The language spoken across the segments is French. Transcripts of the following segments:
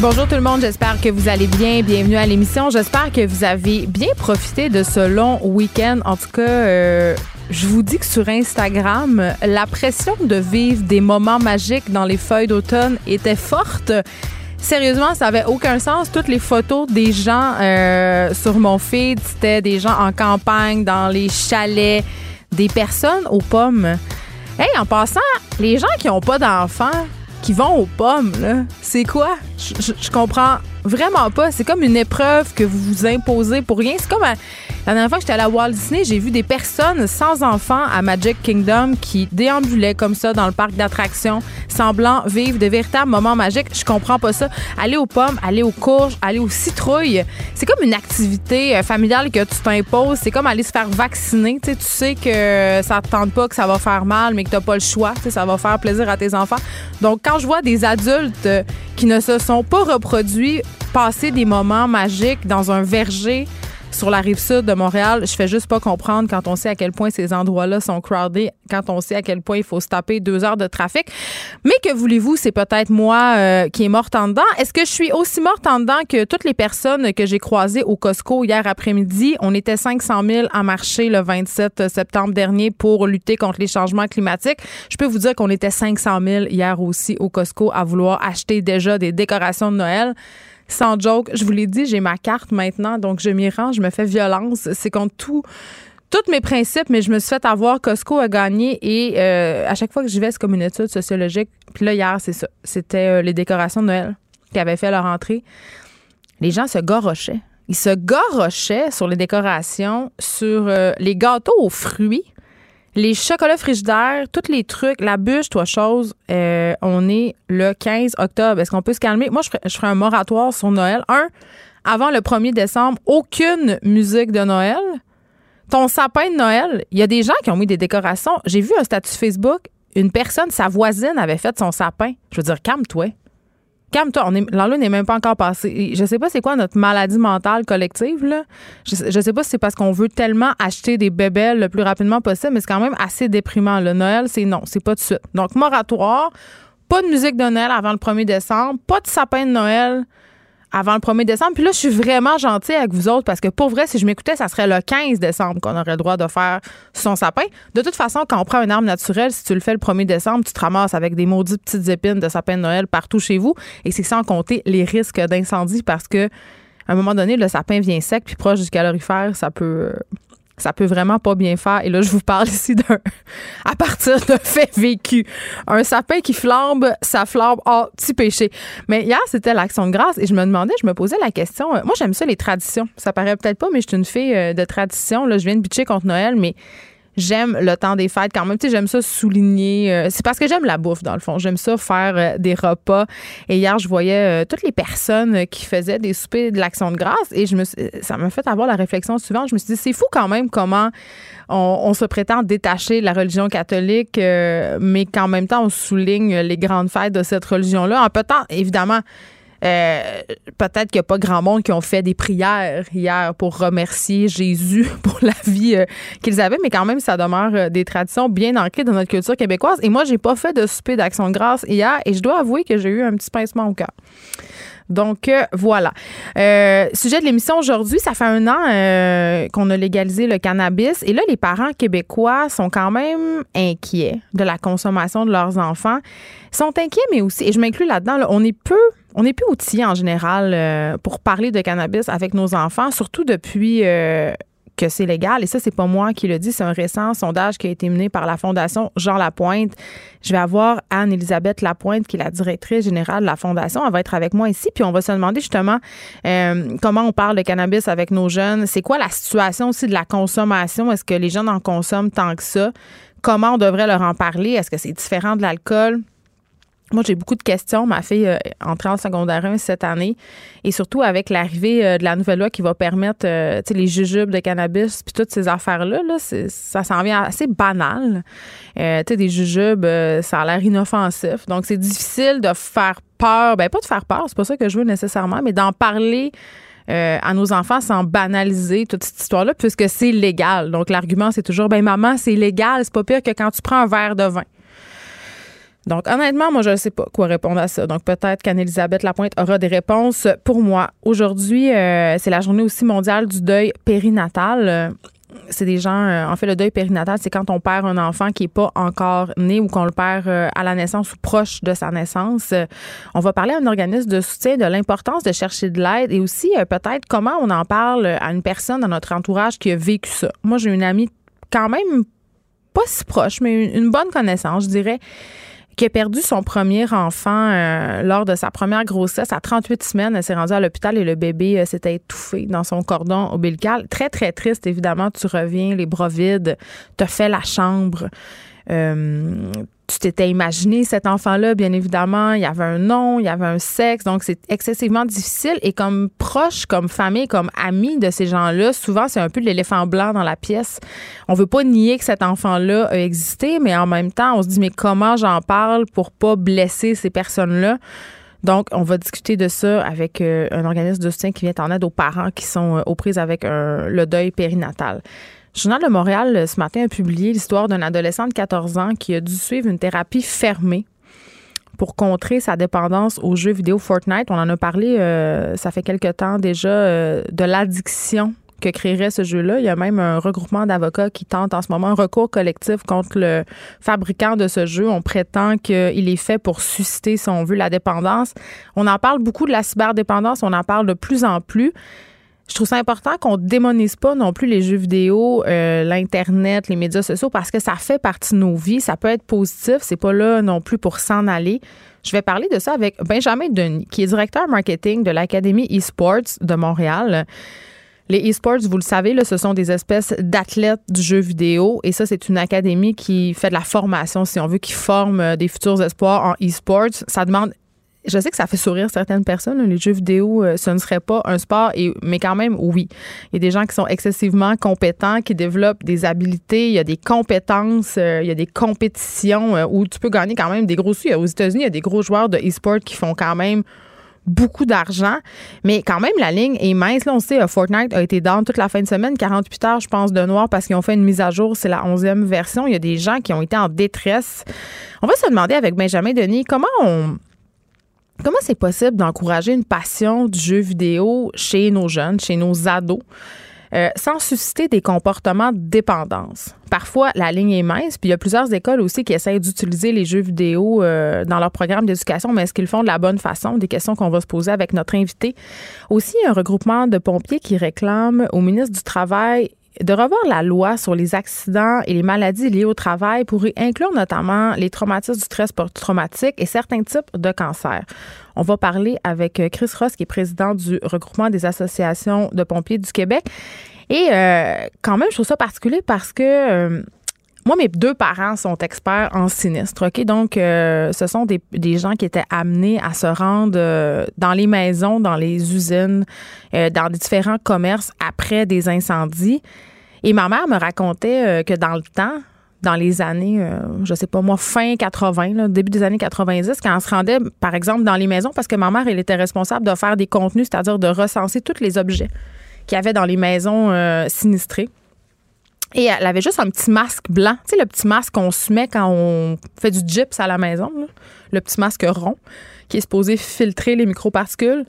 Bonjour tout le monde, j'espère que vous allez bien. Bienvenue à l'émission. J'espère que vous avez bien profité de ce long week-end. En tout cas, euh, je vous dis que sur Instagram, la pression de vivre des moments magiques dans les feuilles d'automne était forte. Sérieusement, ça avait aucun sens. Toutes les photos des gens euh, sur mon feed, c'était des gens en campagne, dans les chalets, des personnes aux pommes. Hey, en passant, les gens qui n'ont pas d'enfants, qui vont aux pommes, là, c'est quoi? Je, comprends vraiment pas. C'est comme une épreuve que vous vous imposez pour rien. C'est comme à- la dernière fois que j'étais à la Walt Disney, j'ai vu des personnes sans enfants à Magic Kingdom qui déambulaient comme ça dans le parc d'attractions, semblant vivre de véritables moments magiques. Je comprends pas ça. Aller aux pommes, aller aux courges, aller aux citrouilles, c'est comme une activité euh, familiale que tu t'imposes. C'est comme aller se faire vacciner. Tu sais, que ça te tente pas, que ça va faire mal, mais que t'as pas le choix. Ça va faire plaisir à tes enfants. Donc, quand je vois des adultes qui ne se sont pas reproduits passer des moments magiques dans un verger sur la rive sud de Montréal, je fais juste pas comprendre quand on sait à quel point ces endroits-là sont crowded, quand on sait à quel point il faut se taper deux heures de trafic. Mais que voulez-vous, c'est peut-être moi euh, qui est morte en dedans. Est-ce que je suis aussi morte en dedans que toutes les personnes que j'ai croisées au Costco hier après-midi? On était 500 000 à marcher le 27 septembre dernier pour lutter contre les changements climatiques. Je peux vous dire qu'on était 500 000 hier aussi au Costco à vouloir acheter déjà des décorations de Noël. Sans joke, je vous l'ai dit, j'ai ma carte maintenant, donc je m'y rends, je me fais violence. C'est contre tout, tous mes principes, mais je me suis fait avoir. Costco a gagné et euh, à chaque fois que j'y vais, c'est comme une étude sociologique. Puis là, hier, c'est ça. C'était euh, les décorations de Noël qui avaient fait leur entrée. Les gens se gorochaient. Ils se gorochaient sur les décorations, sur euh, les gâteaux aux fruits, les chocolats frigidaires, tous les trucs, la bûche, toi, chose. euh, on est le 15 octobre. Est-ce qu'on peut se calmer? Moi, je ferais un moratoire sur Noël. Un, avant le 1er décembre, aucune musique de Noël. Ton sapin de Noël, il y a des gens qui ont mis des décorations. J'ai vu un statut Facebook, une personne, sa voisine avait fait son sapin. Je veux dire, calme-toi. Calme-toi, l'an n'est même pas encore passé. Je sais pas c'est quoi notre maladie mentale collective. Je, je sais pas si c'est parce qu'on veut tellement acheter des bébelles le plus rapidement possible, mais c'est quand même assez déprimant. Le Noël, c'est non, c'est pas de suite. Donc, moratoire, pas de musique de Noël avant le 1er décembre, pas de sapin de Noël avant le 1er décembre. Puis là, je suis vraiment gentille avec vous autres parce que pour vrai, si je m'écoutais, ça serait le 15 décembre qu'on aurait le droit de faire son sapin. De toute façon, quand on prend un arbre naturel, si tu le fais le 1er décembre, tu te ramasses avec des maudites petites épines de sapin de Noël partout chez vous. Et c'est sans compter les risques d'incendie parce que à un moment donné, le sapin vient sec puis proche du calorifère, ça peut. Ça peut vraiment pas bien faire. Et là, je vous parle ici d'un. à partir de faits vécus. Un sapin qui flambe, ça flambe. Oh, petit péché. Mais hier, c'était l'action de grâce et je me demandais, je me posais la question. euh, Moi, j'aime ça, les traditions. Ça paraît peut-être pas, mais je suis une fille euh, de tradition. Là, je viens de bitcher contre Noël, mais j'aime le temps des fêtes quand même. Tu sais, j'aime ça souligner. euh, c'est parce que j'aime la bouffe, dans le fond. J'aime ça faire euh, des repas. Et hier, je voyais euh, toutes les personnes qui faisaient des soupers de l'Action de grâce et je me suis- ça m'a fait avoir la réflexion suivante. Je me suis dit, c'est fou quand même comment on, se prétend détaché de la religion catholique, mais qu'en même temps, on souligne les grandes fêtes de cette religion-là. En peut-être, évidemment, euh, peut-être qu'il n'y a pas grand monde qui ont fait des prières hier pour remercier Jésus pour la vie euh, qu'ils avaient, mais quand même, ça demeure euh, des traditions bien ancrées dans notre culture québécoise. Et moi, j'ai pas fait de souper d'action de grâce hier et je dois avouer que j'ai eu un petit pincement au cœur. Donc voilà. Sujet de l'émission aujourd'hui, ça fait un an qu'on a légalisé le cannabis et là les parents québécois sont quand même inquiets de la consommation de leurs enfants. Ils sont inquiets mais aussi et je m'inclus là-dedans, là, on est peu on est peu outillés en général euh, pour parler de cannabis avec nos enfants, surtout depuis euh, que c'est légal. Et ça, c'est pas moi qui le dis, c'est un récent sondage qui a été mené par la Fondation Jean Lapointe. Je vais avoir Anne-Élisabeth Lapointe, qui est la directrice générale de la Fondation. Elle va être avec moi ici, puis on va se demander justement euh, comment on parle de cannabis avec nos jeunes. C'est quoi la situation aussi de la consommation? Est-ce que les jeunes en consomment tant que ça? Comment on devrait leur en parler? Est-ce que c'est différent de l'alcool? Moi, j'ai beaucoup de questions. Ma fille est entrée en secondaire 1 cette année. Et surtout avec l'arrivée euh, de la nouvelle loi qui va permettre euh, les jujubes de cannabis puis toutes ces affaires-là, là, ça s'en vient assez banal. Euh, des jujubes, ça a l'air inoffensif. Donc, c'est difficile de faire peur. Ben, pas de faire peur, c'est pas ça que je veux nécessairement, mais d'en parler à nos enfants sans banaliser toute cette histoire-là, puisque c'est légal. Donc, l'argument, c'est toujours, ben maman, c'est légal, c'est pas pire que quand tu prends un verre de vin. Donc, honnêtement, moi, je ne sais pas quoi répondre à ça. Donc, peut-être qu'Anne-Elisabeth Lapointe aura des réponses pour moi. Aujourd'hui, euh, c'est la journée aussi mondiale du deuil périnatal. Euh, c'est des gens, euh, en fait, le deuil périnatal, c'est quand on perd un enfant qui n'est pas encore né ou qu'on le perd à la naissance ou proche de sa naissance. on va parler à un organisme de soutien de l'importance de chercher de l'aide et aussi peut-être comment on en parle à une personne dans notre entourage qui a vécu ça. Moi, j'ai une amie quand même pas si proche, mais une bonne connaissance, je dirais, qui a perdu son premier enfant euh, lors de sa première grossesse. À 38 semaines, elle s'est rendue à l'hôpital et le bébé euh, s'était étouffé dans son cordon ombilical. Très, très triste, évidemment. Tu reviens, les bras vides, te fait la chambre. Euh, tu t'étais imaginé cet enfant-là, bien évidemment. Il y avait un nom, il y avait un sexe. Donc, c'est excessivement difficile. Et comme proche, comme famille, comme ami de ces gens-là, souvent, c'est un peu l'éléphant blanc dans la pièce. On veut pas nier que cet enfant-là a existé, mais en même temps, on se dit, mais comment j'en parle pour pas blesser ces personnes-là? Donc, on va discuter de ça avec euh, un organisme de soutien qui vient en aide aux parents qui sont euh, aux prises avec le deuil périnatal. Le Journal de Montréal, ce matin, a publié l'histoire d'un adolescent de 14 ans qui a dû suivre une thérapie fermée pour contrer sa dépendance aux jeux vidéo Fortnite. On en a parlé, euh, ça fait quelque temps déjà, euh, de l'addiction que créerait ce jeu-là. Il y a même un regroupement d'avocats qui tente en ce moment un recours collectif contre le fabricant de ce jeu. On prétend qu'il est fait pour susciter, si on veut, la dépendance. On en parle beaucoup de la cyberdépendance, on en parle de plus en plus je trouve ça important qu'on démonise pas non plus les jeux vidéo, euh, l'internet, les médias sociaux parce que ça fait partie de nos vies, ça peut être positif, c'est pas là non plus pour s'en aller. Je vais parler de ça avec Benjamin Denis, qui est directeur marketing de l'Académie eSports de Montréal. Les eSports, vous le savez, là, ce sont des espèces d'athlètes du jeu vidéo. Et ça, c'est une académie qui fait de la formation, si on veut, qui forme euh, des futurs espoirs en eSports. Ça demande je sais que ça fait sourire certaines personnes. Les jeux vidéo, euh, ce ne serait pas un sport, mais quand même, oui. Il y a des gens qui sont excessivement compétents, qui développent des habiletés, il y a des compétences, euh, il y a des compétitions euh, où tu peux gagner quand même des gros sous. Aux États-Unis, il y a des gros joueurs de e-sport qui font quand même beaucoup d'argent. Mais quand même, la ligne est mince. Là, on sait, Fortnite a été down toute la fin de semaine, 48 heures, je pense, de noir parce qu'ils ont fait une mise à jour. C'est la 11e version. Il y a des gens qui ont été en détresse. On va se demander avec Benjamin Denis comment on, Comment c'est possible d'encourager une passion du jeu vidéo chez nos jeunes, chez nos ados? Euh, sans susciter des comportements de dépendance? Parfois, la ligne est mince, puis il y a plusieurs écoles aussi qui essayent d'utiliser les jeux vidéo euh, dans leur programme d'éducation, mais est-ce qu'ils le font de la bonne façon? Des questions qu'on va se poser avec notre invité. Aussi, un regroupement de pompiers qui réclame au ministre du Travail de revoir la loi sur les accidents et les maladies liées au travail pour y inclure notamment les traumatismes du stress post-traumatique et certains types de cancers. On va parler avec euh, Chris Ross, qui est président du regroupement des associations de pompiers du Québec. Et euh, quand même, je trouve ça particulier parce que euh, moi, mes deux parents sont experts en sinistre. OK? Donc, euh, ce sont des, gens qui étaient amenés à se rendre euh, dans les maisons, dans les usines, euh, dans différents commerces après des incendies. Et ma mère me racontait que dans le temps, dans les années, je sais pas moi, fin 80, début des années 90, quand on se rendait, par exemple, dans les maisons, parce que ma mère, elle était responsable de faire des contenus, c'est-à-dire de recenser tous les objets qu'il y avait dans les maisons sinistrées. Et elle avait juste un petit masque blanc. Tu sais, le petit masque qu'on se met quand on fait du gyps à la maison, le petit masque rond qui est supposé filtrer les microparticules.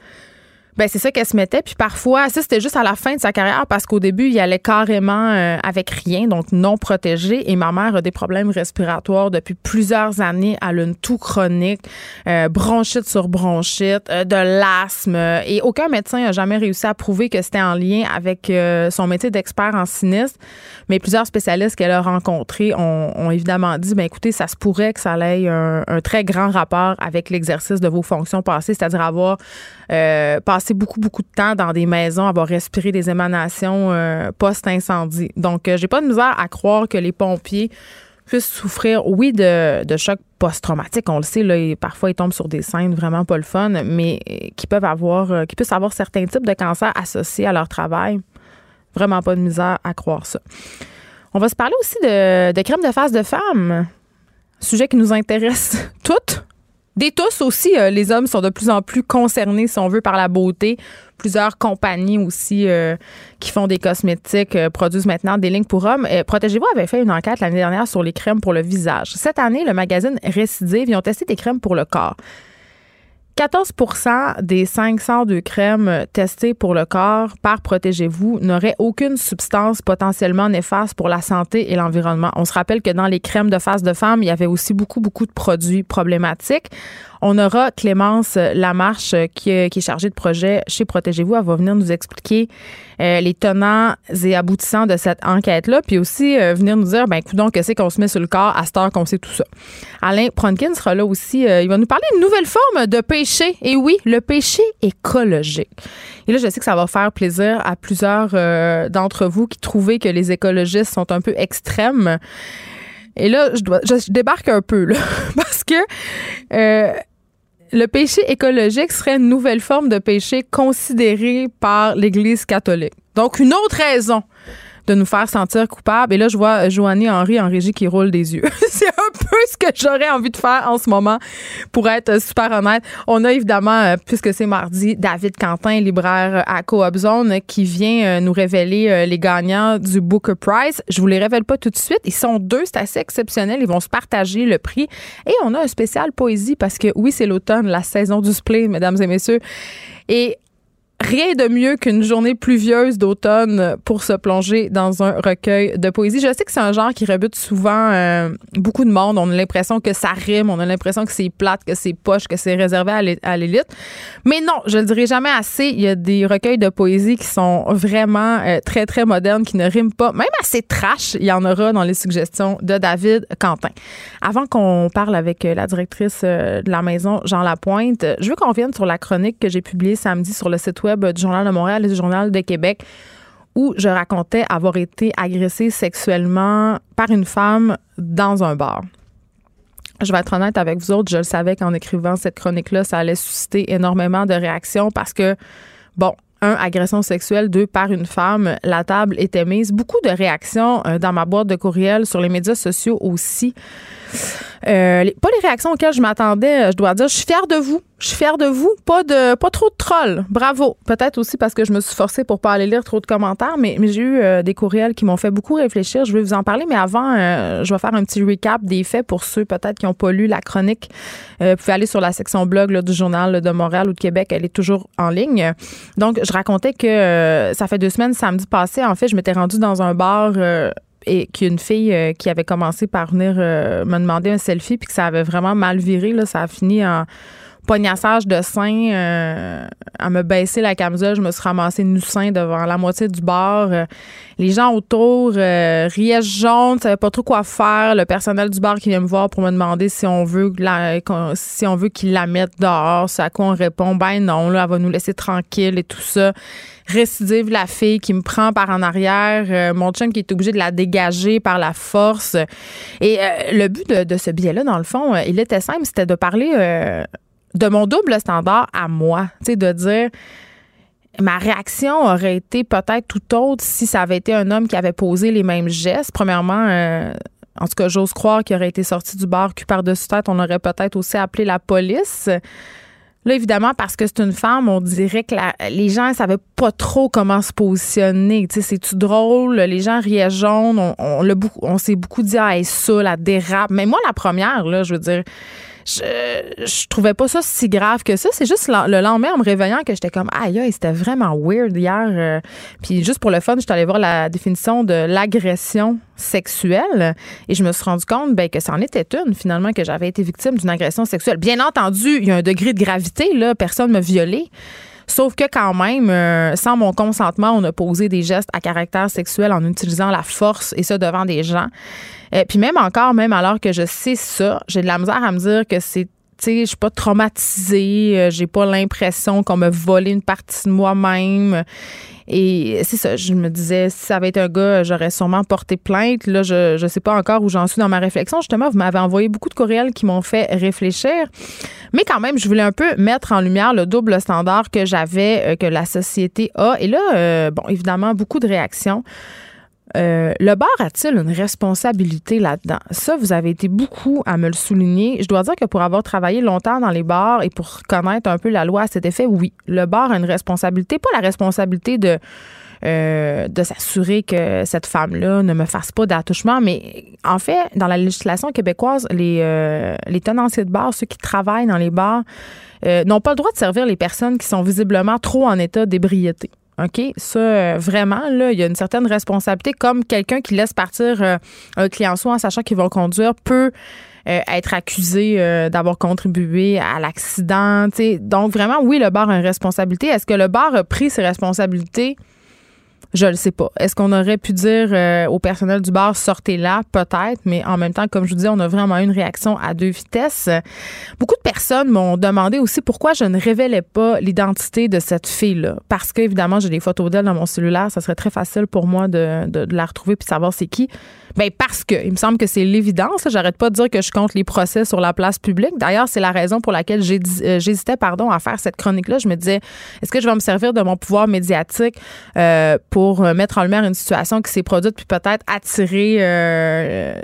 Ben c'est ça qu'elle se mettait. Puis parfois, ça c'était juste à la fin de sa carrière parce qu'au début, il allait carrément euh, avec rien, donc non protégé. Et ma mère a des problèmes respiratoires depuis plusieurs années. Elle a une toux chronique, euh, bronchite sur bronchite, euh, de l'asthme. Et aucun médecin n'a jamais réussi à prouver que c'était en lien avec son métier d'expert en sinistre. Mais plusieurs spécialistes qu'elle a rencontrés ont, évidemment dit, ben écoutez, ça se pourrait que ça ait un, un très grand rapport avec l'exercice de vos fonctions passées, c'est-à-dire avoir passé beaucoup, beaucoup de temps dans des maisons, avoir respiré des émanations euh, post-incendie. Donc, euh, j'ai pas de misère à croire que les pompiers puissent souffrir, oui, de, chocs post-traumatique, on le sait, là, parfois ils tombent sur des scènes vraiment pas le fun, mais qui peuvent avoir, qui puissent avoir certains types de cancers associés à leur travail. Vraiment pas de misère à croire ça. On va se parler aussi de, de crème de face de femme, sujet qui nous intéresse toutes. Des tous aussi, euh, les hommes sont de plus en plus concernés, si on veut, par la beauté. Plusieurs compagnies aussi euh, qui font des cosmétiques euh, produisent maintenant des lignes pour hommes. Protégez-vous avait fait une enquête l'année dernière sur les crèmes pour le visage. Cette année, le magazine Récidive, ils ont testé des crèmes pour le corps. 14% des 502 crèmes testées pour le corps par Protégez-vous n'auraient aucune substance potentiellement néfaste pour la santé et l'environnement. On se rappelle que dans les crèmes de face de femme, il y avait aussi beaucoup, beaucoup de produits problématiques. On aura Clémence Lamarche qui, qui est chargée de projet chez Protégez-vous. Elle va venir nous expliquer euh, les tenants et aboutissants de cette enquête-là, puis aussi euh, venir nous dire, ben, donc que c'est qu'on se met sur le corps à cette heure qu'on sait tout ça. Alain Pronkin sera là aussi. Euh, il va nous parler d'une nouvelle forme de péché. Et oui, le péché écologique. Et là, je sais que ça va faire plaisir à plusieurs d'entre vous qui trouvaient que les écologistes sont un peu extrêmes. Et là, je, dois, je, débarque un peu, là, parce que euh, le péché écologique serait une nouvelle forme de péché considérée par l'Église catholique. Donc, une autre raison de nous faire sentir coupables. Et là, je vois Joanie Henry en régie qui roule des yeux. c'est un peu ce que j'aurais envie de faire en ce moment, pour être super honnête. On a évidemment, euh, puisque c'est mardi, David Quentin, libraire à Coop Zone, qui vient euh, nous révéler euh, les gagnants du Booker Prize. Je vous les révèle pas tout de suite. Ils sont deux, c'est assez exceptionnel. Ils vont se partager le prix. Et on a un spécial poésie parce que oui, c'est l'automne, la saison du spleen, mesdames et messieurs. Et rien de mieux qu'une journée pluvieuse d'automne pour se plonger dans un recueil de poésie. Je sais que c'est un genre qui rebute souvent euh, beaucoup de monde. On a l'impression que ça rime, on a l'impression que c'est plate, que c'est poche, que c'est réservé à l'élite. Mais non, je le dirai jamais assez. Il y a des recueils de poésie qui sont vraiment euh, très, très modernes, qui ne riment pas. Même assez trash, il y en aura dans les suggestions de David Quentin. Avant qu'on parle avec euh, la directrice de la maison, Jean Lapointe, je veux qu'on revienne sur la chronique que j'ai publiée samedi sur le site web du Journal de Montréal et du Journal de Québec où je racontais avoir été agressée sexuellement par une femme dans un bar. Je vais être honnête avec vous autres, je le savais qu'en écrivant cette chronique-là, ça allait susciter énormément de réactions parce que, bon, un, agression sexuelle, deux, par une femme, la table était mise. Beaucoup de réactions euh, dans ma boîte de courriel, sur les médias sociaux aussi. Euh, pas les réactions auxquelles je m'attendais, je dois dire. Je suis fière de vous. Je suis fière de vous. Pas de pas trop de trolls. Bravo. Peut-être aussi parce que je me suis forcée pour pas aller lire trop de commentaires, mais, j'ai eu euh, des courriels qui m'ont fait beaucoup réfléchir. Je vais vous en parler, mais avant, euh, je vais faire un petit recap des faits pour ceux peut-être qui n'ont pas lu la chronique. vous pouvez aller sur la section blog du journal de Montréal ou de Québec. Elle est toujours en ligne. Donc, je racontais que ça fait deux semaines, samedi passé, en fait, je m'étais rendue dans un bar et qu'une fille euh, qui avait commencé par venir euh, me demander un selfie puis que ça avait vraiment mal viré là, ça a fini en pognassage de sein euh, à me baisser la camisole, je me suis ramassée nu sein devant la moitié du bar. les gens autour riaient jaune, savaient pas trop quoi faire. Le personnel du bar qui vient me voir pour me demander si on veut si on veut qu'il la mette dehors, c'est à quoi on répond ben non, là, elle va nous laisser tranquille et tout ça récidive la fille qui me prend par en arrière, euh, mon chum qui est obligé de la dégager par la force. Et euh, le but de, ce billet-là, dans le fond, euh, il était simple, c'était de parler de mon double standard à moi, tu sais, de dire ma réaction aurait été peut-être tout autre si ça avait été un homme qui avait posé les mêmes gestes. Premièrement, en tout cas, j'ose croire qu'il aurait été sorti du bar cul par-dessus tête. On aurait peut-être aussi appelé la police. Là, évidemment, parce que c'est une femme, on dirait que les gens ne savaient pas trop comment se positionner. Tu sais, c'est-tu drôle? Les gens riaient jaune. On, s'est beaucoup dit, ah, ça, la dérape. Mais moi, la première, là, je veux dire, je, je trouvais pas ça si grave que ça. C'est juste le lendemain, en me réveillant, que j'étais comme, aïe, c'était vraiment weird hier. Euh. puis juste pour le fun, j'étais allée voir la définition de l'agression sexuelle et je me suis rendu compte ben, que c'en était une, finalement, que j'avais été victime d'une agression sexuelle. Bien entendu, il y a un degré de gravité, là, personne m'a violée. Sauf que quand même, euh, sans mon consentement, on a posé des gestes à caractère sexuel en utilisant la force et ça devant des gens. Euh, puis même encore, même alors que je sais ça, j'ai de la misère à me dire que c'est tu sais, je suis pas traumatisée, j'ai pas l'impression qu'on me volé une partie de moi-même. Et c'est ça, je me disais, si ça avait été un gars, j'aurais sûrement porté plainte. Là, je ne sais pas encore où j'en suis dans ma réflexion. Justement, vous m'avez envoyé beaucoup de courriels qui m'ont fait réfléchir. Mais quand même, je voulais un peu mettre en lumière le double standard que j'avais, euh, que la société a. Et là, euh, bon, évidemment, beaucoup de réactions. Euh, le bar a-t-il une responsabilité là-dedans? Ça, vous avez été beaucoup à me le souligner. Je dois dire que pour avoir travaillé longtemps dans les bars et pour connaître un peu la loi à cet effet, oui, le bar a une responsabilité, pas la responsabilité de euh, de s'assurer que cette femme-là ne me fasse pas d'attouchement. Mais en fait, dans la législation québécoise, les, euh, les tenanciers de bar, ceux qui travaillent dans les bars, n'ont pas le droit de servir les personnes qui sont visiblement trop en état d'ébriété. OK? Ça, euh, vraiment, là, il y a une certaine responsabilité. Comme quelqu'un qui laisse partir euh, un client soit en sachant qu'il va conduire peut euh, être accusé d'avoir contribué à l'accident. Donc, vraiment, oui, le bar a une responsabilité. Est-ce que le bar a pris ses responsabilités? Je ne sais pas. Est-ce qu'on aurait pu dire euh, au personnel du bar sortez là peut-être, mais en même temps comme je vous dis, on a vraiment eu une réaction à deux vitesses. Beaucoup de personnes m'ont demandé aussi pourquoi je ne révélais pas l'identité de cette fille-là parce qu'évidemment, j'ai des photos d'elle dans mon cellulaire, ça serait très facile pour moi de, la retrouver puis savoir c'est qui. Ben parce que il me semble que c'est l'évidence. J'arrête pas de dire que je compte les procès sur la place publique. D'ailleurs, c'est la raison pour laquelle euh, j'hésitais pardon à faire cette chronique-là. Je me disais, est-ce que je vais me servir de mon pouvoir médiatique euh, pour euh, mettre en lumière une situation qui s'est produite puis peut-être attirer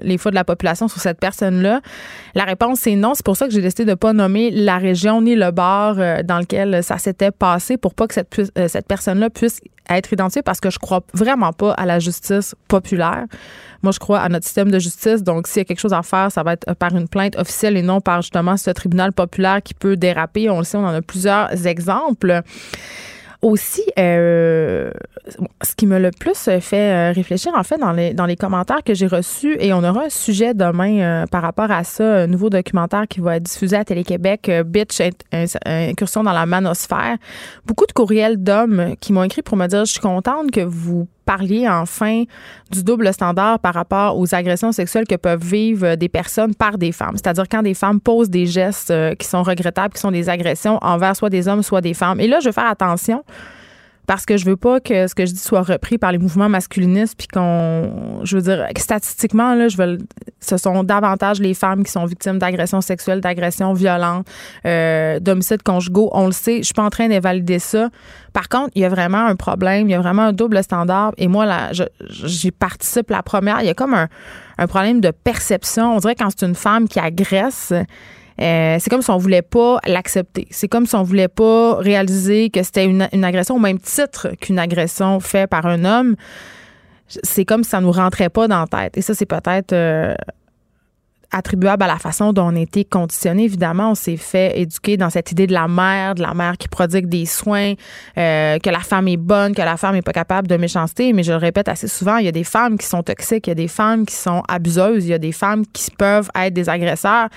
les fois de la population sur cette personne-là? La réponse c'est non. C'est pour ça que j'ai décidé de pas nommer la région ni le bar dans lequel ça s'était passé pour pas que cette cette personne-là puisse être identifiée parce que je crois vraiment pas à la justice populaire. Moi, je crois à notre système de justice. Donc, s'il y a quelque chose à faire, ça va être par une plainte officielle et non par justement ce tribunal populaire qui peut déraper. On le sait, on en a plusieurs exemples. Aussi, euh, ce qui me le plus fait euh, réfléchir, en fait, dans les, dans les commentaires que j'ai reçus, et on aura un sujet demain euh, par rapport à ça, un nouveau documentaire qui va être diffusé à Télé-Québec, Bitch, incursion dans la manosphère. Beaucoup de courriels d'hommes qui m'ont écrit pour me dire, je suis contente que vous parliez enfin du double standard par rapport aux agressions sexuelles que peuvent vivre des personnes par des femmes. C'est-à-dire quand des femmes posent des gestes euh, qui sont regrettables, qui sont des agressions envers soit des hommes, soit des femmes. Et là, je veux faire attention parce que je veux pas que ce que je dis soit repris par les mouvements masculinistes puis qu'on je veux dire statistiquement là je veux ce sont davantage les femmes qui sont victimes d'agressions sexuelles d'agressions violentes euh, d'homicides conjugaux. On le sait je suis pas en train d'invalider ça. Par contre il y a vraiment un problème il y a vraiment un double standard. Et moi là j'y participe la première. Il y a comme un, un problème de perception. On dirait quand c'est une femme qui agresse euh, c'est comme si on voulait pas l'accepter. C'est comme si on voulait pas réaliser que c'était une, agression au même titre qu'une agression faite par un homme. C'est comme si ça nous rentrait pas dans la tête. Et ça, c'est peut-être euh, attribuable à la façon dont on a été conditionné. Évidemment, on s'est fait éduquer dans cette idée de la mère, de la mère qui prodigue des soins, euh, que la femme est bonne, que la femme n'est pas capable de méchanceté. Mais je le répète assez souvent, il y a des femmes qui sont toxiques, il y a des femmes qui sont abuseuses, il y a des femmes qui peuvent être des agresseurs.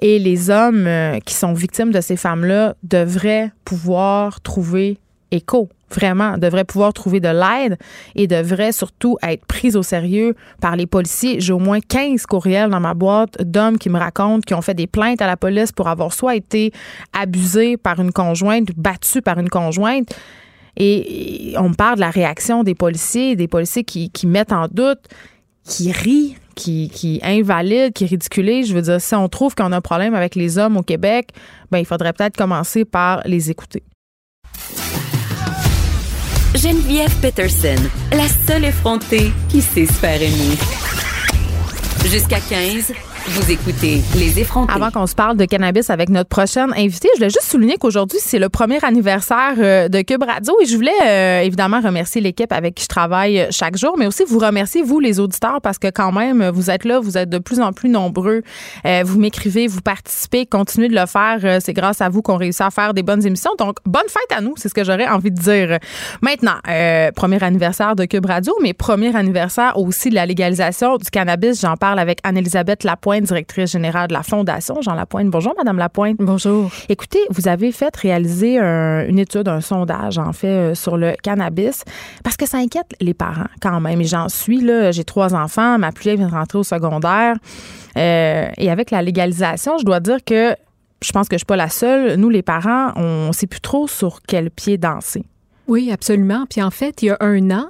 Et les hommes euh, qui sont victimes de ces femmes-là devraient pouvoir trouver écho vraiment, devraient pouvoir trouver de l'aide et devraient surtout être pris au sérieux par les policiers. J'ai au moins 15 courriels dans ma boîte d'hommes qui me racontent qu'ils ont fait des plaintes à la police pour avoir soit été abusés par une conjointe, battus par une conjointe. Et on me parle de la réaction des policiers, des policiers qui mettent en doute, qui rient, qui, qui invalide, qui ridiculise. Je veux dire, si on trouve qu'on a un problème avec les hommes au Québec, ben, il faudrait peut-être commencer par les écouter. Geneviève Peterson, la seule effrontée qui sait se faire aimer. Jusqu'à 15. Vous. Avant qu'on se parle de cannabis avec notre prochaine invitée, je voulais juste souligner qu'aujourd'hui, c'est le premier anniversaire euh, de Cube Radio et je voulais euh, évidemment remercier l'équipe avec qui je travaille chaque jour, mais aussi vous remercier, vous, les auditeurs, parce que quand même, vous êtes là, vous êtes de plus en plus nombreux. Euh, vous m'écrivez, vous participez, continuez de le faire. c'est grâce à vous qu'on réussit à faire des bonnes émissions. Donc, bonne fête à nous, c'est ce que j'aurais envie de dire. Maintenant, premier anniversaire de Cube Radio, mais premier anniversaire aussi de la légalisation du cannabis. J'en parle avec Anne-Elisabeth Lapointe directrice générale de la Fondation, Jean Lapointe. Bonjour, Madame Lapointe. Bonjour. Écoutez, vous avez fait réaliser une étude, un sondage, en fait, euh, sur le cannabis, parce que ça inquiète les parents quand même. Et j'en suis, là, j'ai trois enfants, ma plus vieille vient de rentrer au secondaire. Euh, et avec la légalisation, je dois dire que je pense que je suis pas la seule. Nous, les parents, on sait plus trop sur quel pied danser. Oui, absolument. Puis en fait, il y a un an,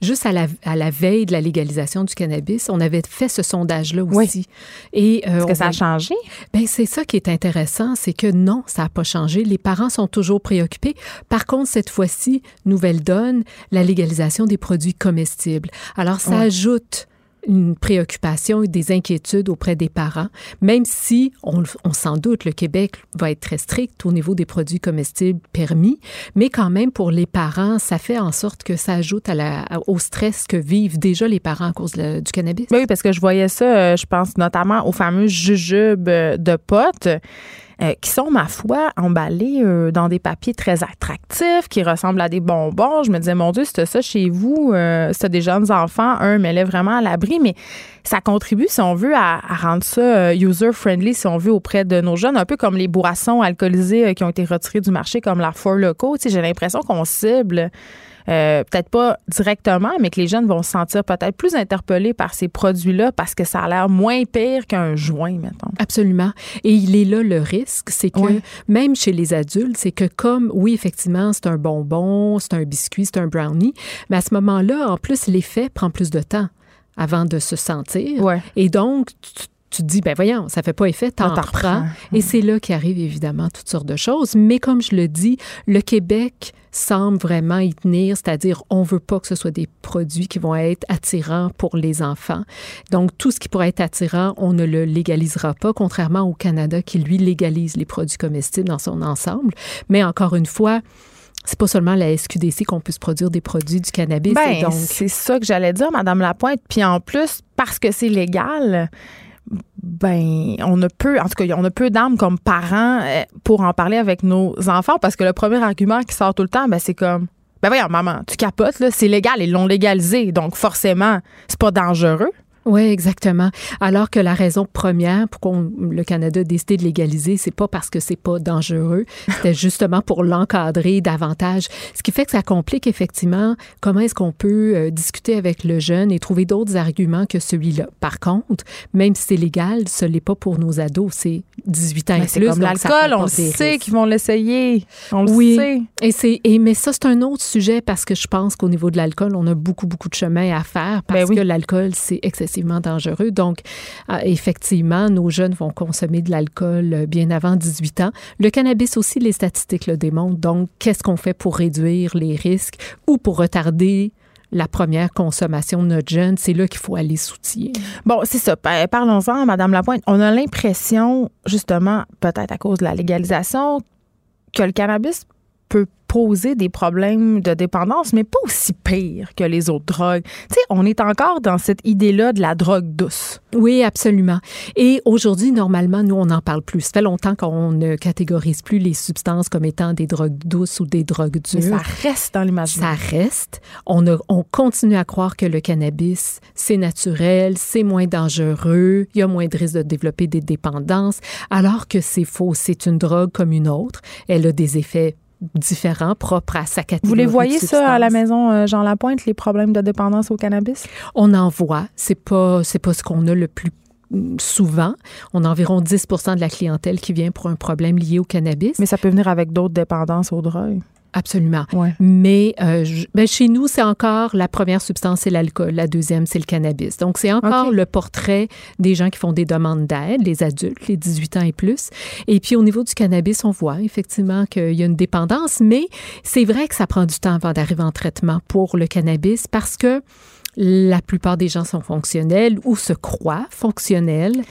juste à la, à la veille de la légalisation du cannabis, on avait fait ce sondage-là aussi. Et euh, Est-ce que ça a changé? Ben c'est ça qui est intéressant, c'est que non, ça n'a pas changé. Les parents sont toujours préoccupés. Par contre, cette fois-ci, nouvelle donne, la légalisation des produits comestibles. Alors, ça ajoute une préoccupation et des inquiétudes auprès des parents, même si on, on s'en doute, le Québec va être très strict au niveau des produits comestibles permis, mais quand même pour les parents, ça fait en sorte que ça ajoute à la, au stress que vivent déjà les parents à cause du cannabis. Oui, parce que je voyais ça, euh, je pense notamment aux fameux jujubes de potes. Euh, qui sont, ma foi, emballés euh, dans des papiers très attractifs, qui ressemblent à des bonbons. Je me disais, mon Dieu, c'était ça chez vous, euh, c'était des jeunes enfants, un met vraiment à l'abri, mais ça contribue, si on veut, à, rendre ça user-friendly, si on veut, auprès de nos jeunes, un peu comme les boissons alcoolisées qui ont été retirées du marché, comme la Four Loco. J'ai l'impression qu'on cible euh, peut-être pas directement, mais que les jeunes vont se sentir peut-être plus interpellés par ces produits-là parce que ça a l'air moins pire qu'un joint, mettons. Absolument. Et il est là le risque, c'est que même chez les adultes, c'est que comme, oui, effectivement, c'est un bonbon, c'est un biscuit, c'est un brownie, mais à ce moment-là, en plus, l'effet prend plus de temps avant de se sentir. Et donc, tu te dis, ben voyons, ça fait pas effet, t'en reprends. Et c'est là qu'arrivent évidemment toutes sortes de choses. Mais comme je le dis, le Québec semble vraiment y tenir, c'est-à-dire on veut pas que ce soit des produits qui vont être attirants pour les enfants. Donc tout ce qui pourrait être attirant, on ne le légalisera pas, contrairement au Canada qui lui légalise les produits comestibles dans son ensemble. Mais encore une fois, c'est pas seulement la SQDC qu'on puisse produire des produits du cannabis. Ben, c'est ça que j'allais dire, Madame Lapointe. Puis en plus, parce que c'est légal, ben, on a peu, en tout cas, on a peu d'armes comme parents euh, pour en parler avec nos enfants parce que le premier argument qui sort tout le temps, ben, c'est comme, ben voyons, maman, tu capotes, là, c'est légal, ils l'ont légalisé, donc forcément, c'est pas dangereux. Oui, exactement. Alors que la raison première pour le Canada a décidé de légaliser, c'est pas parce que c'est pas dangereux, c'était justement pour l'encadrer davantage. Ce qui fait que ça complique effectivement comment est-ce qu'on peut euh, discuter avec le jeune et trouver d'autres arguments que celui-là. Par contre, même si c'est légal, ce n'est pas pour nos ados, c'est 18 ans et plus. C'est comme l'alcool, on sait qu'ils vont l'essayer. On oui. le sait. Et c'est et mais ça c'est un autre sujet parce que je pense qu'au niveau de l'alcool, on a beaucoup beaucoup de chemin à faire parce ben que l'alcool c'est excessif Donc, euh, effectivement, nos jeunes vont consommer de l'alcool euh, bien avant 18 ans. Le cannabis aussi, les statistiques le démontrent. Donc, qu'est-ce qu'on fait pour réduire les risques ou pour retarder la première consommation de notre jeune, c'est là qu'il faut aller soutien. Bon, c'est ça. Parlons-en, Madame Lapointe. On a l'impression, justement, peut-être à cause de la légalisation, que le cannabis peut poser des problèmes de dépendance, mais pas aussi pire que les autres drogues. Tu sais, on est encore dans cette idée-là de la drogue douce. Oui, absolument. Et aujourd'hui, normalement, nous, on n'en parle plus. Ça fait longtemps qu'on ne catégorise plus les substances comme étant des drogues douces ou des drogues dures. Mais ça reste dans l'imaginaire. Ça reste. On, on continue à croire que le cannabis, c'est naturel, c'est moins dangereux, il y a moins de risque de développer des dépendances, alors que c'est faux. C'est une drogue comme une autre. Elle a des effets différents, propres à sa catégorie. Vous les voyez ça à la maison euh, Jean Lapointe, les problèmes de dépendance au cannabis? On en voit. C'est pas, c'est pas ce qu'on a le plus mm, souvent. On a environ 10% de la clientèle qui vient pour un problème lié au cannabis. Mais ça peut venir avec d'autres dépendances aux drogues. Absolument. Mais euh, ben, chez nous, c'est encore la première substance, c'est l'alcool. La deuxième, c'est le cannabis. Donc, c'est encore le portrait des gens qui font des demandes d'aide, les adultes, les 18 ans et plus. Et puis, au niveau du cannabis, on voit effectivement qu'il y a une dépendance, mais c'est vrai que ça prend du temps avant d'arriver en traitement pour le cannabis parce que la plupart des gens sont fonctionnels ou se croient fonctionnels.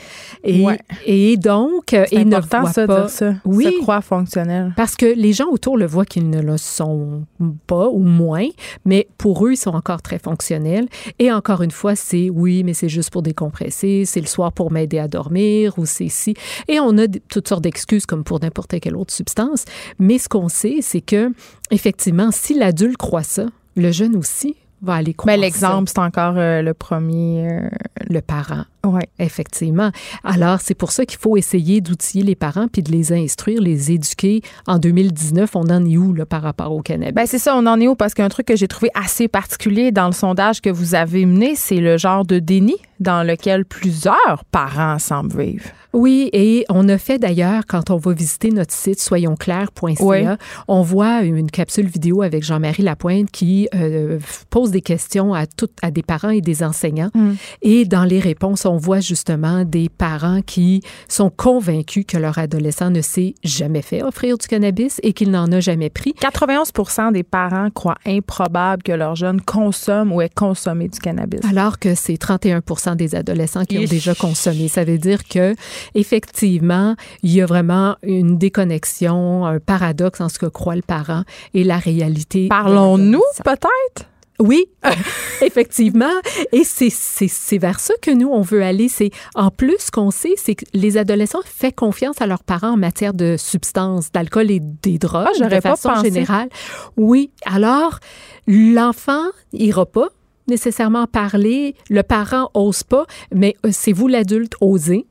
Et, et donc, ils ne voient ça, pas. ça. Oui, se croient fonctionnels. Parce que les gens autour le voient qu'ils ne le sont pas ou moins, mais pour eux, ils sont encore très fonctionnels. Et encore une fois, c'est oui, mais c'est juste pour décompresser, c'est le soir pour m'aider à dormir ou c'est si. Et on a toutes sortes d'excuses comme pour n'importe quelle autre substance. Mais ce qu'on sait, c'est que, effectivement, si l'adulte croit ça, le jeune aussi va aller croire. Mais l'exemple, c'est encore euh, le premier. Euh, le parent. Oui. Effectivement. Alors, c'est pour ça qu'il faut essayer d'outiller les parents puis de les instruire, les éduquer. En 2019, on en est où là, par rapport au cannabis? Ben, c'est ça, on en est où? Parce qu'un truc que j'ai trouvé assez particulier dans le sondage que vous avez mené, c'est le genre de déni dans lequel plusieurs parents semblent vivre. Oui, et on a fait d'ailleurs, quand on va visiter notre site soyonsclairs.ca, on voit une capsule vidéo avec Jean-Marie Lapointe qui euh, pose des questions à, tout, à des parents et des enseignants. Mm. Et dans les réponses, on voit justement des parents qui sont convaincus que leur adolescent ne s'est jamais fait offrir du cannabis et qu'il n'en a jamais pris. 91% des parents croient improbable que leur jeune consomme ou ait consommé du cannabis. Alors que c'est 31 des adolescents qui ont déjà consommé. Ça veut dire que effectivement, il y a vraiment une déconnexion, un paradoxe en ce que croit le parent et la réalité. Parlons-nous peut-être? Oui, effectivement. Et c'est vers ça que nous, on veut aller. C'est En plus, ce qu'on sait, c'est que les adolescents font confiance à leurs parents en matière de substances, d'alcool et des drogues, ah, de façon générale. Oui. Alors, l'enfant ira pas nécessairement parler, le parent ose pas, mais euh, c'est vous l'adulte osez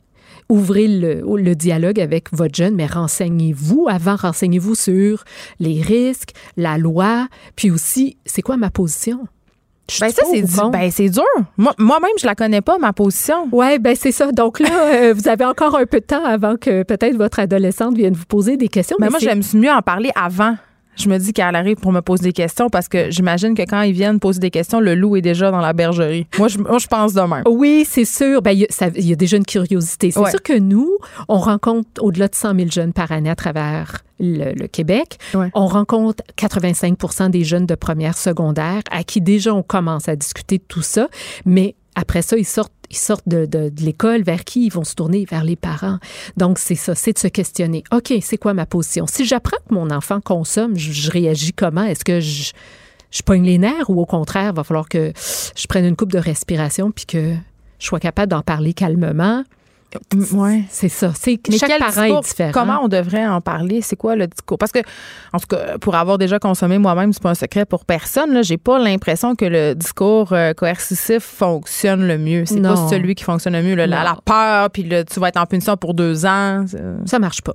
ouvrez le, dialogue avec votre jeune, mais renseignez-vous avant, renseignez-vous sur les risques, la loi, puis aussi, c'est quoi ma position? Ben ça, c'est ben, c'est dur. Moi-même, je la connais pas, ma position. Oui, ben c'est ça. Donc là, euh, vous avez encore un peu de temps avant que peut-être votre adolescente vienne vous poser des questions. Ben, mais moi, j'aime mieux en parler avant je me dis qu'elle arrive pour me poser des questions parce que j'imagine que quand ils viennent poser des questions, le loup est déjà dans la bergerie. Moi, je, je pense demain. Oui, c'est sûr. Ben, il y, a déjà une curiosité. C'est sûr que nous, on rencontre au-delà de 100 000 jeunes par année à travers le, Québec. On rencontre 85% des jeunes de première secondaire à qui déjà on commence à discuter de tout ça. Mais après ça, ils sortent ils sortent de, l'école, vers qui ils vont se tourner? Vers les parents. Donc, c'est ça, c'est de se questionner. OK, c'est quoi ma position? Si j'apprends que mon enfant consomme, je, réagis comment? Est-ce que je, je pogne les nerfs ou au contraire, il va falloir que je prenne une coupe de respiration puis que je sois capable d'en parler calmement? Ouais. C'est ça. C'est chaque parent est différent. Comment on devrait en parler? C'est quoi le discours? Parce que, en tout cas, pour avoir déjà consommé moi-même, c'est pas un secret pour personne. Là, j'ai pas l'impression que le discours euh, coercitif fonctionne le mieux. C'est pas celui qui fonctionne le mieux. la, peur, puis tu vas être en punition pour deux ans. Ça marche pas.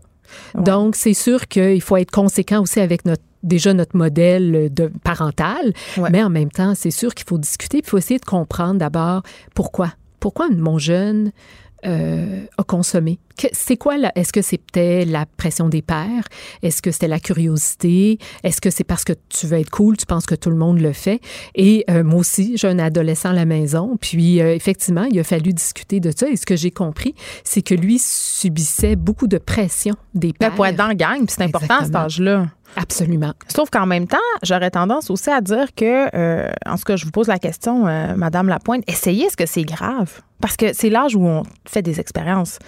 Donc, c'est sûr qu'il faut être conséquent aussi avec notre déjà notre modèle de parental, mais en même temps, c'est sûr qu'il faut discuter, il faut essayer de comprendre d'abord pourquoi. Pourquoi mon jeune euh, a consommé. C'est quoi là? Est-ce que c'était la pression des pères? Est-ce que c'était la curiosité? Est-ce que c'est parce que tu veux être cool, tu penses que tout le monde le fait? Et euh, moi aussi, j'ai un adolescent à la maison, puis euh, effectivement, il a fallu discuter de ça. Et ce que j'ai compris, c'est que lui subissait beaucoup de pression des ben, pères. pour être dans le gang, c'est important à cet âge-là. Absolument. Sauf qu'en même temps, j'aurais tendance aussi à dire que, euh, en ce que je vous pose la question, euh, Madame Lapointe, essayez, est-ce que c'est grave? Parce que c'est l'âge où on fait des expériences.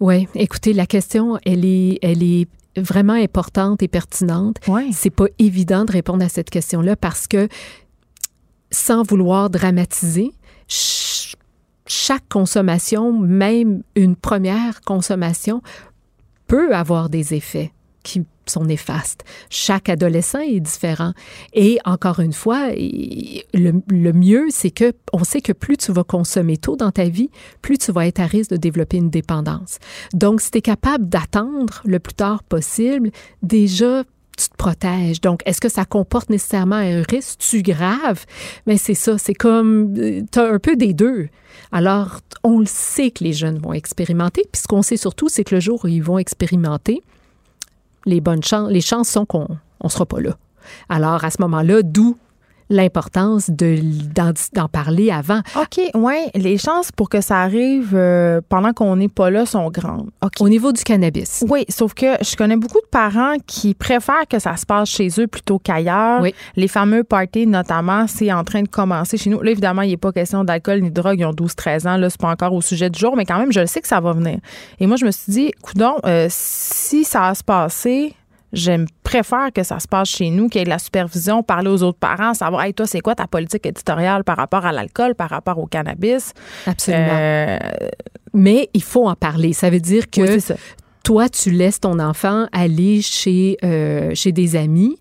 Oui, écoutez, la question, elle est, elle est vraiment importante et pertinente. Ouais. C'est pas évident de répondre à cette question-là parce que, sans vouloir dramatiser, chaque consommation, même une première consommation, peut avoir des effets qui sont néfastes. Chaque adolescent est différent. Et encore une fois, le, mieux, c'est que on sait que plus tu vas consommer tôt dans ta vie, plus tu vas être à risque de développer une dépendance. Donc, si tu es capable d'attendre le plus tard possible, déjà, tu te protèges. Donc, est-ce que ça comporte nécessairement un risque? Tu grave? Mais c'est ça, c'est comme, euh, tu as un peu des deux. Alors, on le sait que les jeunes vont expérimenter. Puis ce qu'on sait surtout, c'est que le jour où ils vont expérimenter, les bonnes chances, les chances sont qu'on ne sera pas là. Alors, à ce moment-là, d'où l'importance de d'en parler avant. OK, oui, les chances pour que ça arrive euh, pendant qu'on n'est pas là sont grandes. Au niveau du cannabis. Oui, sauf que je connais beaucoup de parents qui préfèrent que ça se passe chez eux plutôt qu'ailleurs. Oui. Les fameux parties, notamment, c'est en train de commencer chez nous. Là, évidemment, il n'est pas question d'alcool ni de drogue. Ils ont 12-13 ans. Là, c'est pas encore au sujet du jour, mais quand même, je sais que ça va venir. Et moi, je me suis dit, coudon, euh, si ça a se passer je préfère que ça se passe chez nous, qu'il y ait de la supervision, parler aux autres parents, savoir, hey, toi, c'est quoi ta politique éditoriale par rapport à l'alcool, par rapport au cannabis? Absolument. Euh, Mais il faut en parler. Ça veut dire que toi, tu laisses ton enfant aller chez, euh, chez des amis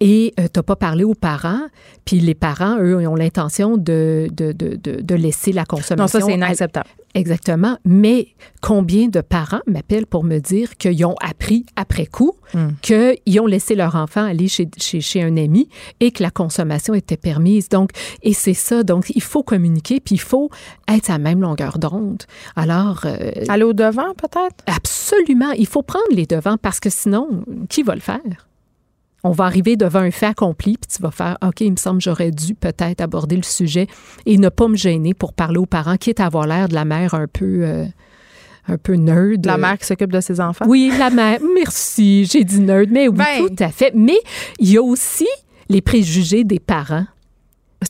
et euh, tu n'as pas parlé aux parents, puis les parents, eux, ont l'intention de, de, de, de, laisser la consommation. Non, ça, c'est inacceptable. Exactement. Mais combien de parents m'appellent pour me dire qu'ils ont appris après coup hmm. qu'ils ont laissé leur enfant aller chez, chez, chez, un ami et que la consommation était permise. Donc, et c'est ça. Donc, il faut communiquer puis il faut être à la même longueur d'onde. Alors. Euh, aller au devant, peut-être? Absolument. Il faut prendre les devants parce que sinon, qui va le faire? On va arriver devant un fait accompli, puis tu vas faire OK, il me semble j'aurais dû peut-être aborder le sujet et ne pas me gêner pour parler aux parents, quitte à avoir l'air de la mère un peu. Euh, un peu nerd. La mère qui s'occupe de ses enfants. Oui, la mère. Merci, j'ai dit nerd, mais oui, ben. tout à fait. Mais il y a aussi les préjugés des parents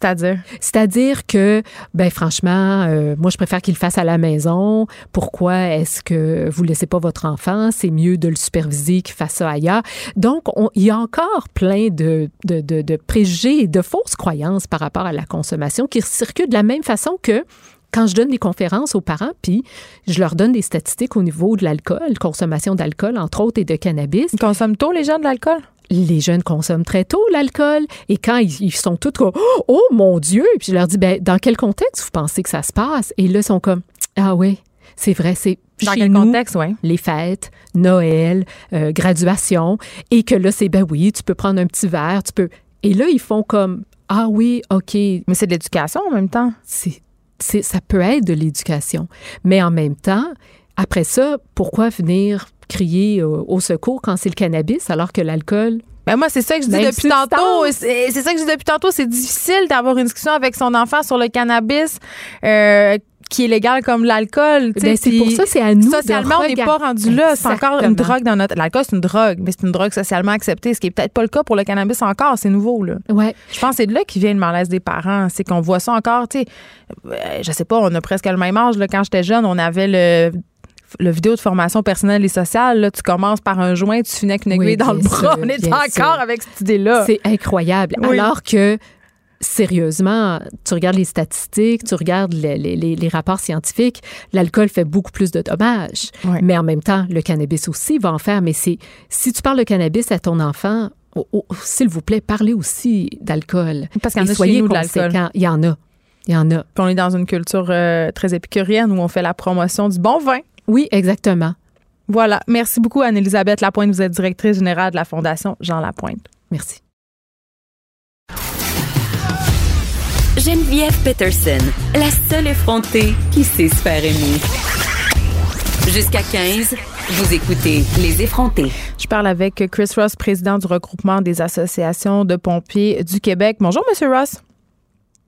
c'est-à-dire? C'est-à-dire que, ben franchement, euh, moi, je préfère qu'il le fasse à la maison. Pourquoi est-ce que vous ne laissez pas votre enfant? C'est mieux de le superviser qu'il fasse ça ailleurs. Donc, il y a encore plein de, de, de, de préjugés et de fausses croyances par rapport à la consommation qui circulent de la même façon que quand je donne des conférences aux parents, puis je leur donne des statistiques au niveau de l'alcool, consommation d'alcool, entre autres, et de cannabis. Ils consomment tôt, les gens, de l'alcool? Les jeunes consomment très tôt l'alcool et quand ils, sont tous comme oh mon dieu puis je leur dis ben dans quel contexte vous pensez que ça se passe et là ils sont comme ah oui c'est vrai c'est dans quel contexte oui les fêtes Noël euh, graduation et que là c'est ben oui tu peux prendre un petit verre tu peux et là ils font comme ah oui ok mais c'est de l'éducation en même temps. C'est ça peut être de l'éducation. Mais en même temps après ça pourquoi venir crier au, secours quand c'est le cannabis, alors que l'alcool, ben moi, c'est ça que je dis depuis tantôt. C'est ça que je dis depuis tantôt. C'est difficile d'avoir une discussion avec son enfant sur le cannabis. Euh, qui est légal comme l'alcool. Ben, c'est pour ça, c'est à nous. Socialement, on n'est pas rendu là. C'est encore une drogue dans notre. L'alcool, c'est une drogue, mais c'est une drogue socialement acceptée, ce qui est peut-être pas le cas pour le cannabis encore. C'est nouveau, là. Ouais. Je pense que c'est de là qui vient le malaise des parents. C'est qu'on voit ça encore, tu sais. Euh, je sais pas, on a presque le même âge. Là. Quand j'étais jeune, on avait le le vidéo de formation personnelle et sociale, là, tu commences par un joint, tu finis avec une aiguille dans le bras. on est encore avec cette idée-là. C'est incroyable. Alors que sérieusement, tu regardes les statistiques, tu regardes les, rapports scientifiques, l'alcool fait beaucoup plus de dommages. Mais en même temps, le cannabis aussi va en faire. Mais c'est si tu parles de cannabis à ton enfant, s'il vous plaît, parlez aussi d'alcool. Parce qu'il y en a soyez nous, de l'alcool. Il y en a. Il y en a. Puis on est dans une culture euh, très épicurienne où on fait la promotion du bon vin. Oui, exactement. Voilà. Merci beaucoup, Anne-Elisabeth Lapointe. Vous êtes directrice générale de la Fondation Jean Lapointe. Merci. Geneviève Peterson, la seule effrontée qui sait se faire aimer. Jusqu'à 15, vous écoutez Les effrontés. Je parle avec Chris Ross, président du regroupement des associations de pompiers du Québec. Bonjour, Monsieur Ross.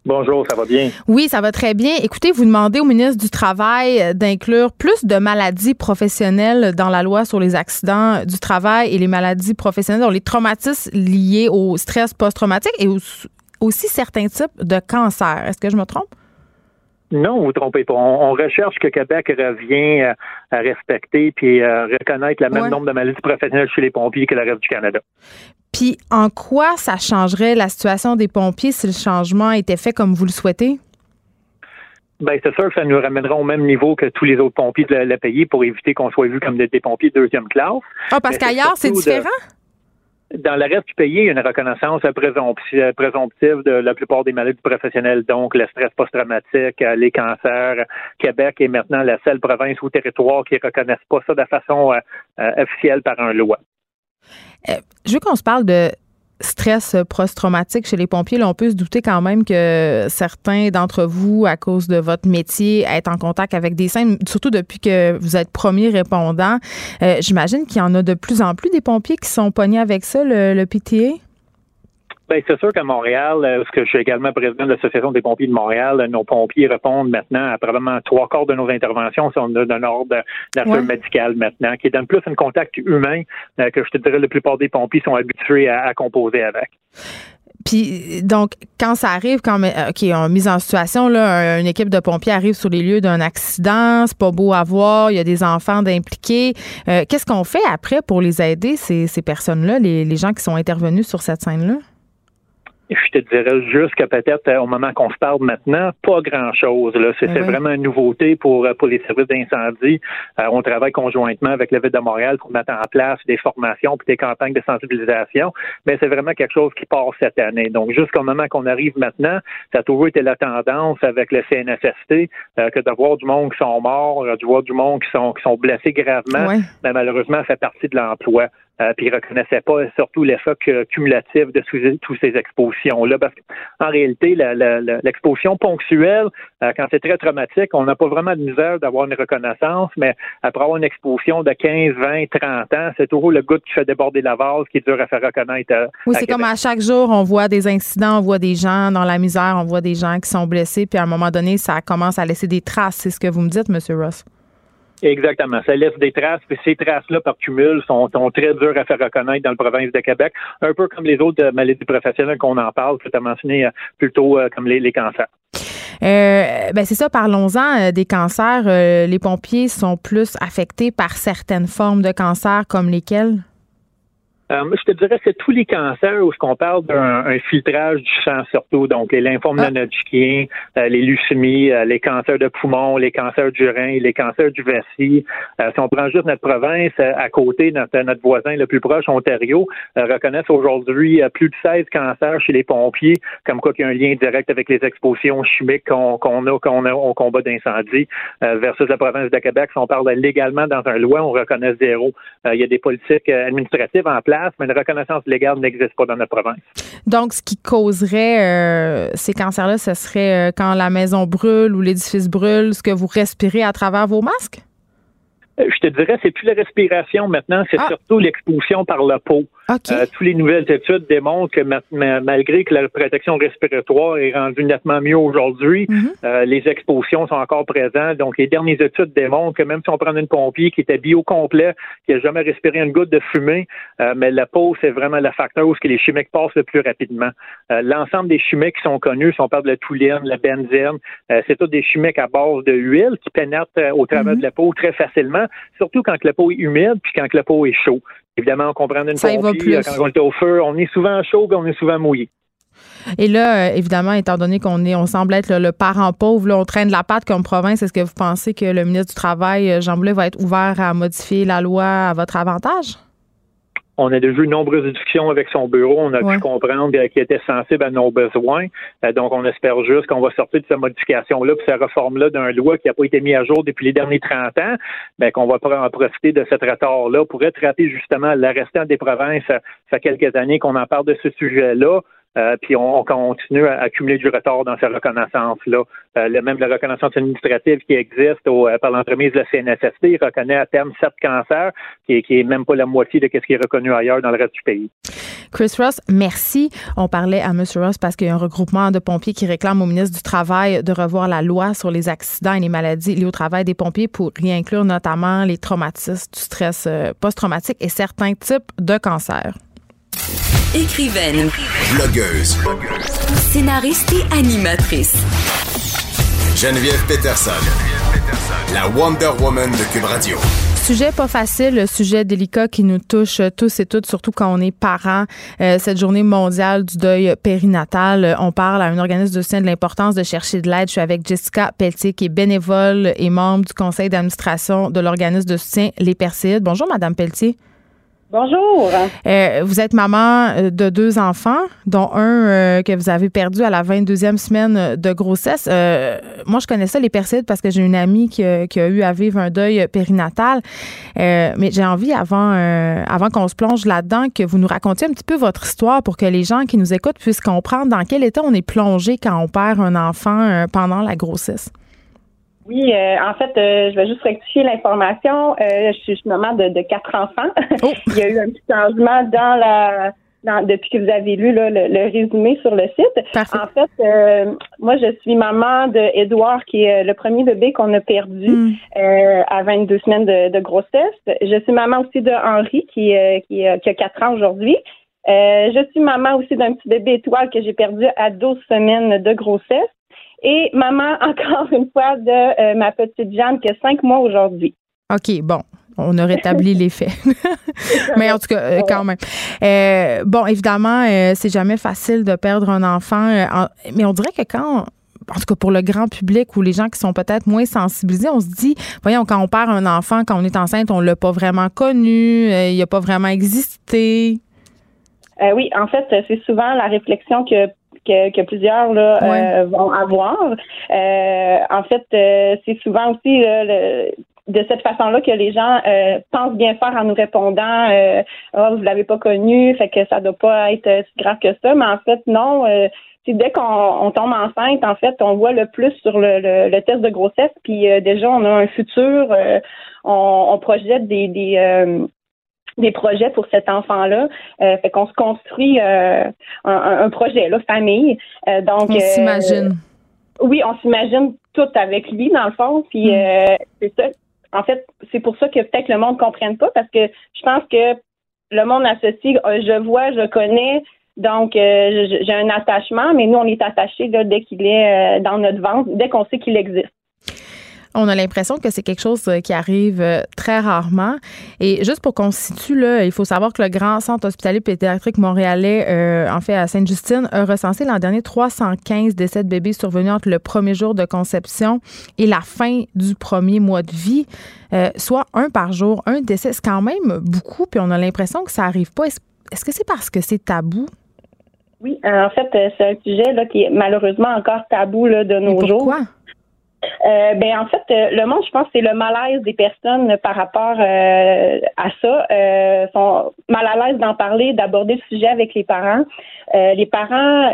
Bonjour, ça va bien? Oui, ça va très bien. Écoutez, vous demandez au ministre du Travail d'inclure plus de maladies professionnelles dans la loi sur les accidents du travail et les maladies professionnelles, donc les traumatismes liés au stress post-traumatique et aussi certains types de cancers. Est-ce que je me trompe? Non, vous ne trompez pas. On, recherche que Québec revient euh, à, respecter puis à euh, reconnaître le même nombre de maladies professionnelles chez les pompiers que le reste du Canada. Puis en quoi ça changerait la situation des pompiers si le changement était fait comme vous le souhaitez? Bien, c'est sûr que ça nous ramènera au même niveau que tous les autres pompiers de la, pays pour éviter qu'on soit vu comme des, pompiers de deuxième classe. Ah, parce qu'ailleurs, c'est différent? dans le reste du pays, il y a une reconnaissance présomptive de la plupart des maladies professionnelles, donc le stress post-traumatique, les cancers. Québec est maintenant la seule province ou territoire qui ne reconnaissent pas ça de façon euh, euh, officielle par un loi. Je veux qu'on se parle de stress post-traumatique chez les pompiers, là, on peut se douter quand même que certains d'entre vous, à cause de votre métier, être en contact avec des scènes, surtout depuis que vous êtes premier répondant. Euh, j'imagine qu'il y en a de plus en plus des pompiers qui sont pognés avec ça, le PTA. Ben, c'est sûr qu'à Montréal, euh, parce que je suis également président de l'Association des pompiers de Montréal, nos pompiers répondent maintenant à probablement trois quarts de nos interventions sont d'un ordre d'affaires médical maintenant, qui donne plus un contact humain euh, que je te dirais la plupart des pompiers sont habitués à, composer avec. Puis donc quand ça arrive, quand euh, ok, on mise en situation là, une équipe de pompiers arrive sur les lieux d'un accident, c'est pas beau à voir, il y a des enfants d'impliqués. Qu'est-ce qu'on fait après pour les aider ces, ces personnes-là, les, les gens qui sont intervenus sur cette scène-là? Je te dirais juste que peut-être euh, au moment qu'on se parle maintenant, pas grand-chose. C'est Ben oui. vraiment une nouveauté pour euh, pour les services d'incendie. Euh, on travaille conjointement avec la ville de Montréal pour mettre en place des formations puis des campagnes de sensibilisation. Mais c'est vraiment quelque chose qui part cette année. Donc jusqu'au moment qu'on arrive maintenant, ça a toujours été la tendance avec le CNSST euh, que de voir du monde qui sont morts, euh, de voir du monde qui sont qui sont blessés gravement. Ouais. Ben, malheureusement, ça fait partie de l'emploi. Euh, puis ils reconnaissaient pas surtout l'effet cumulatif de tous tous ces expositions-là. Parce qu'en réalité, l'exposition ponctuelle, euh, quand c'est très traumatique, on n'a pas vraiment de misère d'avoir une reconnaissance, mais après avoir une exposition de 15, 20, 30 ans, c'est toujours le goutte qui fait déborder la vase qui est dur à faire reconnaître. Oui, c'est comme à chaque jour, on voit des incidents, on voit des gens dans la misère, on voit des gens qui sont blessés, puis à un moment donné, ça commence à laisser des traces. C'est ce que vous me dites, M. Ross. Exactement. Ça laisse des traces, puis ces traces-là, par cumul, sont, très dures à faire reconnaître dans le province de Québec, un peu comme les autres maladies professionnelles qu'on en parle, que tu as mentionné euh, plutôt euh, comme les, les cancers. Euh, ben c'est ça, parlons-en euh, des cancers. Euh, les pompiers sont plus affectés par certaines formes de cancer comme lesquelles? Euh, je te dirais que c'est tous les cancers où ce qu'on parle d'un un filtrage du sang surtout, donc les lymphomes Ah. non-Hodgkin, euh, les leucémies, euh, les cancers de poumon, les cancers du rein, les cancers du vessie. Si on prend juste notre province, à côté, notre, notre voisin le plus proche, Ontario, reconnaissent aujourd'hui plus de 16 cancers chez les pompiers, comme quoi qu'il y a un lien direct avec les expositions chimiques qu'on qu'on a, qu'on a au combat d'incendie, versus la province de Québec. Si on parle légalement dans un loi, on reconnaît zéro. Il y a des politiques administratives en place, mais la reconnaissance légale n'existe pas dans notre province. Donc, ce qui causerait euh, ces cancers-là, ce serait euh, quand la maison brûle ou l'édifice brûle, ce que vous respirez à travers vos masques? Euh, Je te dirais, c'est plus la respiration maintenant, c'est Ah. surtout l'exposition par la peau. Euh, toutes les nouvelles études démontrent que ma- ma- malgré que la protection respiratoire est rendue nettement mieux aujourd'hui, Mhm. euh, les expositions sont encore présentes. Donc, les dernières études démontrent que même si on prend une pompier qui était bio complet, qui n'a jamais respiré une goutte de fumée, euh, mais la peau, c'est vraiment le facteur où ce que les chimiques passent le plus rapidement. Euh, L'ensemble des chimiques qui sont connus, si on parle de la touline, la benzène, euh, c'est tous des chimiques à base de huile qui pénètrent euh, au travers Mhm. de la peau très facilement, surtout quand la peau est humide puis quand la peau est chaud. Évidemment, on comprend une Ça plus. euh, quand on est au feu, on est souvent chaud et on est souvent mouillé. Et là, euh, évidemment, étant donné qu'on est, on semble être le, le parent pauvre, là, on traîne la patte comme province. Est-ce que vous pensez que le ministre du Travail, euh, Jean Boulet, va être ouvert à modifier la loi à votre avantage? On a déjà eu de nombreuses discussions avec son bureau. On a Ouais. pu comprendre qu'il était sensible à nos besoins. Euh, donc, on espère juste qu'on va sortir de cette modification-là, puis cette réforme-là d'un loi qui n'a pas été mise à jour depuis les derniers 30 ans, ben, qu'on va en profiter de cet retard-là pour rattraper justement le restant des provinces. Ça fait quelques années qu'on en parle de ce sujet-là. Euh, puis on, on continue à accumuler du retard dans cette reconnaissance-là. Euh, même la reconnaissance administrative qui existe euh, par l'entremise de la CNSST reconnaît à terme sept cancers, qui qui est même pas la moitié de ce qui est reconnu ailleurs dans le reste du pays. Chris Ross, merci. On parlait à M. Ross parce qu'il y a un regroupement de pompiers qui réclame au ministre du Travail de revoir la loi sur les accidents et les maladies liées au travail des pompiers pour y inclure notamment les traumatismes, du stress post-traumatique et certains types de cancers. Écrivaine, Blogueuse. scénariste et animatrice. Geneviève Peterson. La Wonder Woman de Cube Radio. Sujet pas facile, sujet délicat qui nous touche tous et toutes, surtout quand on est parents. Euh, cette journée mondiale du deuil périnatal, on parle à un organisme de soutien de l'importance de chercher de l'aide. Je suis avec Jessica Pelletier, qui est bénévole et membre du conseil d'administration de l'organisme de soutien Les Perséides. Bonjour, Madame Pelletier. Bonjour. Euh, vous êtes maman euh, de deux enfants, dont un euh, que vous avez perdu à la 22e semaine de grossesse. Moi, je connaissais les persides parce que j'ai une amie qui, a- qui a eu à vivre un deuil périnatal. Mais j'ai envie, avant, avant qu'on se plonge là-dedans, que vous nous racontiez un petit peu votre histoire pour que les gens qui nous écoutent puissent comprendre dans quel état on est plongé quand on perd un enfant pendant la grossesse. Oui, euh, en fait, euh, je vais juste rectifier l'information. Euh, je suis maman de, de quatre enfants. Oh. Il y a eu un petit changement dans la dans- depuis que vous avez lu là, le, le résumé sur le site. Parfait. En fait, euh, moi, je suis maman de Édouard, qui est euh, le premier bébé qu'on a perdu Hmm. euh, à 22 semaines de, de grossesse. Je suis maman aussi de Henri, qui, euh, qui, euh, qui a 4 ans aujourd'hui. Euh, je suis maman aussi d'un petit bébé étoile que j'ai perdu à 12 semaines de grossesse. Et maman, encore une fois, de euh, ma petite Jeanne qui a 5 mois aujourd'hui. OK, bon. on a rétabli les faits. mais en tout cas, quand même. bon, évidemment, c'est jamais facile de perdre un enfant, mais on dirait que quand en tout cas pour le grand public ou les gens qui sont peut-être moins sensibilisés, on se dit, voyons, quand on perd un enfant, quand on est enceinte, on l'a pas vraiment connu, euh, il n'a pas vraiment existé. Euh, oui, en fait, c'est souvent la réflexion que que, plusieurs là, euh, vont avoir. en fait, c'est souvent aussi de cette façon-là que les gens pensent bien faire en nous répondant oh, vous l'avez pas connu, fait que ça doit pas être si grave que ça. Mais en fait, non dès qu'on tombe enceinte, en fait, on voit le plus sur le, test de grossesse. Puis euh, déjà, on a un futur, euh, on, projette des, des, euh, des projets pour cet enfant-là. fait qu'on se construit un, projet, là, famille. donc, on s'imagine. oui, on s'imagine tout avec lui, dans le fond. Puis mm. c'est ça. En fait, c'est pour ça que peut-être le monde ne comprenne pas, parce que je pense que le monde associe, je vois, je connais, donc, euh, j'ai un attachement, mais nous, on est attaché dès qu'il est euh, dans notre ventre, dès qu'on sait qu'il existe. On a l'impression que c'est quelque chose euh, qui arrive très rarement. Et juste pour qu'on se situe, là, il faut savoir que le Grand Centre hospitalier pédiatrique montréalais, en fait à Sainte-Justine, a recensé l'an dernier 315 décès de bébés survenus entre le premier jour de conception et la fin du premier mois de vie, soit un par jour. Un décès, c'est quand même beaucoup, puis on a l'impression que ça n'arrive pas. Est-ce que c'est parce que c'est tabou? Oui, euh, en fait, euh, c'est un sujet là, qui est malheureusement encore tabou là, de nos jours. Pourquoi? Euh, ben en fait, le monde, je pense, c'est le malaise des personnes par rapport à ça. Euh, sont mal à l'aise d'en parler, d'aborder le sujet avec les parents. les parents,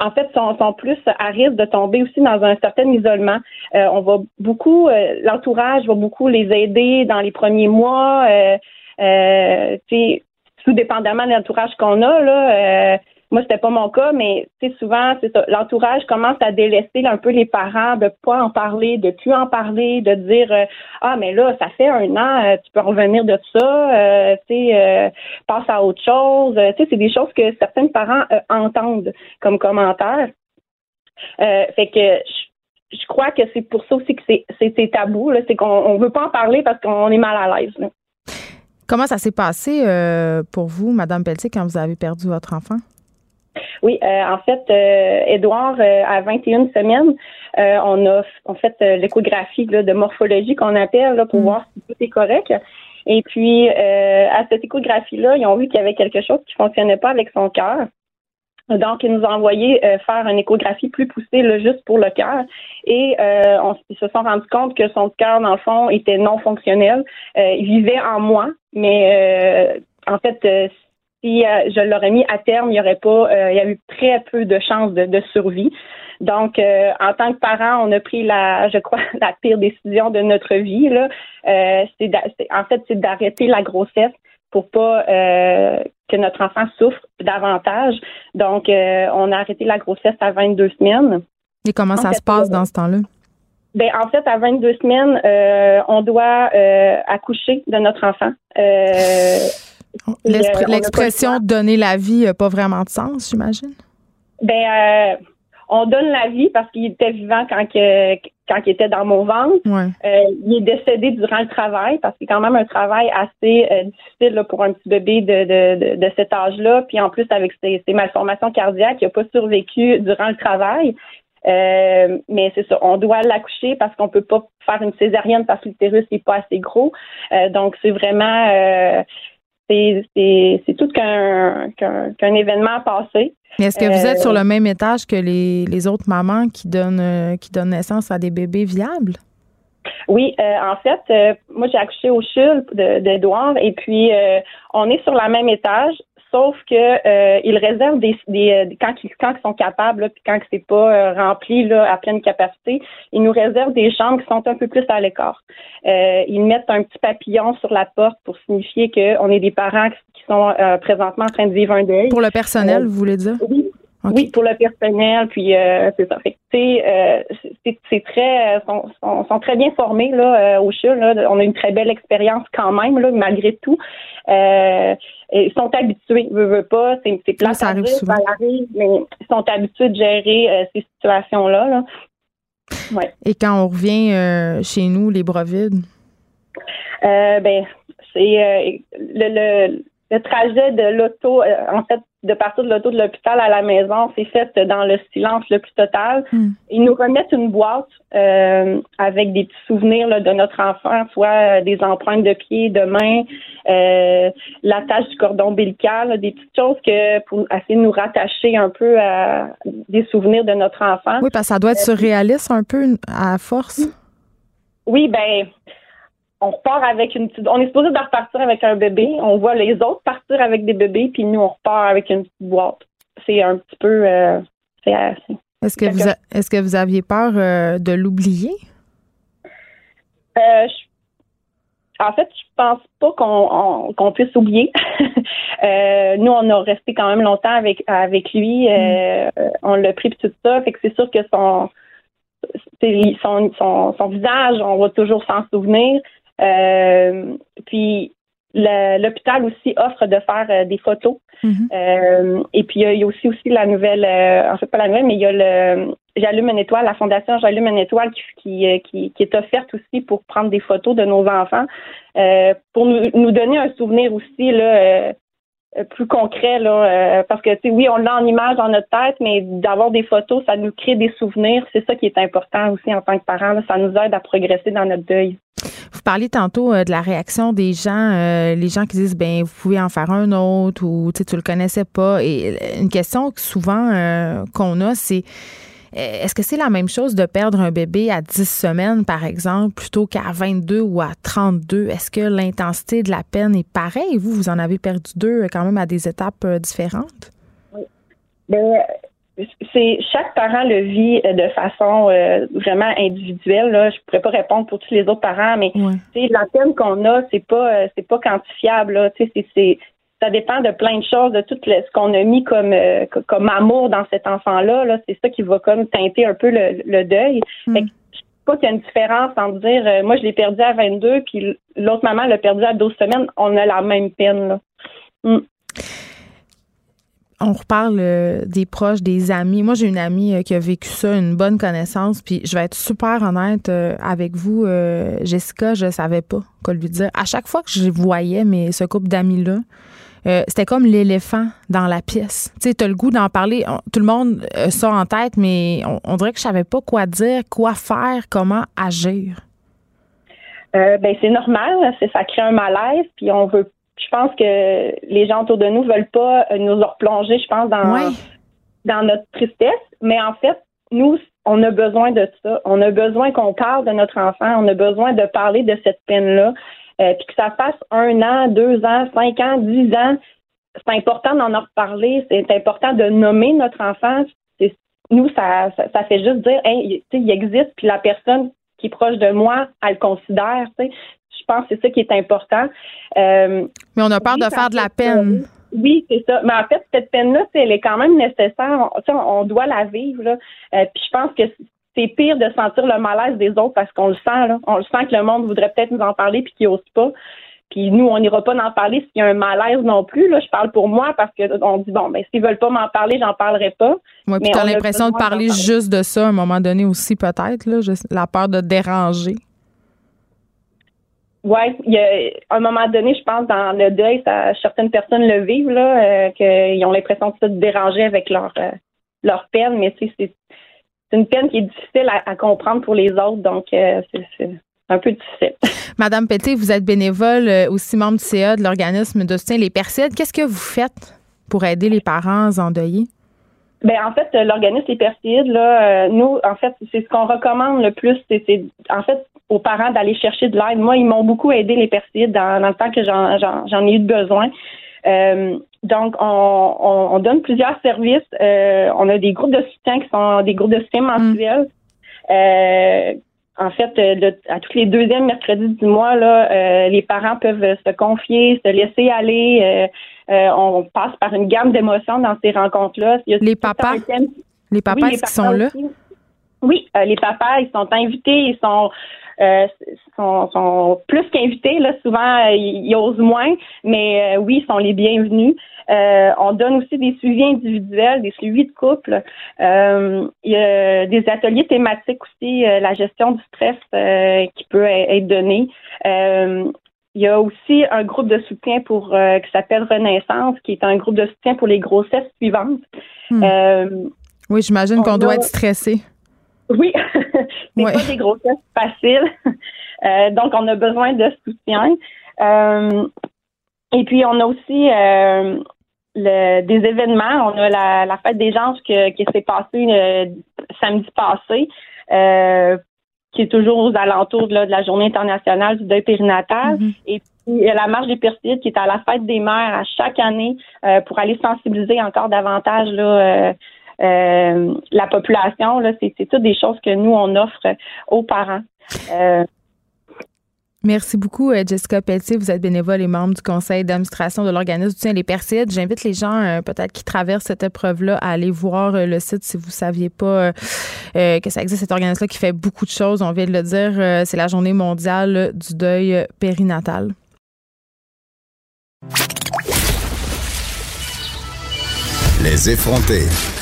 en fait, sont, sont, plus à risque de tomber aussi dans un certain isolement. on va beaucoup, l'entourage va beaucoup les aider dans les premiers mois. Euh, tout dépendamment de l'entourage qu'on a, là, euh, moi, c'était pas mon cas, mais souvent, c'est ça. L'entourage commence à délaisser un peu les parents, de pas en parler, de plus en parler, de dire euh, Ah, mais là, ça fait un an, euh, tu peux revenir de ça, tu sais, passe à autre chose. tu sais, c'est des choses que certains parents entendent comme commentaires. fait que je, crois que c'est pour ça aussi que c'est tabou, c'est qu'on on veut pas en parler parce qu'on est mal à l'aise. Comment ça s'est passé euh, pour vous, Madame Pelletier, quand vous avez perdu votre enfant? Oui, euh, en fait, euh, Édouard, à 21 semaines, on a fait l'échographie de morphologie qu'on appelle pour mm. voir si tout est correct. Et puis, à cette échographie-là, ils ont vu qu'il y avait quelque chose qui fonctionnait pas avec son cœur. Donc, ils nous ont envoyé euh, faire une échographie plus poussée, là, juste pour le cœur. Et euh, on, ils se sont rendus compte que son cœur, dans le fond, était non fonctionnel. Euh, il vivait en moi, mais en fait, si je l'aurais mis à terme, il y aurait pas, il y a eu très peu de chances de, de survie. Donc, en tant que parent, on a pris la, je crois, la pire décision de notre vie. Là, c'est, en fait, c'est d'arrêter la grossesse pour pas euh, que notre enfant souffre davantage. Donc, euh, on a arrêté la grossesse à 22 semaines. Et comment ça se passe dans ce temps-là? Ben, en fait, à 22 semaines, euh, on doit accoucher de notre enfant. L'expression donner la vie n'a pas vraiment de sens, j'imagine? Ben, on donne la vie parce qu'il était vivant quand, que, quand il était dans mon ventre. Euh, il est décédé durant le travail parce que c'est quand même un travail assez euh, difficile pour un petit bébé de, de, de, cet âge-là. Puis en plus, avec ses, malformations cardiaques, il n'a pas survécu durant le travail. Euh, mais c'est ça, on doit l'accoucher parce qu'on peut pas faire une césarienne parce que l'utérus n'est pas assez gros. donc c'est vraiment c'est tout qu'un qu'un événement passé. Est-ce que vous êtes sur euh, le même étage que les, les autres mamans qui donnent euh, qui donnent naissance à des bébés viables? Oui, euh, en fait, moi j'ai accouché au CHUL d'Edouard et puis on est sur le même étage. Sauf que euh, ils réservent des, des, euh, quand ils quand ils sont capables, là, puis quand c'est pas euh, rempli là, à pleine capacité, ils nous réservent des chambres qui sont un peu plus à l'écart. Euh, ils mettent un petit papillon sur la porte pour signifier qu'on est des parents qui sont présentement en train de vivre un deuil. Pour le personnel, vous voulez dire? Oui. Oui, pour le personnel, puis c'est ça. Fait c'est très, sont, sont, très bien formés là au CHU. Là. On a une très belle expérience quand même là, malgré tout. Euh, ils sont habitués, veut, veut pas, c'est c'est plat, ça arrive, ça arrive, mais ils sont habitués de gérer euh, ces situations-là. Là. Ouais. Et quand on revient euh, chez nous, les bras vides? ben, c'est le, le, trajet de l'auto, en fait, de partir de l'auto de l'hôpital à la maison, c'est fait dans le silence le plus total. Hmm. Ils nous remettent une boîte euh, avec des petits souvenirs là, de notre enfant, soit euh, des empreintes de pieds, de mains, euh, l'attache du cordon ombilical, des petites choses que pour essayer de nous rattacher un peu à des souvenirs de notre enfant. Oui, parce que ça doit être surréaliste un peu à force. Oui, ben on repart avec une petite. On est supposé de repartir avec un bébé. On voit les autres partir avec des bébés, puis nous, on repart avec une petite boîte. C'est un petit peu. Euh, c'est assez. Est-ce que, vous est-ce que vous aviez peur euh, de l'oublier? Euh, en fait, je pense pas qu'on, qu'on puisse oublier. nous, on a resté quand même longtemps avec, avec lui. Mm. On l'a pris tout ça. Fait que c'est sûr que son, son, son, son visage, on va toujours s'en souvenir. Euh, puis l'hôpital aussi offre de faire euh, des photos. Mhm. Euh, et puis il y, a aussi aussi la nouvelle, en fait pas la nouvelle, mais il y a le J'allume une étoile, la fondation J'allume une étoile qui, qui, qui, est offerte aussi pour prendre des photos de nos enfants, pour nous, nous, donner un souvenir aussi là, plus concret là parce que tu sais oui on l'a en image dans notre tête mais d'avoir des photos ça nous crée des souvenirs c'est ça qui est important aussi en tant que parent ça nous aide à progresser dans notre deuil vous parliez tantôt euh, de la réaction des gens les gens qui disent ben vous pouvez en faire un autre ou tu tu le connaissais pas et une question souvent qu'on a c'est euh, est-ce que c'est la même chose de perdre un bébé à 10 semaines, par exemple, plutôt qu'à 22 ou à 32? Est-ce que l'intensité de la peine est pareille? Vous, vous en avez perdu deux euh, quand même à des étapes euh, différentes? Oui. Ben, c'est chaque parent le vit de façon vraiment individuelle. Là. Je pourrais pas répondre pour tous les autres parents, mais la peine qu'on a, c'est pas c'est pas quantifiable. C'est ça dépend de plein de choses, de tout ce qu'on a mis comme euh, comme amour dans cet enfant-là. -là, c'est ça qui va comme teinter un peu le, deuil. Mm. Fait je pas qu'il y a une différence entre dire euh, moi je l'ai perdu à 22 puis l'autre maman l'a perdu à 12 semaines, on a la même peine. Là. Mm. On reparle euh, des proches, des amis. Moi, j'ai une amie qui a vécu ça, une bonne connaissance. Puis je vais être super honnête avec vous, Jessica, je savais pas quoi lui dire. À chaque fois que je voyais ce couple d'amis-là, euh, c'était comme l'éléphant dans la pièce. Tu sais, tu as le goût d'en parler. tout le monde a ça en tête, mais on, dirait que je savais pas quoi dire, quoi faire, comment agir. Euh, ben c'est normal, ça crée un malaise, puis on veut. Je pense que les gens autour de nous veulent pas nous replonger, je pense, dans dans notre tristesse. Mais en fait, nous, on a besoin de ça. On a besoin qu'on parle de notre enfant. On a besoin de parler de cette peine-là. Euh, puis que ça fasse un an, deux ans, cinq ans, dix ans, c'est important d'en reparler. C'est important de nommer notre enfant. Nous, ça, ça, fait juste dire, hey, il existe, puis la personne qui est proche de moi, elle le considère. Je pense que c'est ça qui est important. Euh, Mais on a peur de faire de la peine. Oui, c'est ça. Mais en fait, cette peine-là, elle est quand même nécessaire. On, on doit la vivre. Là. Euh, puis je pense que c'est pire de sentir le malaise des autres parce qu'on le sent, là. On le sent que le monde voudrait peut-être nous en parler puis qu'il n'ose pas. Puis nous, on n'ira pas en parler s'il y a un malaise non plus. Là, je parle pour moi parce qu'on dit bon, ben s'ils veulent pas m'en parler, j'en parlerai pas. Oui, puis t'as l'impression de parler, juste de ça à un moment donné aussi peut-être là, la peur de déranger. Oui, il y a un moment donné, je pense, dans le deuil, ça, certaines personnes le vivent, là, euh, qu'ils ont l'impression de se déranger avec leur euh, leur peine, mais c'est c'est une peine qui est difficile à, comprendre pour les autres, donc euh, c'est un peu difficile. Madame Pété, vous êtes bénévole, aussi membre du CA de l'organisme de soutien Les Persides. Qu'est-ce que vous faites pour aider les parents endeuillés? Ben en fait, l'organisme Les Persides, là, nous, en fait, c'est ce qu'on recommande le plus, c'est en fait aux parents d'aller chercher de l'aide. Moi, ils m'ont beaucoup aidé les Persides dans, dans le temps que j'en ai eu besoin. Euh, donc, on, on, donne plusieurs services. Euh, on a des groupes de soutien qui sont des groupes de soutien mensuels. Euh, en fait, à tous les deuxièmes mercredis du mois, là, les parents peuvent se confier, se laisser aller. on passe par une gamme d'émotions dans ces rencontres-là. Les papas, les papas, qui sont là? Oui, les papas, ils sont invités, ils sont euh, sont, plus qu'invités. Là, souvent, ils, osent moins, mais euh, oui, ils sont les bienvenus. Euh, on donne aussi des suivis individuels, des suivis de couple. il y a des ateliers thématiques aussi, la gestion du stress qui peut être donnée. il y a aussi un groupe de soutien pour qui s'appelle Renaissance, qui est un groupe de soutien pour les grossesses suivantes. Hmm. oui, j'imagine qu'on doit être stressé. Oui, c'est pas des grossesses faciles. donc, on a besoin de soutien. et puis, on a aussi des événements. On a la, fête des gens qui, s'est passée euh, samedi passé, euh, qui est toujours aux alentours de, la Journée internationale du deuil périnatal. Mm-hmm. Et puis, il y a la marche des Persides qui est à la fête des mères à chaque année euh, pour aller sensibiliser encore davantage là, la population. Là, c'est, c'est toutes des choses que nous, on offre aux parents. Merci beaucoup, euh, Jessica Pelletier. Vous êtes bénévole et membre du conseil d'administration de l'organisme du les Persides. J'invite les gens, euh, peut-être qui traversent cette épreuve-là, à aller voir euh, le site si vous ne saviez pas que ça existe, cet organisme-là qui fait beaucoup de choses. On vient de le dire, c'est la journée mondiale du deuil périnatal. Les effrontés.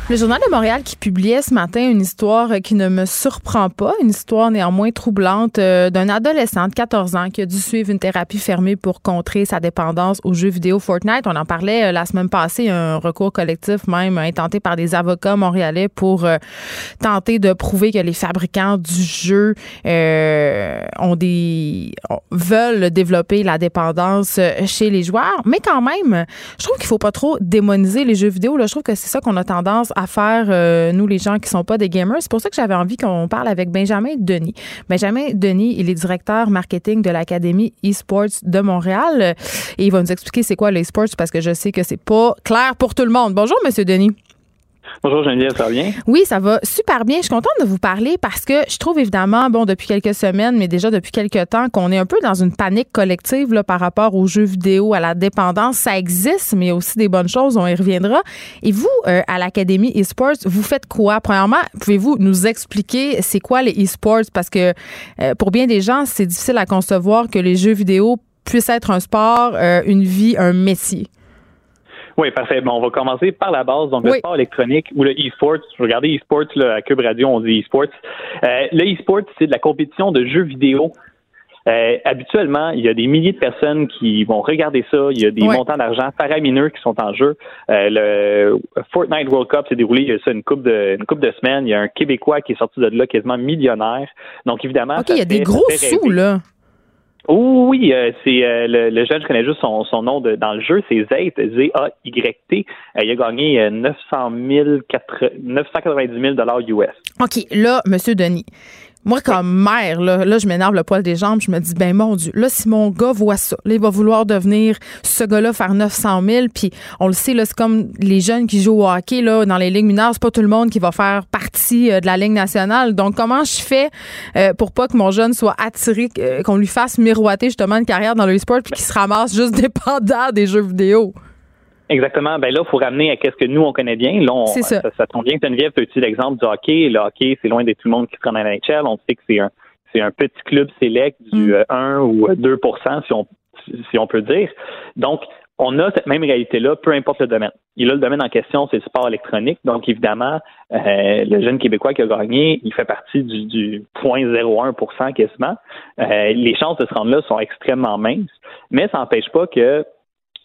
Le Journal de Montréal qui publiait ce matin une histoire qui ne me surprend pas, une histoire néanmoins troublante euh, d'un adolescent de 14 ans qui a dû suivre une thérapie fermée pour contrer sa dépendance aux jeux vidéo Fortnite. On en parlait euh, la semaine passée, un recours collectif même intenté par des avocats montréalais pour euh, tenter de prouver que les fabricants du jeu ont des veulent développer la dépendance chez les joueurs. Mais quand même, je trouve qu'il faut pas trop démoniser les jeux vidéo. Je trouve que c'est ça qu'on a tendance à à faire, euh, nous, les gens qui sont pas des gamers. C'est pour ça que j'avais envie qu'on parle avec Benjamin Denis. Benjamin Denis, il est directeur marketing de l'Académie eSports de Montréal et il va nous expliquer c'est quoi l'eSports parce que je sais que c'est pas clair pour tout le monde. Bonjour, Monsieur Denis. Bonjour Geneviève, ça va bien? Oui, ça va super bien. Je suis contente de vous parler parce que je trouve évidemment, bon, depuis quelques semaines, mais déjà depuis quelques temps, qu'on est un peu dans une panique collective par rapport aux jeux vidéo, à la dépendance. Ça existe, mais aussi des bonnes choses, on y reviendra. Et vous, euh, à l'Académie eSports, vous faites quoi? Premièrement, pouvez-vous nous expliquer c'est quoi les eSports? Parce que euh, pour bien des gens, c'est difficile à concevoir que les jeux vidéo puissent être un sport, euh, une vie, un métier. Oui, parfait. Bon, on va commencer par la base. Donc, le sport électronique ou le e-sport. Regardez e-sport là, à Cube Radio, on dit e-sport. Euh, le e-sport, c'est de la compétition de jeux vidéo. Euh, habituellement, il y a des milliers de personnes qui vont regarder ça. Il y a des montants d'argent faramineux qui sont en jeu. Euh, le Fortnite World Cup s'est déroulé il y a ça une coupe de une coupe de semaines. Il y a un Québécois qui est sorti de là quasiment millionnaire. Donc évidemment, OK, il y a des gros sous là. Oui, euh, c'est euh, le, jeune, je connais juste son, son nom de, dans le jeu, c'est Zayt, Z-A-Y-T. Euh, il a gagné 900 000, 990 000 dollars US. OK, là, Monsieur Denis, moi, comme mère, là, là je m'énerve le poil des jambes. Je me dis, ben mon Dieu, là, si mon gars voit ça, là, il va vouloir devenir ce gars-là, faire 900 000. Puis on le sait, là, c'est comme les jeunes qui jouent au hockey là, dans les ligues mineures. C'est pas tout le monde qui va faire partie euh, de la Ligue nationale. Donc, comment je fais euh, pour pas que mon jeune soit attiré, euh, qu'on lui fasse miroiter justement une carrière dans le sport puis qu'il se ramasse juste dépendant des jeux vidéo? Exactement. Ben là, il faut ramener à ce que nous, on connaît bien. Là, ça. Ça, tombe bien que Geneviève peut utiliser l'exemple du hockey? Le hockey, c'est loin d'être tout le monde qui se rend à la NHL. On sait que c'est un, c'est un petit club sélect du 1 mm. euh, ou 2 si on, si on peut dire. Donc, on a cette même réalité-là, peu importe le domaine. Et là, le domaine en question, c'est le sport électronique. Donc, évidemment, euh, le jeune Québécois qui a gagné, il fait partie du, du 0.01% quasiment. Euh, les chances de se rendre là sont extrêmement minces, mais ça n'empêche pas que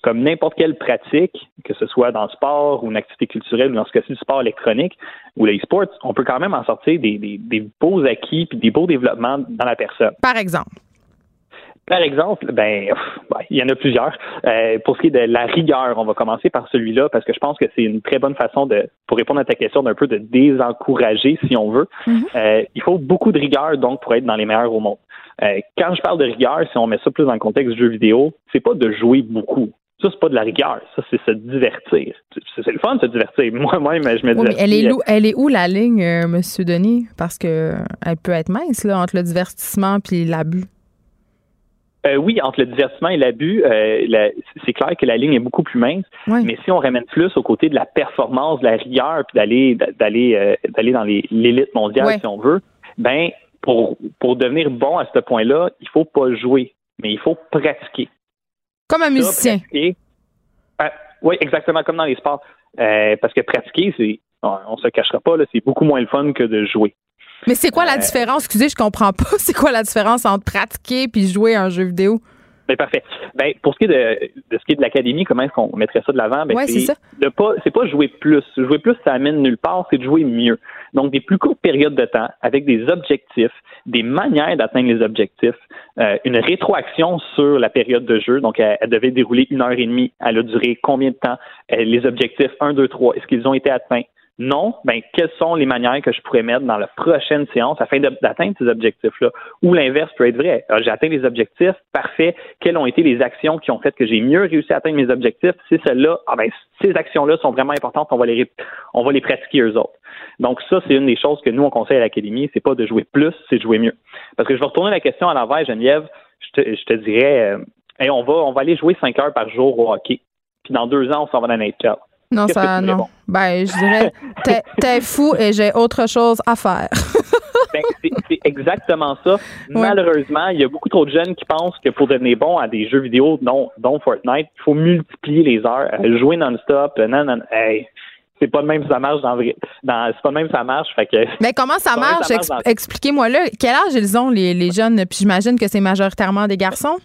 comme n'importe quelle pratique, que ce soit dans le sport ou une activité culturelle ou dans ce cas-ci du sport électronique ou les sports, on peut quand même en sortir des, beaux acquis puis des beaux développements dans la personne. Par exemple. Par exemple, ben, il y en a plusieurs. Euh, pour ce qui est de la rigueur, on va commencer par celui-là parce que je pense que c'est une très bonne façon de, pour répondre à ta question, d'un peu de désencourager, si on veut. Mm-hmm. Euh, il faut beaucoup de rigueur donc pour être dans les meilleurs au monde. Euh, quand je parle de rigueur, si on met ça plus dans le contexte du jeu vidéo, c'est pas de jouer beaucoup. Ça, c'est pas de la rigueur. Ça, c'est se divertir. C'est le fun de se divertir. Moi-même, je me dis. elle, est où, elle est où la ligne, euh, M. Denis? Parce que elle peut être mince, là, entre le divertissement et l'abus. Euh, oui, entre le divertissement et l'abus, euh, c'est clair que la ligne est beaucoup plus mince. Mais si on ramène plus au côté de la performance, de la rigueur, puis d'aller d'aller d'aller dans l'élite mondiale, si on veut, ben pour pour devenir bon à ce point-là, il faut pas jouer, mais il faut pratiquer. Comme un musicien. oui, exactement, comme dans les sports. parce que pratiquer, c'est on se cachera pas, c'est beaucoup moins le fun que de jouer. Mais c'est quoi la différence? Excusez, je comprends pas. C'est quoi la différence entre pratiquer puis jouer à un jeu vidéo? Ben, parfait. Ben, pour ce qui est de, de ce qui est de l'académie, comment est-ce qu'on mettrait ça de l'avant? Ben, c'est de pas, c'est pas jouer plus. Jouer plus, ça amène nulle part, c'est de jouer mieux. Donc, des plus courtes périodes de temps avec des objectifs, des manières d'atteindre les objectifs, euh, une rétroaction sur la période de jeu. Donc, elle, devait dérouler une heure et demie. Elle a duré combien de temps? Euh, les objectifs 1, 2, 3, est-ce qu'ils ont été atteints? Non, ben quelles sont les manières que je pourrais mettre dans la prochaine séance afin d'atteindre ces objectifs-là? Ou l'inverse peut être vrai. J'ai atteint les objectifs, parfait. Quelles ont été les actions qui ont fait que j'ai mieux réussi à atteindre mes objectifs? C'est celles-là, ah ben, ces actions-là sont vraiment importantes, on va les on va les pratiquer eux autres. Donc ça, c'est une des choses que nous on conseille à l'académie, c'est pas de jouer plus, c'est de jouer mieux. Parce que je vais retourner la question à l'envers, Geneviève. Je te, je te dirais, euh, on va on va aller jouer cinq heures par jour au hockey. Puis dans deux ans, on s'en va dans NHL. Non, ça, non. Ben, je dirais, t'es fou et j'ai autre chose à faire. ben, c'est exactement ça. Malheureusement, il y a beaucoup trop de jeunes qui pensent que pour devenir bon à des jeux vidéo, dont, dont Fortnite, il faut multiplier les heures, jouer non-stop. Non, non, hey, c'est pas de même ça marche dans, dans c'est pas de même ça marche fait que mais comment ça marche, expliquez-moi là quel âge ils ont les, les jeunes? Puis j'imagine que c'est majoritairement des garçons?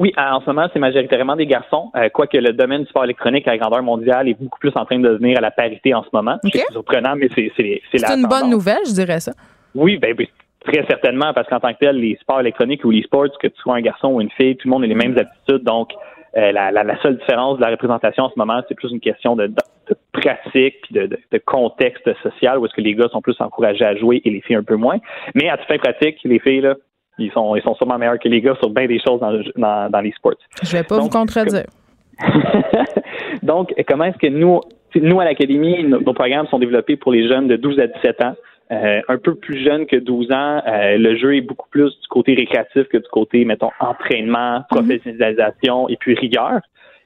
Oui, en ce moment, c'est majoritairement des garçons, euh, quoique le domaine du sport électronique à grandeur mondiale est beaucoup plus en train de devenir à la parité en ce moment. C'est surprenant, mais c'est c'est C'est une bonne nouvelle, je dirais ça. Oui, ben, ben très certainement, parce qu'en tant que tel, les sports électroniques ou les sports, que tu sois un garçon ou une fille, tout le monde a les mêmes aptitudes. Donc, euh, la, la, seule différence de la représentation en ce moment, c'est plus une question de, de, pratique puis de, de, contexte social où est-ce que les gars sont plus encouragés à jouer et les filles un peu moins. Mais à toute fin pratique, les filles, là, ils sont, ils sont sûrement meilleurs que les gars sur bien des choses dans, dans, dans les sports. Je vais pas vous contredire. Donc, comment est-ce que nous, nous à l'Académie, nos, programmes sont développés pour les jeunes de 12 à 17 ans. Euh, un peu plus jeunes que 12 ans, euh, le jeu est beaucoup plus du côté récréatif que du côté, mettons, entraînement, mhm. professionnalisation et puis rigueur.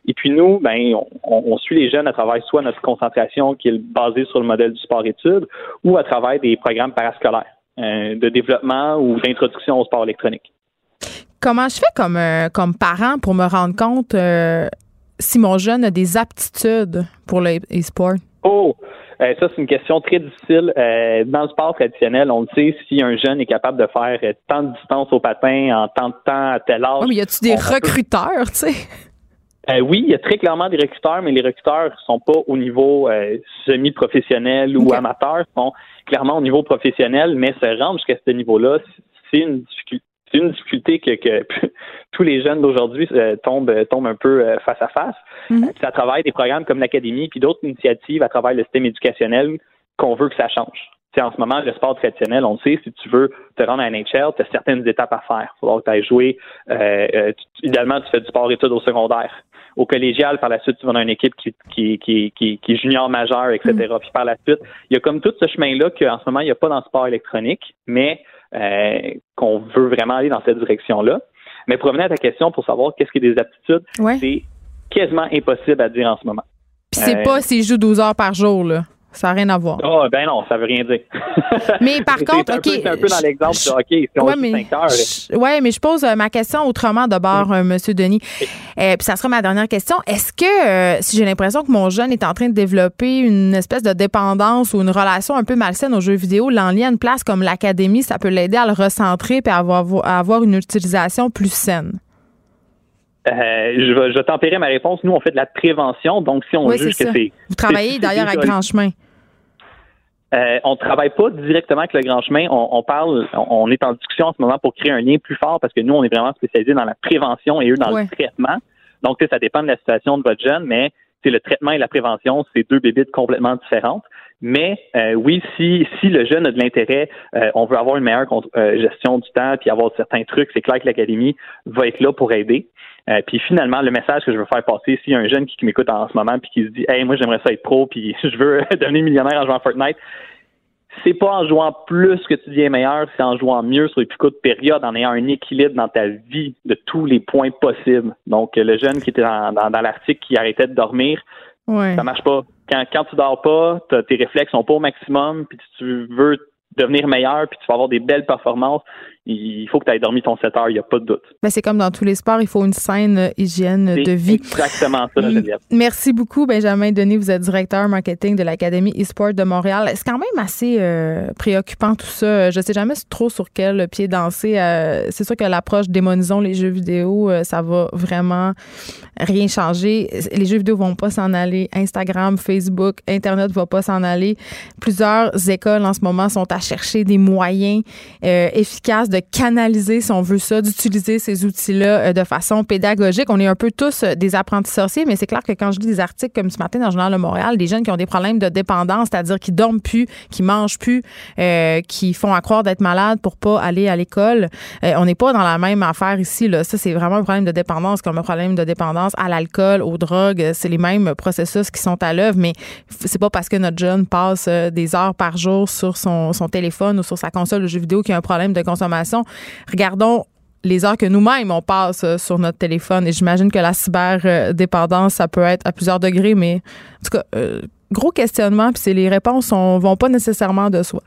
Et puis nous, ben, on, on, suit les jeunes à travers soit notre concentration qui est basée sur le modèle du sport-études ou à travers des programmes parascolaires. Euh, de développement ou d'introduction au sport électronique. Comment je fais comme, euh, comme parent pour me rendre compte euh, si mon jeune a des aptitudes pour le sport Oh, ça, c'est une question très difficile. dans le sport traditionnel, on le sait, si un jeune est capable de faire tant de distance au patin en tant de temps à tel âge. Oh, mais y a-tu des recruteurs, tu sais? Oui, il y a très clairement des recruteurs, mais les recruteurs sont pas au niveau semi-professionnel ou amateur, sont clairement au niveau professionnel, mais se rendre jusqu'à ce niveau-là, c'est une difficulté. C'est une difficulté que, tous les jeunes d'aujourd'hui euh, tombent, tombent un peu euh, face à face. Mm à travers des programmes comme l'Académie, puis d'autres initiatives à travers le système éducationnel qu'on veut que ça change. C'est en ce moment, le sport traditionnel, on le sait, si tu veux te rendre à NHL, tu as certaines étapes à faire. Il faut que tu ailles jouer. Euh, idéalement, tu fais du sport études au secondaire au collégial, par la suite, tu vas dans une équipe qui, qui, qui, qui, qui est junior majeur, etc. Mm. Puis par la suite, il y a comme tout ce chemin-là qu'en ce moment, il n'y a pas dans le sport électronique, mais euh, qu'on veut vraiment aller dans cette direction-là. Mais pour revenir à ta question, pour savoir qu'est-ce qui est des aptitudes, c'est quasiment impossible à dire en ce moment. Puis c'est euh, pas s'il joue 12 heures par jour, là. Ça n'a rien à voir. Ah, ben non, ça veut rien dire. Mais par contre, OK. C'est un peu dans l'exemple de OK, si on ouais, mais, 5 heures. Oui, mais je pose euh, ma question autrement d'abord, M. Monsieur Denis. Euh, puis ça sera ma dernière question. Est-ce que, euh, si j'ai l'impression que mon jeune est en train de développer une espèce de dépendance ou une relation un peu malsaine aux jeux vidéo, l'en lien une place comme l'académie, ça peut l'aider à le recentrer et à avoir, à avoir une utilisation plus saine? Euh, je vais, je vais tempérer ma réponse. Nous, on fait de la prévention, donc si on juge que c'est. Vous travaillez d'ailleurs avec Grand Chemin. Euh, on ne travaille pas directement avec le Grand Chemin. On, parle, on, est en discussion en ce moment pour créer un lien plus fort parce que nous, on est vraiment spécialisés dans la prévention et eux dans le traitement. Donc, ça dépend de la situation de votre jeune, mais c'est le traitement et la prévention, c'est deux bébites complètement différentes. Mais euh, oui, si si le jeune a de l'intérêt, euh, on veut avoir une meilleure gestion du temps puis avoir certains trucs, c'est clair que l'académie va être là pour aider. Puis finalement, le message que je veux faire passer, s'il y a un jeune qui, m'écoute en ce moment puis qui se dit, hey, moi j'aimerais ça être pro puis je veux devenir millionnaire en jouant Fortnite, c'est pas en jouant plus que tu deviens meilleur, c'est en jouant mieux sur les plus courtes périodes, en ayant un équilibre dans ta vie de tous les points possibles. Donc, le jeune qui était dans, dans, l'article qui arrêtait de dormir, ça marche pas. Quand, quand tu dors pas, tes réflexes sont pas au maximum, puis tu veux devenir meilleur, puis tu vas avoir des belles performances, il faut que tu aies dormi ton 7 heures, il n'y a pas de doute. Ben, c'est comme dans tous les sports, il faut une saine hygiène de vie. Exactement ça, Geneviève. Merci beaucoup, Benjamin Denis. Vous êtes directeur marketing de l'Académie eSport de Montréal. C'est quand même assez euh, préoccupant tout ça. Je ne sais jamais trop sur quel pied danser. Euh, c'est sûr que l'approche démonisons les jeux vidéo, euh, ça va vraiment rien changer. Les jeux vidéo vont pas s'en aller. Instagram, Facebook, Internet va pas s'en aller. Plusieurs écoles en ce moment sont à chercher des moyens efficaces de canaliser, si on veut ça, d'utiliser ces outils-là de façon pédagogique. On est un peu tous des apprentis sorciers, mais c'est clair que quand je lis des articles comme ce matin dans le Journal de Montréal, des jeunes qui ont des problèmes de dépendance, c'est-à-dire qui dorment plus, qui mangent plus, euh, qui font à croire d'être malades pour pas aller à l'école. Euh, on n'est pas dans la même affaire ici. Là. Ça, c'est vraiment un problème de dépendance comme un problème de dépendance à l'alcool, aux drogues. C'est les mêmes processus qui sont à l'œuvre, mais c'est pas parce que notre jeune passe euh, des heures par jour sur son, son téléphone ou sur sa console de jeux vidéo qu'il y a un problème de consommation. Regardons les heures que nous-mêmes on passe euh, sur notre téléphone. Et j'imagine que la cyberdépendance, ça peut être à plusieurs degrés, mais en tout cas, euh, gros questionnement, puis les réponses ne vont pas nécessairement de soi.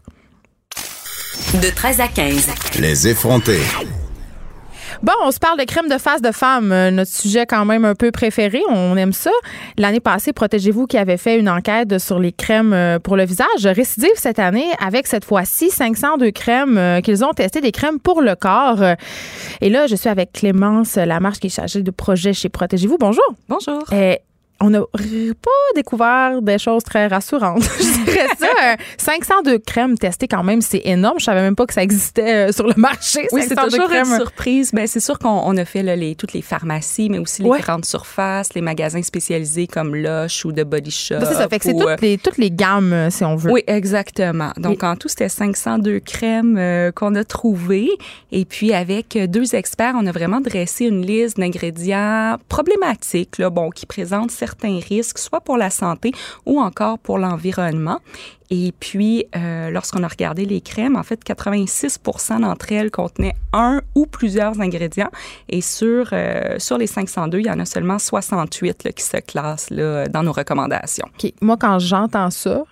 De 13 à 15. Les effrontés. Bon, on se parle de crème de face de femme, euh, notre sujet quand même un peu préféré. On aime ça. L'année passée, Protégez-vous qui avait fait une enquête sur les crèmes euh, pour le visage. Récidive cette année avec cette fois-ci 502 crèmes euh, qu'ils ont testées, des crèmes pour le corps. Et là, je suis avec Clémence Lamarche qui est chargée de projet chez Protégez-vous. Bonjour. Bonjour on n'a pas découvert des choses très rassurantes. je dirais ça. 502 euh, crèmes testées quand même, c'est énorme. Je savais même pas que ça existait euh, sur le marché. Oui, c'est toujours une surprise. Ben, c'est sûr qu'on a fait les, toutes les pharmacies, mais aussi les grandes surfaces, les magasins spécialisés comme Lush ou de Body Shop. Ben, c'est ça. Fait que c'est toutes, euh, les, toutes les gammes, si on veut. Oui, exactement. Donc, en tout, c'était 502 crèmes qu'on a trouvées. Et puis, avec deux experts, on a vraiment dressé une liste d'ingrédients problématiques, là, bon, qui présentent certains risques, soit pour la santé ou encore pour l'environnement. Et puis, euh, lorsqu'on a regardé les crèmes, en fait, 86 d'entre elles contenaient un ou plusieurs ingrédients. Et sur, euh, sur les 502, il y en a seulement 68 qui se classent là, dans nos recommandations. OK. Moi, quand j'entends ça,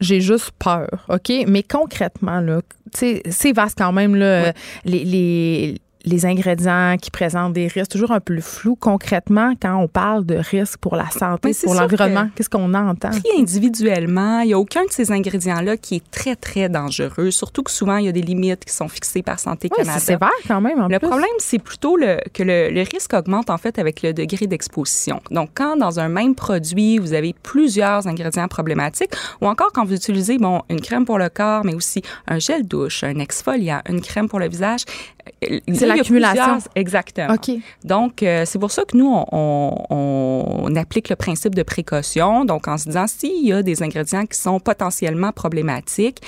j'ai juste peur, OK? Mais concrètement, là, c'est vaste quand même, là, les, les, les ingrédients qui présentent des risques, toujours un peu flou. Concrètement, quand on parle de risques pour la santé, pour l'environnement, qu'est-ce qu'on entend? individuellement, il n'y a aucun de ces ingrédients-là qui est très, très dangereux, surtout que souvent, il y a des limites qui sont fixées par Santé oui, Canada. C'est sévère quand même. le problème, c'est plutôt le, que le, le, risque augmente en fait avec le degré d'exposition. Donc, quand dans un même produit, vous avez plusieurs ingrédients problématiques, ou encore quand vous utilisez bon, une crème pour le corps, mais aussi un gel douche, un exfoliant, une crème pour le visage, c'est l'accumulation. Exactement. Donc, euh, c'est pour ça que nous, on, applique le principe de précaution. Donc, en se disant, s'il y a des ingrédients qui sont potentiellement problématiques,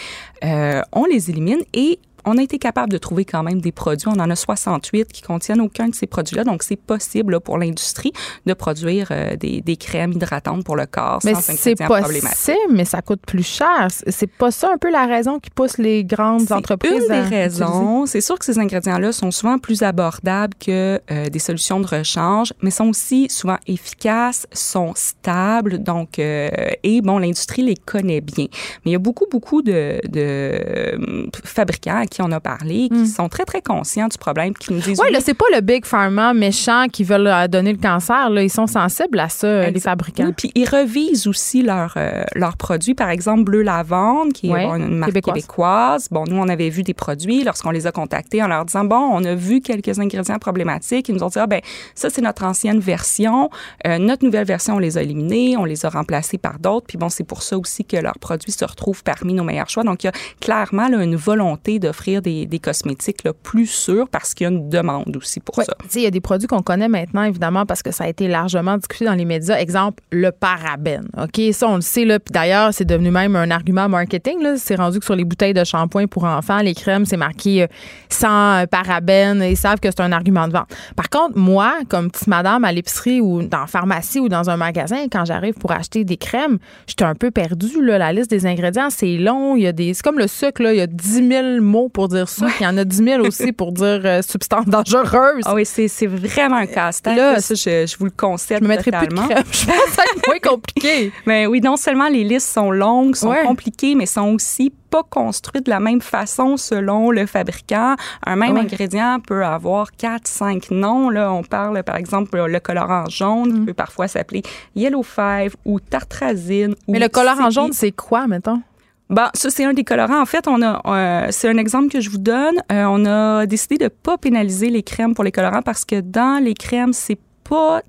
euh, on les élimine et on a été capable de trouver quand même des produits. On en a 68 qui contiennent aucun de ces produits-là. Donc, c'est possible pour l'industrie de produire euh, des, des, crèmes hydratantes pour le corps mais c'est possible, mais ça coûte plus cher. C'est pas ça un peu la raison qui pousse les grandes entreprises une des raisons. C'est sûr que ces ingrédients-là sont souvent plus abordables que euh, des solutions de rechange, mais sont aussi souvent efficaces, sont stables. Donc, euh, et bon, l'industrie les connaît bien. Mais il y a beaucoup, beaucoup de, de fabricants qui on a parlé, qui hmm. sont très, très conscients du problème, qui nous disent... Ouais, oui, là, c'est pas le Big Pharma méchant qui veulent euh, donner le cancer. Là. Ils sont sensibles à ça, euh, les fabricants. puis ils revisent aussi leurs euh, leurs produits. Par exemple, Bleu Lavande, qui est une marque québécoise. Bon, nous, on avait vu des produits lorsqu'on les a contactés en leur disant, bon, on a vu quelques ingrédients problématiques. Ils nous ont dit, ah ben ça, c'est notre ancienne version. notre nouvelle version, on les a éliminés, on les a remplacés par d'autres. Puis bon, c'est pour ça aussi que leurs produits se retrouvent parmi nos meilleurs choix. Donc, il y a clairement là, une volonté d'offrir des, cosmétiques là, plus sûrs parce qu'il y a une demande aussi pour ça. Il y a des produits qu'on connaît maintenant, évidemment, parce que ça a été largement discuté dans les médias. Exemple, le parabène. OK, ça, on le sait. Là, puis d'ailleurs, c'est devenu même un argument marketing. C'est rendu que sur les bouteilles de shampoing pour enfants, les crèmes, c'est marqué euh, sans euh, parabène. Ils savent que c'est un argument de vente. Par contre, moi, comme petite madame à l'épicerie ou dans la pharmacie ou dans un magasin, quand j'arrive pour acheter des crèmes, j'étais un peu perdue. Là, la liste des ingrédients, c'est long. Il y a des, c'est comme le sucre. Là, il y a 10 000 mots pour dire ça, il y en a 10 000 aussi pour dire euh, substance dangereuse. Ah oui, c'est vraiment un casse-tête. Là, ça, je, je, vous le concède Je me mettrai plus de crème. Je pense que ça va être moins compliqué. mais oui, non seulement les listes sont longues, sont compliquées, mais sont aussi pas construites de la même façon selon le fabricant. Un même ingrédient peut avoir quatre, cinq noms. Là, on parle, par exemple, le colorant jaune qui mm. peut parfois s'appeler Yellow Five ou tartrazine. Mais le colorant jaune, c'est quoi, mettons? Bah, ça c'est un des colorants. En fait, on a, euh, c'est un exemple que je vous donne. Euh, on a décidé de pas pénaliser les crèmes pour les colorants parce que dans les crèmes, c'est pas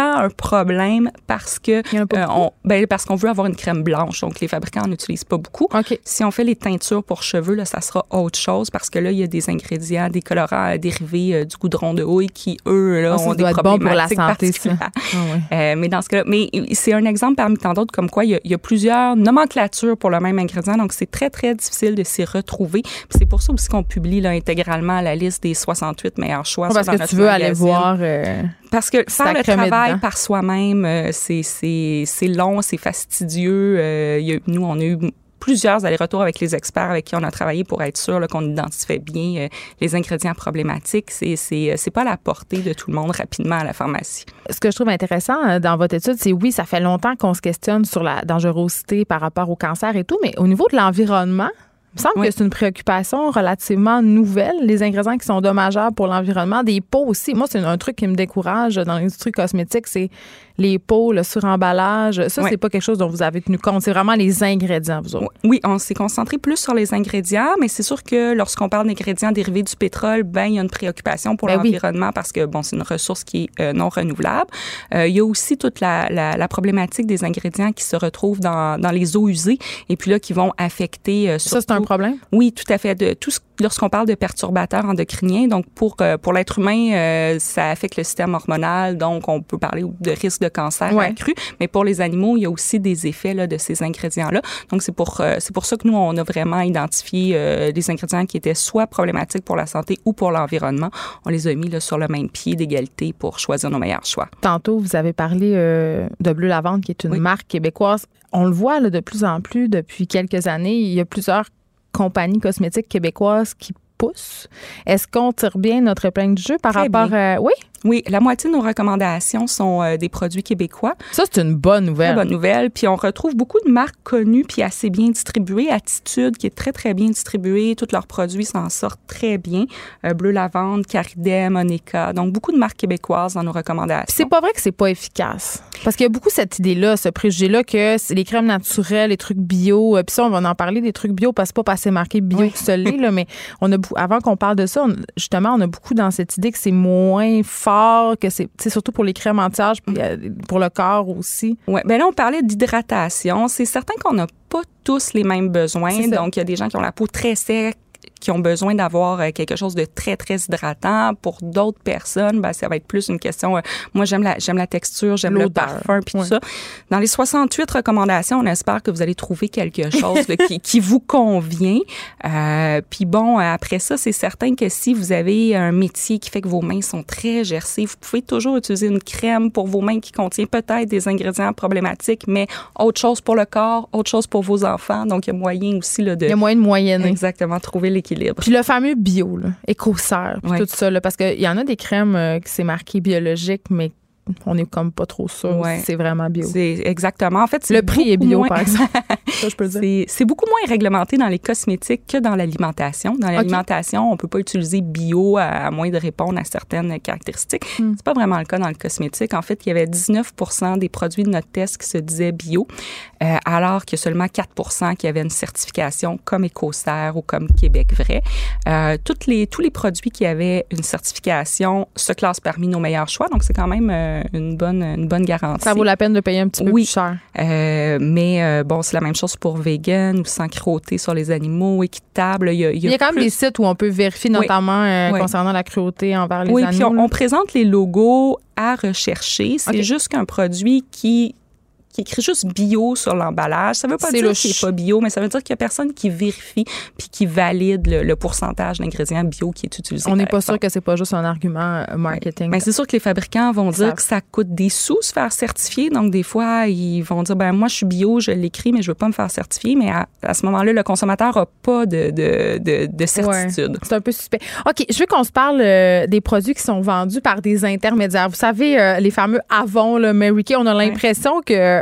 un problème parce que euh, on, ben, parce qu'on veut avoir une crème blanche. Donc, les fabricants n'utilisent pas beaucoup. Si on fait les teintures pour cheveux, là, ça sera autre chose parce que là, il y a des ingrédients, des colorants dérivés euh, du goudron de houille qui, eux, là, ah, ont des problèmes bon pour la santé, ça. Euh, mais dans ce cas-là, mais c'est un exemple parmi tant d'autres comme quoi il y, a, plusieurs nomenclatures pour le même ingrédient. Donc, c'est très, très difficile de s'y retrouver. C'est pour ça aussi qu'on publie là, intégralement la liste des 68 meilleurs choix. parce que tu veux aller voir. parce que faire le travail par soi-même, euh, c'est long, c'est fastidieux. Euh, nous, on a eu plusieurs allers-retours avec les experts avec qui on a travaillé pour être sûr qu'on identifiait bien euh, les ingrédients problématiques. C'est c'est pas à la portée de tout le monde rapidement à la pharmacie. Ce que je trouve intéressant dans votre étude, c'est oui, ça fait longtemps qu'on se questionne sur la dangerosité par rapport au cancer et tout, mais au niveau de l'environnement, il me semble que c'est une préoccupation relativement nouvelle, les ingrédients qui sont dommageables pour l'environnement. Des pots aussi. Moi, c'est un truc qui me décourage dans l'industrie cosmétique, c'est les pots, le suremballage. Ça, c'est pas quelque chose dont vous avez tenu compte. C'est vraiment les ingrédients, vous autres. Oui, on s'est concentré plus sur les ingrédients, mais c'est sûr que lorsqu'on parle d'ingrédients dérivés du pétrole, ben il y a une préoccupation pour ben l'environnement parce que bon, c'est une ressource qui est euh, non renouvelable. Euh, il y a aussi toute la, la, problématique des ingrédients qui se retrouvent dans, dans, les eaux usées et puis là qui vont affecter. Euh, ça, c'est un problème? Oui, tout à fait. De tout lorsqu'on parle de perturbateurs endocriniens, donc pour pour l'être humain, ça affecte le système hormonal, donc on peut parler de risque de cancer accru. Mais pour les animaux, il y a aussi des effets là, de ces ingrédients-là. Donc, c'est pour, euh, c'est pour ça que nous, on a vraiment identifié euh, des ingrédients qui étaient soit problématiques pour la santé ou pour l'environnement. On les a mis là, sur le même pied d'égalité pour choisir nos meilleurs choix. Tantôt, vous avez parlé euh, de Bleu Lavande, qui est une marque québécoise. On le voit là, de plus en plus depuis quelques années. Il y a plusieurs compagnies cosmétiques québécoises qui Est-ce qu'on tire bien notre épingle du jeu par rapport à... Oui? Oui, la moitié de nos recommandations sont euh, des produits québécois. Ça, c'est une bonne nouvelle. Une bonne nouvelle. Puis on retrouve beaucoup de marques connues puis assez bien distribuées. Attitude, qui est très, très bien distribuée. Tous leurs produits s'en sortent très bien. Euh, Bleu Lavande, Caridem, Monica. Donc, beaucoup de marques québécoises dans nos recommandations. C'est pas vrai que c'est pas efficace. Parce qu'il y a beaucoup cette idée-là, ce préjugé-là que les crèmes naturelles, les trucs bio. Euh, puis ça, on va en parler des trucs bio parce que pas passer marqué bio oui. seul, là, mais on a, avant qu'on parle de ça, justement, on a beaucoup dans cette idée que c'est moins fort que c'est surtout pour les crèmes anti-âge, puis euh, pour le corps aussi. Oui, ben là, on parlait d'hydratation. C'est certain qu'on n'a pas tous les mêmes besoins. Donc, il y a des gens qui ont la peau très sec, qui ont besoin d'avoir euh, quelque chose de très très hydratant. Pour d'autres personnes, ben, ça va être plus une question. Euh, moi, j'aime la j'aime la texture, j'aime le parfum puis tout ça. Dans les 68 recommandations, on espère que vous allez trouver quelque chose qui, qui, vous convient. Euh, puis bon, après ça, c'est certain que si vous avez un métier qui fait que vos mains sont très gercées, vous pouvez toujours utiliser une crème pour vos mains qui contient peut-être des ingrédients problématiques, mais autre chose pour le corps, autre chose pour vos enfants. Donc, il y a moyen aussi là, de. Il y a moyen de moyenner. Exactement, trouver l'équilibre puis le fameux bio, là, puis tout ça, là, parce qu'il y en a des crèmes euh, qui c'est marqué biologique, mais on est comme pas trop sûr c'est vraiment bio. C'est exactement. En fait, le prix est bio par exemple. ça, je peux dire. C'est beaucoup moins réglementé dans les cosmétiques que dans l'alimentation. Dans l'alimentation, on peut pas utiliser bio à, moins de répondre à certaines caractéristiques. Hmm. C'est pas vraiment le cas dans le cosmétique. En fait, il y avait 19% des produits de notre test qui se disaient bio, euh, alors qu'il y a seulement 4% qui avaient une certification comme EcoCert ou comme Québec Vrai. Euh, toutes les tous les produits qui avaient une certification se classent parmi nos meilleurs choix. Donc c'est quand même euh, une bonne, une bonne garantie. Ça vaut la peine de payer un petit peu plus cher. Euh, mais bon, c'est la même chose pour vegan ou sans cruauté sur les animaux, équitable. Il y a, il y a, quand même des sites où on peut vérifier, notamment concernant la cruauté envers les animaux. Oui, puis on, présente les logos à rechercher. C'est juste qu'un produit qui qui écrit juste bio sur l'emballage, ça veut pas dire qu'il n'est pas bio, mais ça veut dire qu'il y a personne qui vérifie puis qui valide le, pourcentage d'ingrédients bio qui est utilisé. On n'est pas sûr que c'est pas juste un argument euh, marketing. Mais c'est sûr que les fabricants vont dire que ça coûte des sous se faire certifier. Donc, des fois, ils vont dire, ben moi, je suis bio, je l'écris, mais je veux pas me faire certifier. Mais à, ce moment-là, le consommateur a pas de, de, de, certitude. c'est un peu suspect. OK, je veux qu'on se parle euh, des produits qui sont vendus par des intermédiaires. Vous savez, euh, les fameux Avon, le Mary Kay, on a l'impression que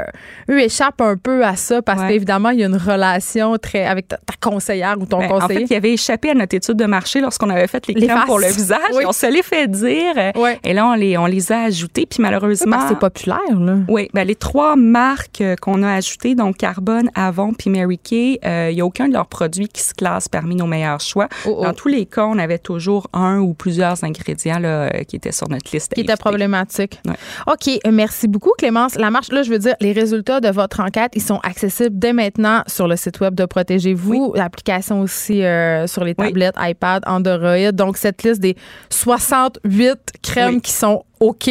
eux échappent un peu à ça parce qu'évidemment, il y a une relation très avec ta, conseillère ou ton ben, conseiller. En fait, il avait échappé à notre étude de marché lorsqu'on avait fait les, crèmes pour le visage. On se les fait dire. Et là, on les, on les a ajoutés. Puis malheureusement. c'est populaire, là. Oui. Ben, les trois marques euh, qu'on a ajoutées, donc Carbone, Avon puis Mary Kay, euh, il n'y a aucun de leurs produits qui se classe parmi nos meilleurs choix. Oh, oh. Dans tous les cas, on avait toujours un ou plusieurs ingrédients là, euh, qui étaient sur notre liste. Qui étaient problématiques. OK. Merci beaucoup, Clémence. La marche, là, je veux dire, les résultats de votre enquête, ils sont accessibles dès maintenant sur le site web de Protégez-vous, l'application aussi sur les tablettes, iPad, Android. Donc, cette liste des 68 crèmes qui sont OK.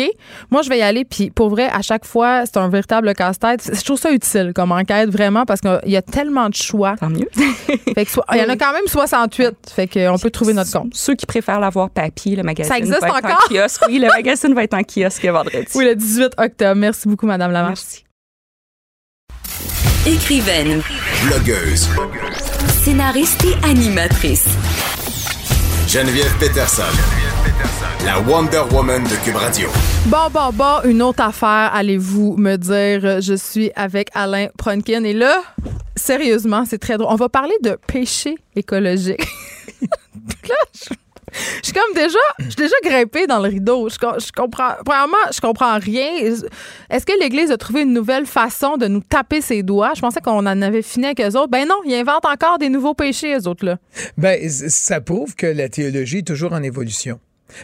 Moi, je vais y aller. Puis, pour vrai, à chaque fois, c'est un véritable casse-tête. Je trouve ça utile comme enquête, vraiment, parce qu'il y a tellement de choix. Tant mieux. fait que, il y en a quand même 68. Fait qu'on peut trouver notre compte. Ceux qui préfèrent l'avoir papier, le magazine. Ça existe va encore? en kiosque. Oui, le magazine va être en kiosque vendredi. Oui, le 18 octobre. Merci beaucoup, Madame Lamarche. Merci. Écrivaine. Blogueuse. Scénariste et animatrice. Geneviève Peterson. La Wonder Woman de Cube Radio. Bon, bon, bon, une autre affaire, allez-vous me dire. Je suis avec Alain Pronkin. Et là, sérieusement, c'est très drôle. On va parler de péché écologique. là, je je suis comme déjà, je suis déjà dans le rideau. Je, je comprends, premièrement, je comprends rien. Est-ce que l'Église a trouvé une nouvelle façon de nous taper ses doigts? Je pensais qu'on en avait fini avec eux autres. Ben non, ils inventent encore des nouveaux péchés, eux autres, là. Ben, ça prouve que la théologie est toujours en évolution.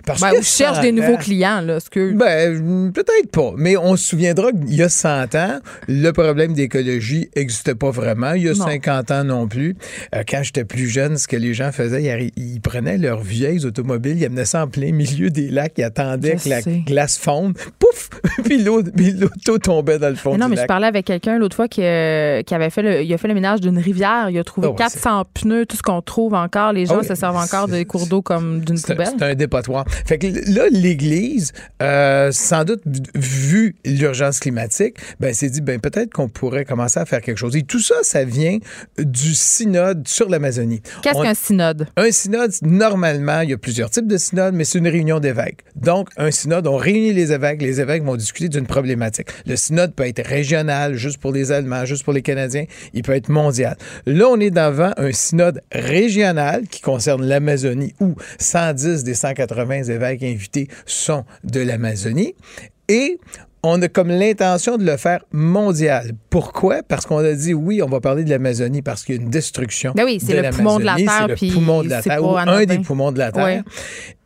Parce ben, que cherche des nouveaux clients, là. Que... Ben, peut-être pas. Mais on se souviendra qu'il y a 100 ans, le problème d'écologie n'existait pas vraiment. Il y a 50 ans non plus. Euh, quand j'étais plus jeune, ce que les gens faisaient, ils, prenaient leurs vieilles automobiles, ils amenaient ça en plein milieu des lacs, ils attendaient que la glace fonde. Pouf! puis l'auto tombait dans le fond. Mais non, mais je parlais avec quelqu'un l'autre fois qui, euh, qui, avait fait le, il a fait le ménage d'une rivière. Il a trouvé 400 pneus, tout ce qu'on trouve encore. Les gens ah se servent encore des cours d'eau comme d'une poubelle. C'est un dépotoir fait que là, l'Église, euh, sans doute vu l'urgence climatique, ben s'est dit ben peut-être qu'on pourrait commencer à faire quelque chose. Et tout ça, ça vient du synode sur l'Amazonie. Qu'est-ce qu'un synode? Un synode, normalement, il y a plusieurs types de synodes, mais c'est une réunion d'évêques. Donc un synode, on réunit les évêques, les évêques vont discuter d'une problématique. Le synode peut être régional, juste pour les Allemands, juste pour les Canadiens, il peut être mondial. Là, on est devant un synode régional qui concerne l'Amazonie où 110 des 180 évêques invités sont de l'Amazonie. Et on a comme l'intention de le faire mondial. Pourquoi? Parce qu'on a dit oui, on va parler de l'Amazonie parce qu'il y a une destruction. Ben oui, c'est le poumon de la Terre. C'est le poumon de la Terre, ou un des poumons de la Terre.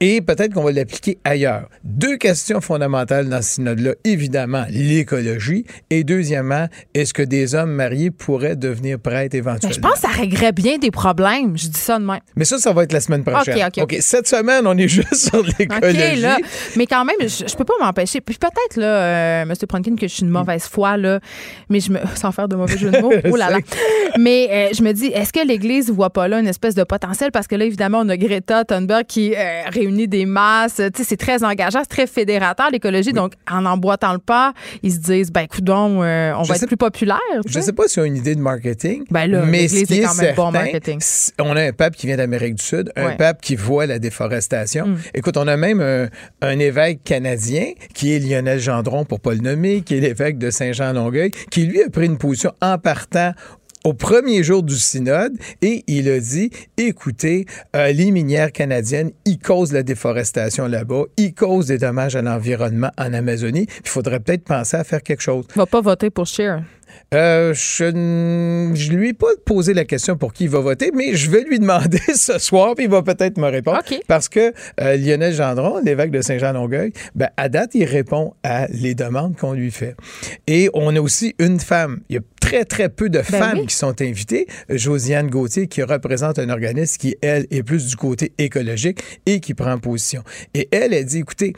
Et peut-être qu'on va l'appliquer ailleurs. Deux questions fondamentales dans ce synode-là. Évidemment, l'écologie. Et deuxièmement, est-ce que des hommes mariés pourraient devenir prêtres éventuellement? Je pense que ça réglerait bien des problèmes. Je dis ça de même. Mais ça, ça va être la semaine prochaine. OK, OK. Cette semaine, on est juste sur l'écologie. là. Mais quand même, je, je peux pas m'empêcher. Puis peut-être, là, euh, M. Pronkin, que je suis une mauvaise foi, là, mais je me, sans faire de mauvais jeu de mots, oh là là. Mais euh, je me dis, est-ce que l'Église voit pas là une espèce de potentiel? Parce que là, évidemment, on a Greta Thunberg qui euh, réunit des masses. Tu sais, c'est très engageant, c'est très fédérateur, l'écologie. Donc, en emboîtant le pas, ils se disent, ben, écoute on va être plus populaire. Je sais pas si on a une idée de marketing. Ben là, mais l'Église est, quand même bon marketing. On a un pape qui vient d'Amérique du Sud, un pape qui voit la déforestation. Mm. Écoute, on a même un, évêque canadien qui est Lionel Gendron pour pas le nommer, qui est l'évêque de Saint-Jean-Longueuil, qui lui a pris une position en partant au premier jour du synode et il a dit écoutez, euh, les minières canadiennes, ils causent la déforestation là-bas, ils causent des dommages à l'environnement en Amazonie. Il faudrait peut-être penser à faire quelque chose. Va pas voter pour Scheer. Euh, je ne lui ai pas posé la question pour qui il va voter, mais je vais lui demander ce soir, puis il va peut-être me répondre. Parce que euh, Lionel Gendron, l'évêque de Saint-Jean-Longueuil, ben, à date, il répond à les demandes qu'on lui fait. Et on a aussi une femme. Il y a très, très peu de ben femmes qui sont invitées. Josiane Gauthier, qui représente un organisme qui, elle, est plus du côté écologique et qui prend position. Et elle, a dit, écoutez,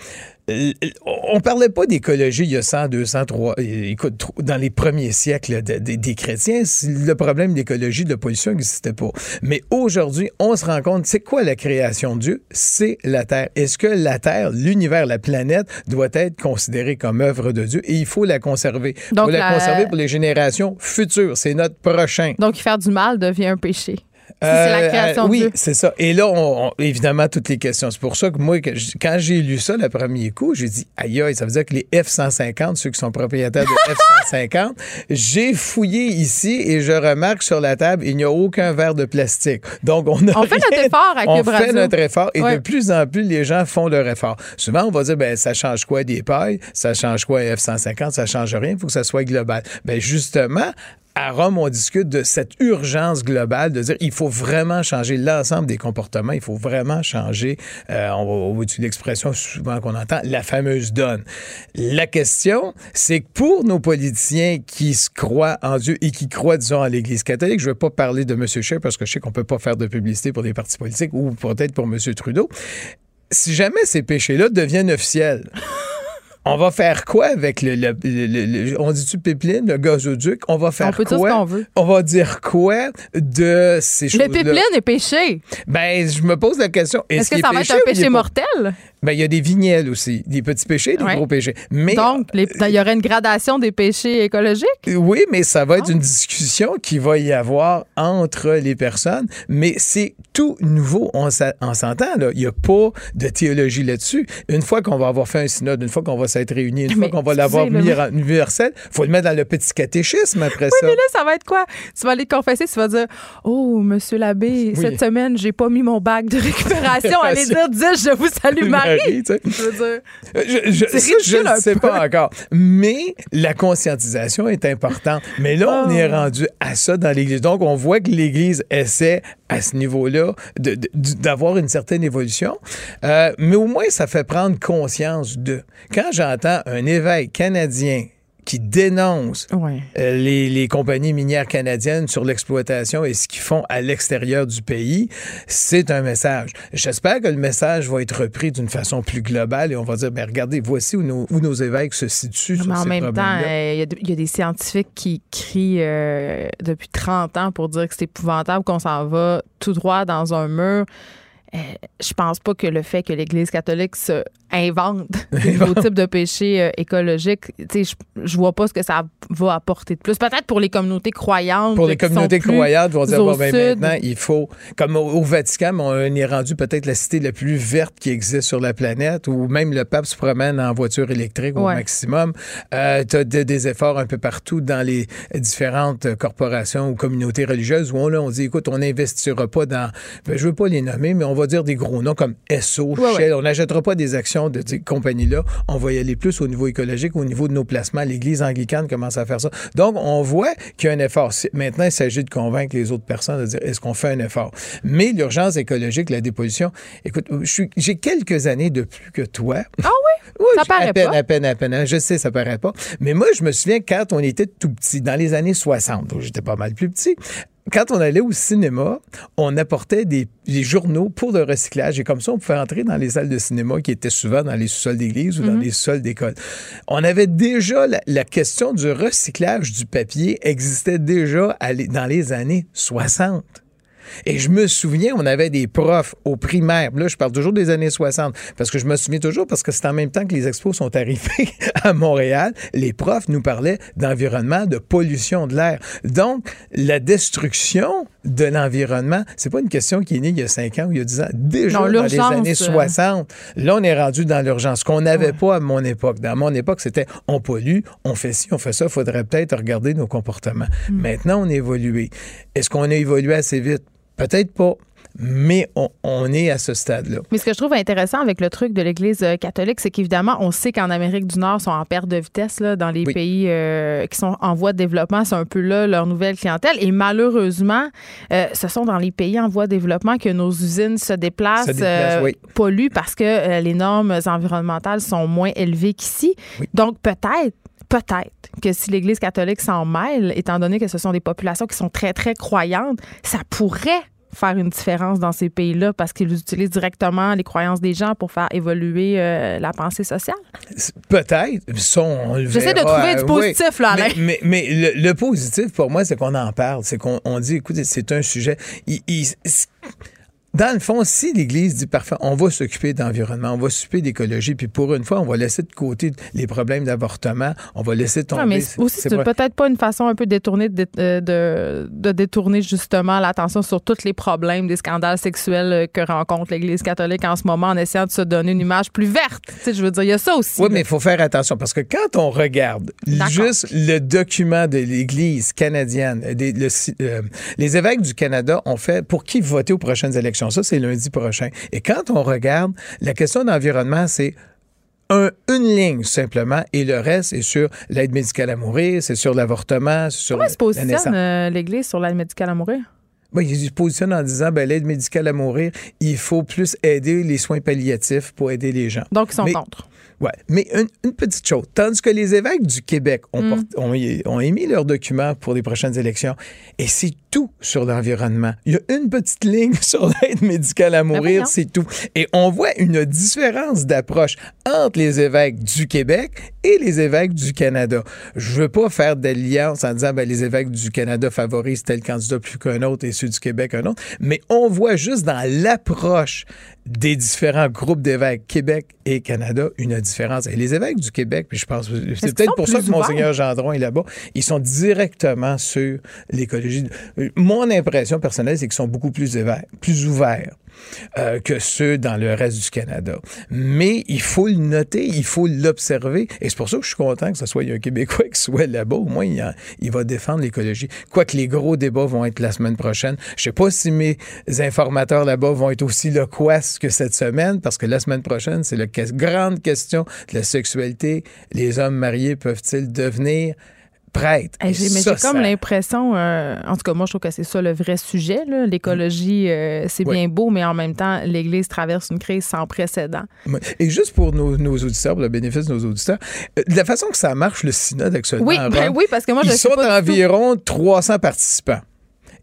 on parlait pas d'écologie il y a 100, 200, 3, écoute, dans les premiers siècles des chrétiens, le problème d'écologie, de pollution n'existait pas. Mais aujourd'hui, on se rend compte, c'est quoi la création de Dieu? C'est la Terre. Est-ce que la Terre, l'univers, la planète doit être considérée comme œuvre de Dieu? Et il faut la conserver. Il faut la conserver pour les générations futures. C'est notre prochain. Donc, faire du mal devient un péché c'est la euh, création Oui, c'est ça. Et là, on, évidemment, toutes les questions. C'est pour ça que moi, quand j'ai lu ça le premier coup, j'ai dit, aïe, aïe, ça veut dire que les F-150, ceux qui sont propriétaires de F-150, j'ai fouillé ici et je remarque sur la table, il n'y a aucun verre de plastique. Donc, on a. On fait notre effort avec On fait notre effort et de plus en plus, les gens font leur effort. Souvent, on va dire, ben, ça change quoi des pailles? Ça change quoi F-150? Ça change rien. Il faut que ça soit global. Ben, justement, à Rome, on discute de cette urgence globale de dire il faut vraiment changer l'ensemble des comportements, il faut vraiment changer, euh, on va utiliser l'expression souvent qu'on entend, la fameuse donne. La question, c'est que pour nos politiciens qui se croient en Dieu et qui croient, disons, à l'Église catholique, je ne veux pas parler de M. Scheer parce que je sais qu'on ne peut pas faire de publicité pour des partis politiques ou peut-être pour M. Trudeau. Si jamais ces péchés-là deviennent officiels, on va faire quoi avec le, on dit-tu pipeline, le gazoduc? On va faire on peut quoi? ce qu'on veut. On va dire quoi de ces choses-là? Le pipeline est péché. Ben, je me pose la question. Est-ce, que ça va être un péché mortel? Ben, il y a des vignelles aussi, des petits péchés, des gros péchés. Mais, Donc, il y aurait une gradation des péchés écologiques? Oui, mais ça va être ah. une discussion qui va y avoir entre les personnes. Mais c'est tout nouveau. On, s'entend, là. Il n'y a pas de théologie là-dessus. Une fois qu'on va avoir fait un synode, une fois qu'on va s'être réunis, une fois qu'on va l'avoir mis universel, il faut le mettre dans le petit catéchisme après ça. Oui, mais là, ça va être quoi? Tu vas aller te confesser, tu vas dire Oh, monsieur l'abbé, cette semaine, j'ai pas mis mon bac de récupération. Allez dire, dis, je vous salue, Marie. Je veux dire. Je, ne sais pas encore. Mais la conscientisation est importante. Mais là, on est oh. rendu à ça dans l'Église. Donc, on voit que l'Église essaie à ce niveau-là d'avoir une certaine évolution. Euh, mais au moins, ça fait prendre conscience de. Quand j'entends un évêque canadien qui dénoncent euh, les, compagnies minières canadiennes sur l'exploitation et ce qu'ils font à l'extérieur du pays, c'est un message. J'espère que le message va être repris d'une façon plus globale et on va dire, ben regardez, voici où nos, où nos évêques se situent. Mais en même temps, euh, il y, a des scientifiques qui crient euh, depuis 30 ans pour dire que c'est épouvantable qu'on s'en va tout droit dans un mur. Je pense pas que le fait que l'Église catholique se invente des nouveaux types de péchés euh, écologiques. Je, je vois pas ce que ça va apporter de plus. Peut-être pour les communautés croyantes. Pour les communautés croyantes, vont dire bon, ben, maintenant, il faut. Comme au, Vatican, on est rendu peut-être la cité la plus verte qui existe sur la planète, où même le pape se promène en voiture électrique au maximum. Euh, tu as des efforts un peu partout dans les différentes corporations ou communautés religieuses où on, là, on dit écoute, on n'investira pas dans. Ben, je veux pas les nommer, mais on va dire des gros noms comme SO, Shell. On n'achètera pas des actions de ces compagnies-là, on va y aller plus au niveau écologique, au niveau de nos placements. L'Église anglicane commence à faire ça. Donc, on voit qu'il y a un effort. Maintenant, il s'agit de convaincre les autres personnes de dire est-ce qu'on fait un effort? Mais l'urgence écologique, la dépollution, écoute, j'ai quelques années de plus que toi. Ah oui? oui ça paraît à peine, pas. À peine, à peine. Je sais, ça paraît pas. Mais moi, je me souviens quand on était tout petit, dans les années 60, j'étais pas mal plus petit, quand on allait au cinéma, on apportait des, journaux pour le recyclage et comme ça, on pouvait entrer dans les salles de cinéma qui étaient souvent dans les sous-sols d'église ou dans mhm. les sous-sols d'école. On avait déjà la, question du recyclage du papier existait déjà dans les années 60. Et je me souviens, on avait des profs au primaire. Là, je parle toujours des années 60 parce que je me souviens toujours parce que c'est en même temps que les expos sont arrivés à Montréal. Les profs nous parlaient d'environnement, de pollution de l'air. Donc, la destruction de l'environnement, c'est pas une question qui est née il y a 5 ans ou il y a 10 ans. Déjà dans les années 60, euh. là, on est rendu dans l'urgence qu'on n'avait pas à mon époque. Dans mon époque, c'était on pollue, on fait ci, on fait ça. Il faudrait peut-être regarder nos comportements. Hmm. Maintenant, on a évolué. Est-ce qu'on a évolué assez vite? Peut-être pas. Mais on, est à ce stade-là. Mais ce que je trouve intéressant avec le truc de l'Église euh, catholique, c'est qu'évidemment, on sait qu'en Amérique du Nord, sont en perte de vitesse là, dans les pays euh, qui sont en voie de développement. C'est un peu là leur nouvelle clientèle. Et malheureusement, euh, ce sont dans les pays en voie de développement que nos usines se déplacent, polluent parce que les normes environnementales sont moins élevées qu'ici. Donc peut-être peut-être que si l'Église catholique s'en mêle, étant donné que ce sont des populations qui sont très, très croyantes, ça pourrait faire une différence dans ces pays-là parce qu'ils utilisent directement les croyances des gens pour faire évoluer euh, la pensée sociale? Peut-être. J'essaie de trouver du positif, là, Alain. Mais, mais, le, positif, pour moi, c'est qu'on en parle. C'est qu'on dit, écoutez, c'est un sujet dans le fond, si l'Église dit parfait, on va s'occuper d'environnement, on va s'occuper d'écologie, puis pour une fois, on va laisser de côté les problèmes d'avortement, on va laisser tomber. Non, mais aussi, c'est peut-être pas une façon un peu détournée euh, de, de, détourner justement l'attention sur tous les problèmes des scandales sexuels euh, que rencontre l'Église catholique en ce moment en essayant de se donner une image plus verte. Tu sais, je veux dire, il y a ça aussi. Oui, mais il faut faire attention parce que quand on regarde juste le document de l'Église canadienne, euh, les évêques du Canada ont fait pour qui voter aux prochaines élections ça, c'est lundi prochain. Et quand on regarde, la question d'environnement, c'est une ligne simplement et le reste est sur l'aide médicale à mourir, c'est sur l'avortement, sur Comment se positionne euh, l'Église sur l'aide médicale à mourir? Ben, il se positionne en disant ben, l'aide médicale à mourir, il faut plus aider les soins palliatifs pour aider les gens. Donc, ils sont contre. Ouais, mais une, petite chose. Tandis que les évêques du Québec ont, mm. ont, émis leurs documents pour les prochaines élections, et c'est tout sur l'environnement. Il y a une petite ligne sur l'aide médicale à ben mourir, c'est tout. Et on voit une différence d'approche entre les évêques du Québec et les évêques du Canada. Je veux pas faire d'alliance en disant ben, les évêques du Canada favorisent tel candidat plus qu'un autre et ceux du Québec un autre, mais on voit juste dans l'approche des différents groupes d'évêques Québec et Canada une différence. Et les évêques du Québec, puis je pense, c'est peut-être pour ça que Monseigneur Gendron est là-bas, ils sont directement sur l'écologie. Mon impression personnelle, c'est qu'ils sont beaucoup plus, plus ouverts euh, que ceux dans le reste du Canada. Mais il faut le noter, il faut l'observer. Et c'est pour ça que je suis content que ce soit un Québécois qui soit là-bas. Au moins, il, il va défendre l'écologie. Quoique les gros débats vont être la semaine prochaine. Je sais pas si mes informateurs là-bas vont être aussi loquaces que cette semaine, parce que la semaine prochaine, c'est la grande question de la sexualité. Les hommes mariés peuvent-ils devenir prêtre. j'ai comme l'impression, euh, en tout cas, moi, je trouve que c'est ça le vrai sujet. L'écologie, euh, c'est bien beau, mais en même temps, l'Église traverse une crise sans précédent. Et juste pour nos, auditeurs, pour le bénéfice de nos auditeurs, euh, de la façon que ça marche, le synode actuellement, oui, ben oui parce que moi, je ils sont environ 300 participants.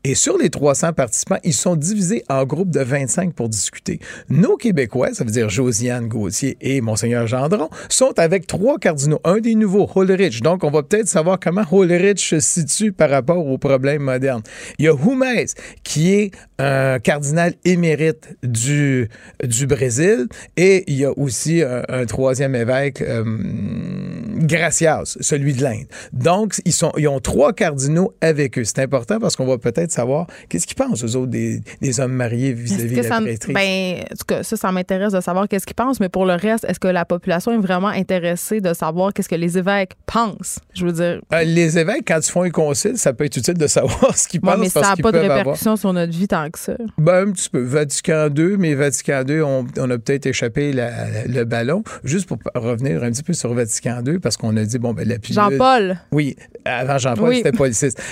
Et sur les 300 participants, ils sont divisés en groupes de 25 pour discuter. Nos Québécois, ça veut dire Josiane Gauthier et Monseigneur Gendron, sont avec trois cardinaux. Un des nouveaux, Hollerich. Donc, on va peut-être savoir comment Hollerich se situe par rapport aux problèmes modernes. Il y a Humez, qui est un cardinal émérite du, du Brésil. Et il y a aussi un, troisième évêque, euh, Gracias, celui de l'Inde. Donc, ils, sont, ils ont trois cardinaux avec eux. C'est important parce qu'on va peut-être savoir qu'est-ce qu'ils pensent, aux autres, des, hommes mariés vis-à-vis de la prêtrise. Ben, en tout cas, ça, ça m'intéresse de savoir qu'est-ce qu'ils pensent, mais pour le reste, est-ce que la population est vraiment intéressée de savoir qu'est-ce que les évêques pensent? Je veux dire. Euh, les évêques, quand ils font un concile, ça peut être utile de savoir ce qu'ils pensent. mais ça n'a pas de répercussions sur notre vie tant que ça. Ben, un petit peu. Vatican II, mais Vatican II, on, a peut-être échappé le ballon. Juste pour revenir un petit peu sur Vatican II, parce qu'on a dit, bon, ben, la pilule. Jean-Paul. Oui, avant Jean-Paul, c'était pas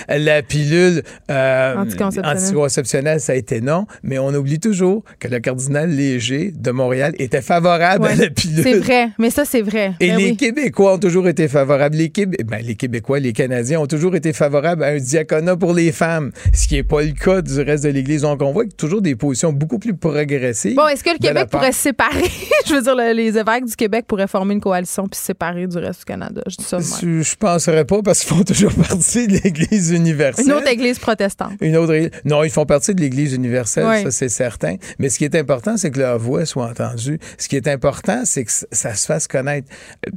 La pilule. Euh, euh, anticonceptionnel. ça a été non, mais on oublie toujours que le cardinal Léger de Montréal était favorable à la pilule. C'est vrai, mais ça, c'est vrai. Et ben les Québécois ont toujours été favorables. Les, ben, les Québécois, les Canadiens ont toujours été favorables à un diaconat pour les femmes, ce qui n'est pas le cas du reste de l'Église. Donc, on voit toujours des positions beaucoup plus progressives. Bon, est-ce que le Québec pourrait se séparer? Je veux dire, les évêques du Québec pourraient former une coalition puis se séparer du reste du Canada. Je dis ça Je, penserais pas parce qu'ils font toujours partie de l'Église universelle. Une autre Église protestante. Une autre Non, ils font partie de l'Église universelle, ça c'est certain. Mais ce qui est important, c'est que leur voix soit entendue. Ce qui est important, c'est que ça se fasse connaître.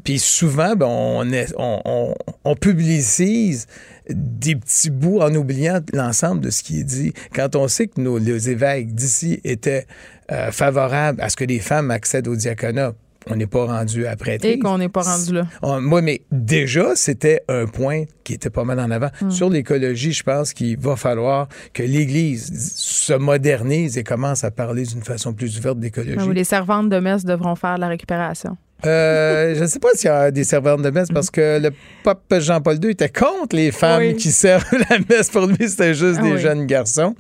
Puis souvent, ben, on, est, on, on, publicise des petits bouts en oubliant l'ensemble de ce qui est dit. Quand on sait que nos les évêques d'ici étaient euh, favorables à ce que les femmes accèdent au diaconat, on n'est pas rendu après. Et qu'on n'est pas rendu là. moi, mais déjà, c'était un point qui était pas mal en avant. Hmm. Sur l'écologie, je pense qu'il va falloir que l'Église se modernise et commence à parler d'une façon plus ouverte d'écologie. les servantes de messe devront faire la récupération. Euh, je ne sais pas s'il y a des serveurs de messe parce que le pape Jean-Paul II était contre les femmes qui servent la messe. Pour lui, c'était juste ah des jeunes garçons.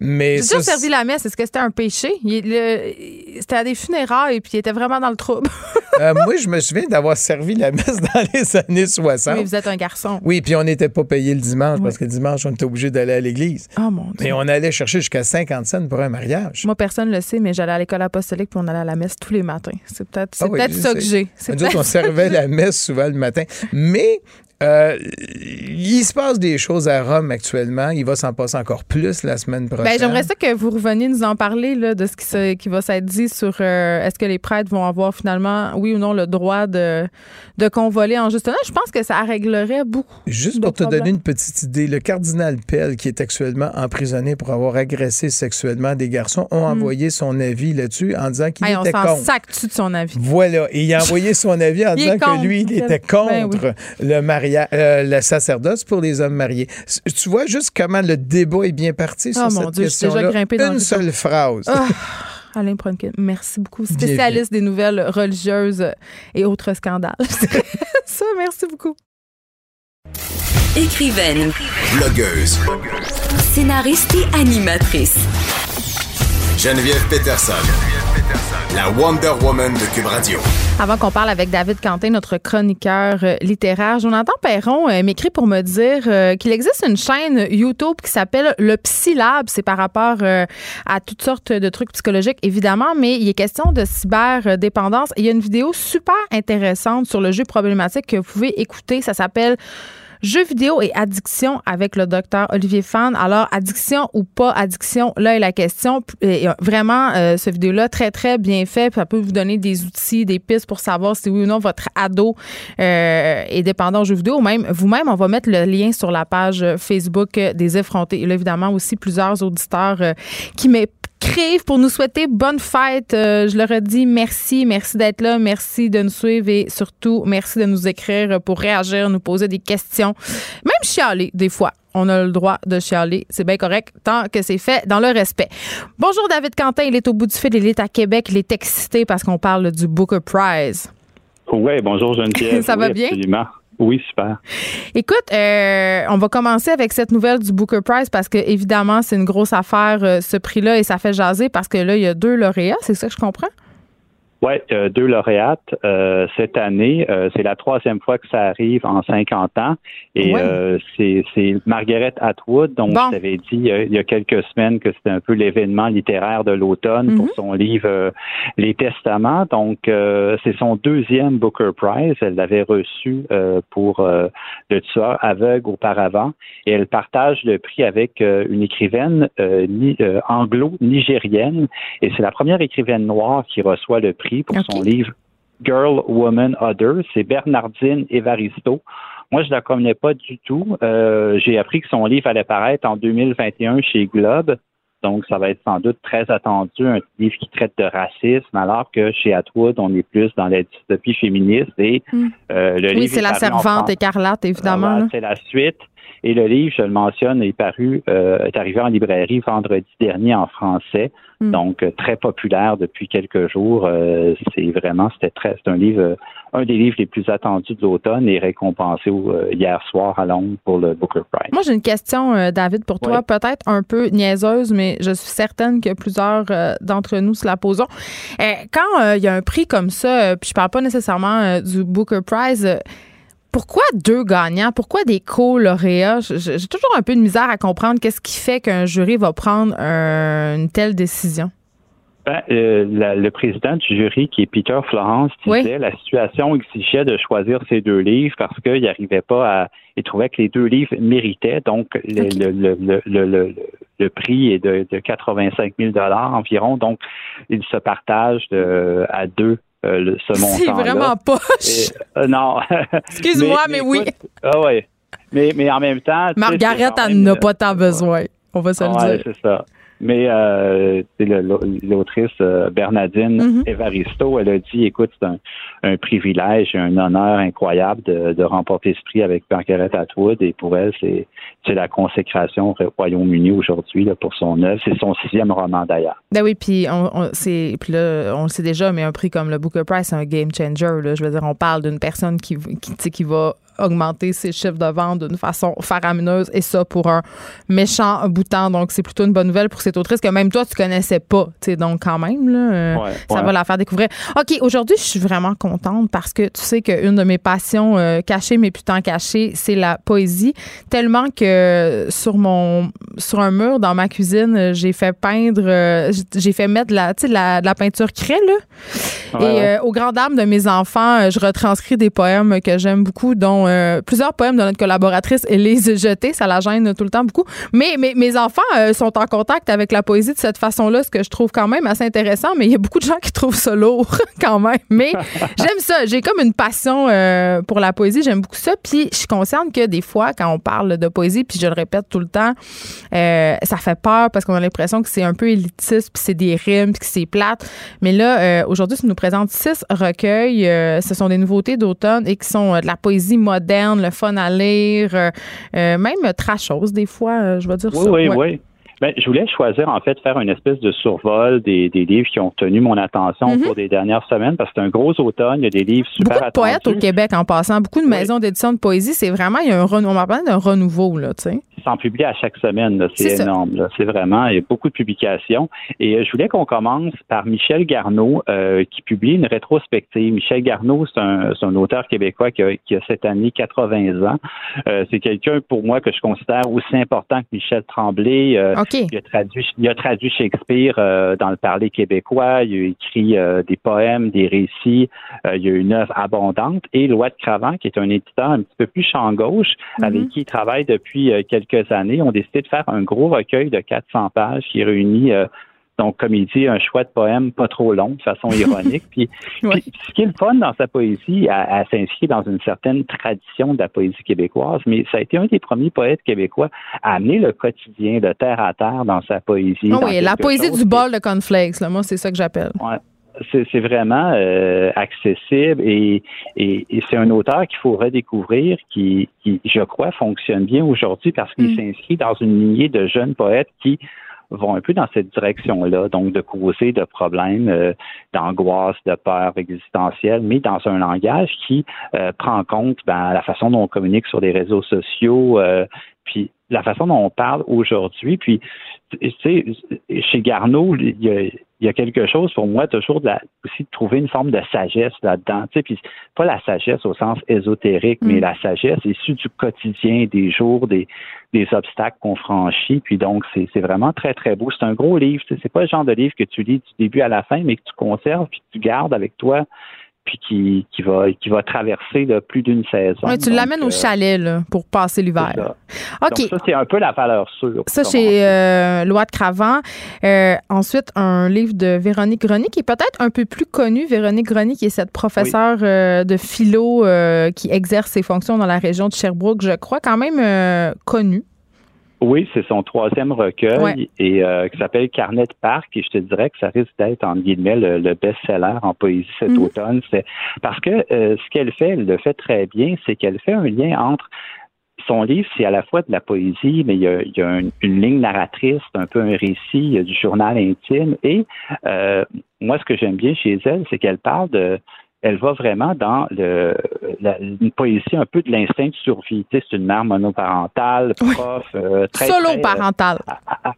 Mais J'ai déjà servi la messe. Est-ce que c'était un péché? C'était à des funérailles et puis il était vraiment dans le trouble. Euh, moi, je me souviens d'avoir servi la messe dans les années 60. Oui, vous êtes un garçon. Oui, puis on n'était pas payé le dimanche parce que le dimanche, on était obligé d'aller à l'église. Oh mon Dieu. Mais on allait chercher jusqu'à 50 cents pour un mariage. Moi, personne ne le sait, mais j'allais à l'école apostolique puis on allait à la messe tous les matins. C'est peut-être ah peut ça que j'ai. Nous on servait la messe souvent le matin. Mais euh, il se passe des choses à Rome actuellement. Il va s'en passer encore plus la semaine ben, prochaine. J'aimerais ça que vous reveniez nous en parler là, de ce qui, qui va s'être dit sur euh, est-ce que les prêtres vont avoir finalement, oui ou non, le droit de, de convoler en juste Je pense que ça réglerait beaucoup. Juste pour te donner une petite idée, le cardinal Pell, qui est actuellement emprisonné pour avoir agressé sexuellement des garçons, ont hmm. envoyé son avis là-dessus en disant qu'il était contre. On sac de son avis? Voilà. Et il a envoyé son avis en disant que lui, il était ben contre le mariage euh, le sacerdoce pour les hommes mariés. Tu vois juste comment le débat est bien parti sur oh, cette question-là. Une seule phrase. Oh, Alain Pronkin, merci beaucoup. Spécialiste des nouvelles religieuses et autres scandales. Ça, merci beaucoup. Écrivaine, blogueuse, scénariste et animatrice. Geneviève Peterson, la Wonder Woman de Cube Radio. Avant qu'on parle avec David Quentin, notre chroniqueur euh, littéraire, Jonathan Perron euh, m'écrit pour me dire euh, qu'il existe une chaîne YouTube qui s'appelle le Psylab. C'est par rapport à toutes sortes de trucs psychologiques, évidemment, mais il est question de cyberdépendance. Il y a une vidéo super intéressante sur le jeu problématique que vous pouvez écouter. Ça s'appelle Jeux vidéo et addiction avec le docteur Olivier Fan. Alors, addiction ou pas addiction, là est la question. Et vraiment, euh, ce vidéo-là, très, très bien fait. Ça peut vous donner des outils, des pistes pour savoir si oui ou non votre ado euh, est dépendant aux jeux vidéo. Même vous-même, on va mettre le lien sur la page Facebook des effrontés. Et là, évidemment, aussi plusieurs auditeurs euh, qui m'écrivent pour nous souhaiter bonne fête. je leur ai dit merci, merci d'être là, merci de nous suivre et surtout merci de nous écrire pour réagir, nous poser des questions, même chialer des fois. On a le droit de chialer, c'est bien correct tant que c'est fait dans le respect. Bonjour David Quentin, il est au bout du fil, il est à Québec, il est excité parce qu'on parle du Booker Prize. Oui, bonjour Geneviève. Ça va bien? Absolument. Oui, super. Écoute, euh, on va commencer avec cette nouvelle du Booker Prize parce que évidemment, c'est une grosse affaire, euh, ce prix-là, et ça fait jaser parce que là, il y a deux lauréats, c'est ça que je comprends? Oui, euh, deux lauréates euh, cette année. Euh, c'est la troisième fois que ça arrive en 50 ans. Et c'est Margaret Atwood, dont je t'avais dit il y a quelques semaines que c'était un peu l'événement littéraire de l'automne pour mhm. son livre Les Testaments. Donc, c'est son deuxième Booker Prize. Elle l'avait reçu pour Le tueur aveugle auparavant. Et elle partage le prix avec une écrivaine anglo-nigérienne. Et c'est la première écrivaine noire qui reçoit le prix pour son livre Girl, Woman, Other. C'est Bernardine Evaristo. Moi, je ne la connais pas du tout. Euh, j'ai appris que son livre allait paraître en 2021 chez Globe. Donc, ça va être sans doute très attendu, un livre qui traite de racisme, alors que chez Atwood, on est plus dans la dystopie féministe. Et, hmm. euh, le oui, c'est la servante écarlate, évidemment. c'est la suite. Et le livre, je le mentionne, est paru, euh, est arrivé en librairie vendredi dernier en français. Hmm. Donc, euh, très populaire depuis quelques jours. Euh, c'est vraiment, c'était très, c'est un livre, un des livres les plus attendus de l'automne et récompensé hier soir à Londres pour le Booker Prize. Moi, j'ai une question, David, pour toi, peut-être un peu niaiseuse, mais je suis certaine que plusieurs d'entre nous se la posons. quand il y a un prix comme ça, puis je parle pas nécessairement du Booker Prize, pourquoi deux gagnants? Pourquoi des co-lauréats? J'ai toujours un peu de misère à comprendre qu'est-ce qui fait qu'un jury va prendre une telle décision. Ben, euh, le président du jury, qui est Peter Florence, disait la situation exigeait de choisir ces deux livres parce qu'il n'arrivait pas à. Il trouvait que les deux livres méritaient. Donc, le, le, prix est de, 85 000 environ. Donc, ils se partagent à deux euh, ce montant. C'est vraiment poche. Euh, non. Excuse-moi, mais, oui. Ah ouais. Mais, mais en même temps. Margaret, elle n'a pas tant besoin. On va se le dire. c'est ça. Mais euh, l'autrice euh, Bernadine mm-hmm. Evaristo, elle a dit, écoute, c'est un, un, privilège, un honneur incroyable de, de remporter ce prix avec Margaret Atwood. Et pour elle, c'est la consécration au Royaume-Uni aujourd'hui pour son œuvre. C'est son sixième roman d'ailleurs. Ben oui, puis on, on, puis là, on le sait déjà, mais un prix comme le Booker Prize, c'est un game changer. Là. Je veux dire, on parle d'une personne qui, qui, qui va augmenter ses chiffres de vente d'une façon faramineuse et ça pour un méchant bouton. Donc, c'est plutôt une bonne nouvelle pour cette autrice que même toi, tu connaissais pas. Donc, quand même, là, euh, ça va la faire découvrir. OK, aujourd'hui, je suis vraiment contente parce que tu sais qu'une de mes passions euh, cachées, mais putain cachées, c'est la poésie. Tellement que sur mon sur un mur dans ma cuisine, j'ai fait peindre, euh, j'ai fait mettre de la, la, de la peinture craie, là. et au grand dame de mes enfants, je retranscris des poèmes que j'aime beaucoup, dont euh, plusieurs poèmes de notre collaboratrice Élise Jeté. Ça la gêne tout le temps beaucoup. Mais, mes enfants euh, sont en contact avec la poésie de cette façon-là, ce que je trouve quand même assez intéressant. Mais il y a beaucoup de gens qui trouvent ça lourd quand même. Mais j'aime ça. J'ai comme une passion euh, pour la poésie. J'aime beaucoup ça. Puis je suis consciente que des fois, quand on parle de poésie, puis je le répète tout le temps, ça fait peur parce qu'on a l'impression que c'est un peu élitiste, puis c'est des rimes, puis que c'est plate. Mais là, aujourd'hui, tu nous présentes six recueils. ce sont des nouveautés d'automne et qui sont de la poésie moderne moderne, le fun à lire, euh, euh, même trashose des fois, euh, je vais dire ça. Oui, oui, oui. Ben, je voulais choisir, en fait, faire une espèce de survol des, des livres qui ont tenu mon attention mm-hmm. pour des dernières semaines, parce que c'est un gros automne, il y a des livres super Beaucoup de poètes au Québec, en passant, beaucoup de maisons d'édition de poésie, c'est vraiment, il y a un renouveau, on va parler d'un renouveau, là, tu sais s'en publie à chaque semaine. C'est énorme. C'est vraiment, il y a beaucoup de publications. Et euh, je voulais qu'on commence par Michel Garneau, euh, qui publie une rétrospective. Michel Garneau, c'est un, un, auteur québécois qui a, qui a, cette année 80 ans. Euh, c'est quelqu'un, pour moi, que je considère aussi important que Michel Tremblay. Il, a traduit, il a traduit Shakespeare dans le parler québécois. Il a écrit des poèmes, des récits. il y a une œuvre abondante. Et Lois de Cravant, qui est un éditeur un petit peu plus champ gauche, avec mm-hmm. qui il travaille depuis quelques années, ont décidé de faire un gros recueil de 400 pages qui réunit euh, donc, comme il dit, un choix de poème pas trop long, de façon ironique. puis, ce qui est le fun dans sa poésie, elle, s'inscrit dans une certaine tradition de la poésie québécoise, mais ça a été un des premiers poètes québécois à amener le quotidien de terre à terre dans sa poésie. Oh oui, la poésie du bol de cornflakes, moi, c'est ça que j'appelle c'est vraiment euh, accessible et, et, c'est un auteur qu'il faut redécouvrir qui, qui, je crois, fonctionne bien aujourd'hui parce qu'il mm. s'inscrit dans une lignée de jeunes poètes qui vont un peu dans cette direction-là, donc de causer de problèmes euh, d'angoisse, de peur existentielle, mais dans un langage qui euh, prend en compte ben, la façon dont on communique sur les réseaux sociaux, puis la façon dont on parle aujourd'hui. Puis, tu sais, chez Garneau, il y a il y a quelque chose pour moi toujours de la, aussi de trouver une forme de sagesse là-dedans. Tu sais, puis pas la sagesse au sens ésotérique, mais mm. la sagesse issue du quotidien, des jours, des, des obstacles qu'on franchit. Puis donc, c'est, c'est vraiment très, très beau. C'est un gros livre. Tu sais, c'est pas le genre de livre que tu lis du début à la fin, mais que tu conserves puis que tu gardes avec toi puis qui, qui, va, qui va traverser plus d'une saison. tu l'amènes au euh, chalet là, pour passer l'hiver. OK. ça, c'est un peu la valeur sûre. Ça, c'est euh, Loi de Cravant. Euh, ensuite, un livre de Véronique Grony, qui est peut-être un peu plus connu. Véronique Grony, qui est cette professeure de philo qui exerce ses fonctions dans la région de Sherbrooke, je crois, quand même connue. Oui, c'est son troisième recueil et euh, qui s'appelle Carnet de parc et je te dirais que ça risque d'être en guillemets le, best-seller en poésie cet mhm. automne. C'est parce que euh, ce qu'elle fait, elle le fait très bien, c'est qu'elle fait un lien entre son livre, c'est à la fois de la poésie, mais il y a, il y a une, ligne narratrice, un peu un récit, il y a du journal intime. Et euh, moi, ce que j'aime bien chez elle, c'est qu'elle parle de elle va vraiment dans le, la, une poésie un peu de l'instinct de survie. Tu sais, c'est une mère monoparentale, prof, euh, très solo euh, parentale,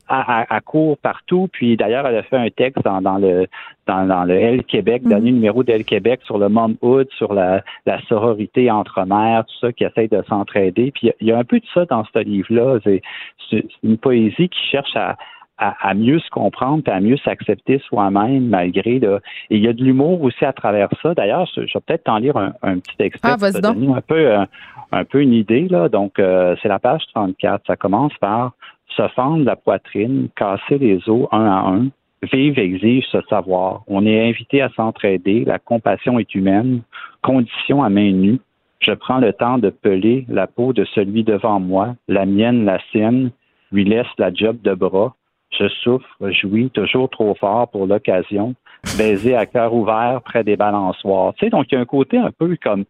à, à, court partout. Puis d'ailleurs, elle a fait un texte dans, dans le dans, dans, le L Québec, mm. dernier numéro d'El Québec sur le momhood, sur la, la sororité entre mères, tout ça, qui essaye de s'entraider. Puis il y a un peu de ça dans ce livre-là. C'est une poésie qui cherche à à, mieux se comprendre, à mieux s'accepter soi-même malgré. Là. Et il y a de l'humour aussi à travers ça. D'ailleurs, je, vais peut-être t'en lire un, petit extrait ah, pour donner un peu, euh, un, peu une idée. Là. Donc, euh, c'est la page 34. Ça commence par se fendre la poitrine, casser les os un à un. Vivre exige ce savoir. On est invité à s'entraider. La compassion est humaine. Condition à main nue. Je prends le temps de peler la peau de celui devant moi, la mienne, la sienne, lui laisse la job de bras je souffre, jouis, toujours trop fort pour l'occasion, baiser à cœur ouvert près des balançoires. Tu sais, donc il y a un côté un peu comme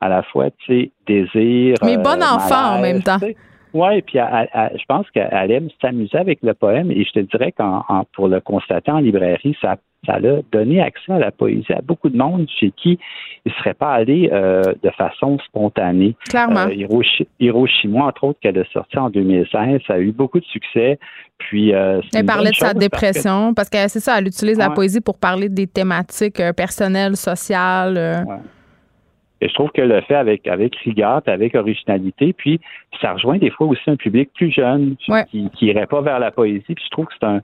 à la fois, tu sais, désir. Mais bon euh, enfant en même temps. Oui, puis je pense qu'elle aime s'amuser avec le poème et je te dirais qu'en pour le constater en librairie, ça ça a donné accès à la poésie à beaucoup de monde chez qui il ne serait pas allé euh, de façon spontanée. Clairement. Euh, Hiroshima, entre autres, qu'elle a sorti en 2016, ça a eu beaucoup de succès. Puis, euh, elle parlait de sa dépression, parce que, c'est ça, elle utilise la poésie pour parler des thématiques euh, personnelles, sociales. Et je trouve qu'elle le fait avec, avec rigueur, avec originalité. Puis, ça rejoint des fois aussi un public plus jeune qui n'irait pas vers la poésie. Puis, je trouve que c'est un,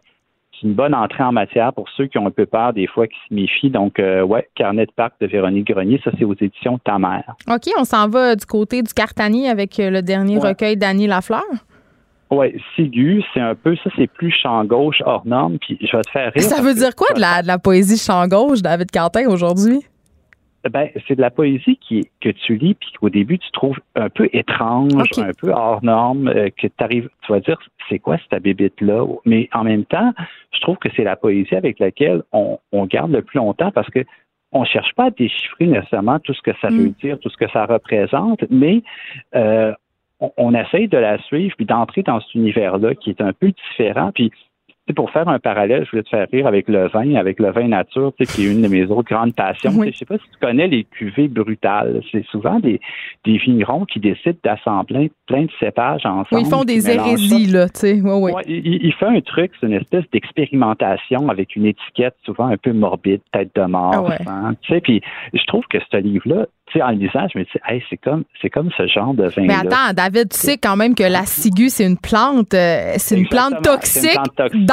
une bonne entrée en matière pour ceux qui ont un peu peur des fois, qui se méfient. Donc, euh, ouais, Carnet de Parc de Véronique Grenier, ça, c'est aux éditions Ta Mère. OK, on s'en va du côté du Cartani avec euh, le dernier recueil d'Annie Lafleur. Oui, Sigu, c'est un peu ça, c'est plus champ gauche hors norme. Puis je vais te faire rire. Ça veut dire quoi de la, de la poésie champ gauche, David Quentin, aujourd'hui? Ben, c'est de la poésie qui, que tu lis puis qu'au début tu trouves un peu étrange, un peu hors norme, euh, que arrives, tu vas dire c'est quoi cette bébite là, mais en même temps, je trouve que c'est la poésie avec laquelle on, on, garde le plus longtemps parce que on cherche pas à déchiffrer nécessairement tout ce que ça veut mm. dire, tout ce que ça représente, mais euh, on, on, essaye de la suivre puis d'entrer dans cet univers là qui est un peu différent puis pour faire un parallèle, je voulais te faire rire avec le vin, avec le vin nature, qui est une de mes autres grandes passions. Je ne sais pas si tu connais les cuvées brutales. C'est souvent des, des vignerons qui décident d'assembler plein de cépages ensemble. Oui, ils font des hérésies, là, tu sais. Ouais, ouais. il, il, fait un truc, c'est une espèce d'expérimentation avec une étiquette souvent un peu morbide, tête de mort. Ah hein, tu sais, puis je trouve que ce livre-là, tu sais, en lisant, je me dis, hey, c'est comme, c'est comme ce genre de vin. Mais attends, David, tu sais quand même que la ciguë, c'est une plante, euh, c'est une plante toxique,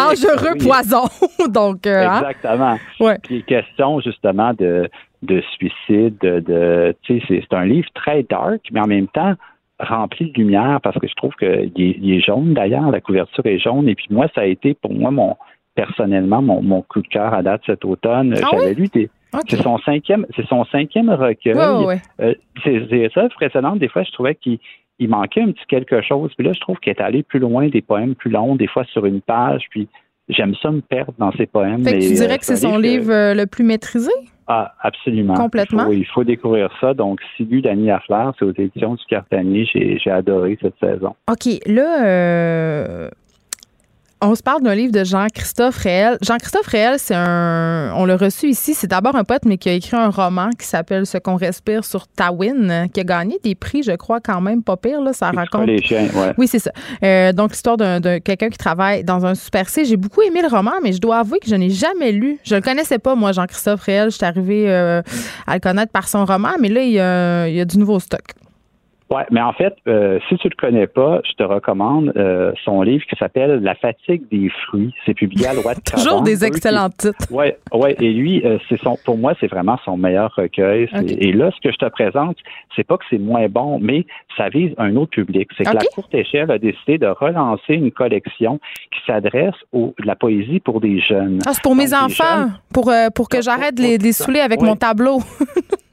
dangereux poison. Donc, euh, hein? Exactement. Ouais. Puis question justement de, de suicide, de, c'est un livre très dark, mais en même temps rempli de lumière parce que je trouve qu'il est, est jaune d'ailleurs, la couverture est jaune. Et puis moi, ça a été pour moi mon personnellement mon, mon coup de cœur à date cet automne. Ah J'avais lu des c'est son cinquième, c'est son cinquième recueil. Ouais, euh, c'est ça précédentes, des fois, je trouvais qu'il manquait un petit quelque chose. Puis là, je trouve qu'il est allé plus loin, des poèmes plus longs, des fois sur une page. Puis j'aime ça me perdre dans ses poèmes. Fait tu dirais euh, que c'est son livre euh, le plus maîtrisé? Ah, absolument. Complètement. Il faut, découvrir ça. Donc, Sibu d'Annie Affleur, c'est aux éditions du Cartanier. J'ai adoré cette saison. OK. Là, on se parle d'un livre de Jean-Christophe Réel. Jean-Christophe Réel, c'est un. On l'a reçu ici. C'est d'abord un poète, mais qui a écrit un roman qui s'appelle Ce qu'on respire sur Tawin, qui a gagné des prix, je crois, quand même pas pire. Là, ça raconte. Les chiens, ouais. Oui, c'est ça. Euh, donc, l'histoire d'un, quelqu'un qui travaille dans un Super C. J'ai beaucoup aimé le roman, mais je dois avouer que je n'ai jamais lu. Je ne le connaissais pas, moi, Jean-Christophe Réel. Je suis arrivée euh, à le connaître par son roman, mais là, il y a, il y a du nouveau stock. Oui, mais en fait, euh, si tu le connais pas, je te recommande euh, son livre qui s'appelle La fatigue des fruits. C'est publié à Loi de Toujours des excellents titres. Oui, ouais, et lui, euh, c'est son, pour moi, c'est vraiment son meilleur recueil. Et là, ce que je te présente, c'est pas que c'est moins bon, mais ça vise un autre public. C'est que la courte échelle a décidé de relancer une collection qui s'adresse à la poésie pour des jeunes. Ah, c'est pour mes enfants, pour pour que j'arrête de les, les saouler avec mon tableau.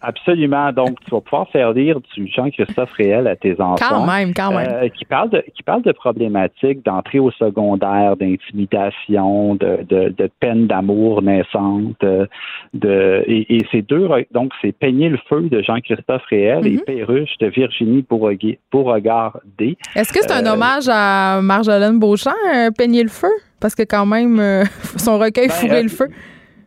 Absolument. Donc, tu vas pouvoir faire lire du Jean-Christophe Réel à tes enfants. Quand même, quand même. Euh, qui parle de qui parle de problématiques d'entrée au secondaire, d'intimidation, de, de, de peine d'amour naissante, de et, et ces deux donc c'est Peigner le feu de Jean-Christophe Réel et mm-hmm. Perruche de Virginie Beauregard D. Est-ce que c'est un euh, hommage à Marjolaine Beauchamp, euh, Peigner le feu? Parce que quand même, son recueil ben, Fourrer le feu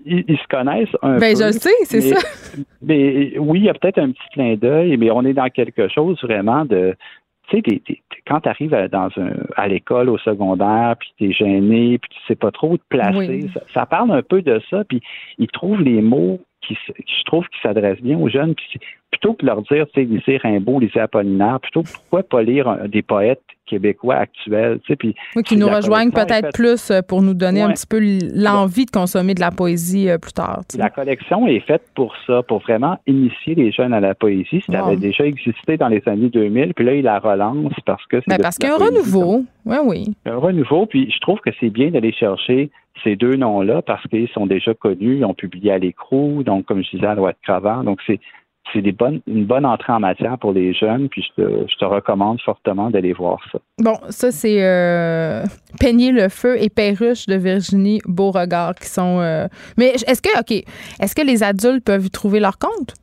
ils, se connaissent un ben, peu. je le sais, c'est ça. Mais oui, il y a peut-être un petit clin d'œil, mais on est dans quelque chose vraiment de. Tu sais, quand tu arrives à, dans un, à l'école, au secondaire, puis tu es gêné, puis tu sais pas trop te placer, ça, parle un peu de ça, puis ils trouvent les mots qui, je trouve qui s'adressent bien aux jeunes, puis plutôt que de leur dire, tu sais, lisez Rimbaud, lisez Apollinaire, plutôt pourquoi pas lire des poètes québécois actuels, tu sais, puis... Oui, qui nous rejoignent peut-être plus euh, pour nous donner un petit peu l'envie de consommer de la poésie euh, plus tard. La collection est faite pour ça, pour vraiment initier les jeunes à la poésie. Ça avait déjà existé dans les années 2000, puis là, il la relance parce que... Ben parce qu'il y a un renouveau, oui, oui. Un renouveau, puis je trouve que c'est bien d'aller chercher ces deux noms-là parce qu'ils sont déjà connus, ils ont publié à l'écrou, donc comme je disais, à droite cravant. Donc c'est c'est des bonnes, une bonne entrée en matière pour les jeunes, puis je te, je te recommande fortement d'aller voir ça. Bon, ça, c'est euh, Peigner le feu et Perruche de Virginie Beauregard qui sont. Euh, mais est-ce que, OK, est-ce que les adultes peuvent y trouver leur compte?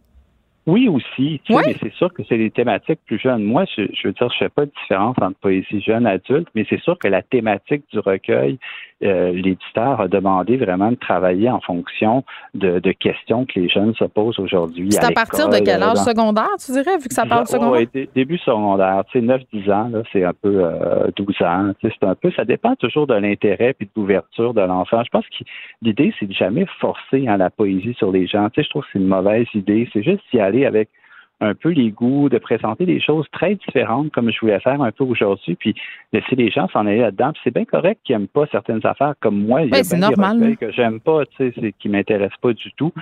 Oui, aussi. Tu sais, mais c'est sûr que c'est des thématiques plus jeunes. Moi, je, je veux dire, je fais pas de différence entre poésie jeune adulte, mais c'est sûr que la thématique du recueil, euh, l'éditeur a demandé vraiment de travailler en fonction de, de questions que les jeunes se posent aujourd'hui. C'est à, partir de quel âge? secondaire, tu dirais, vu que ça parle de secondaire? Oui, début secondaire, tu sais, 9-10 ans, c'est un peu euh, 12 ans. C'est un peu, ça dépend toujours de l'intérêt et de l'ouverture de l'enfant. Je pense que l'idée, c'est de jamais forcer hein, la poésie sur les gens. Tu sais, je trouve que c'est une mauvaise idée. C'est juste d'y aller avec un peu les goûts, de présenter des choses très différentes comme je voulais faire un peu aujourd'hui, puis laisser les gens s'en aller là-dedans. c'est bien correct qu'ils n'aiment pas certaines affaires comme moi. Il y a c'est normal. que j'aime pas, tu sais, qui m'intéressent pas du tout.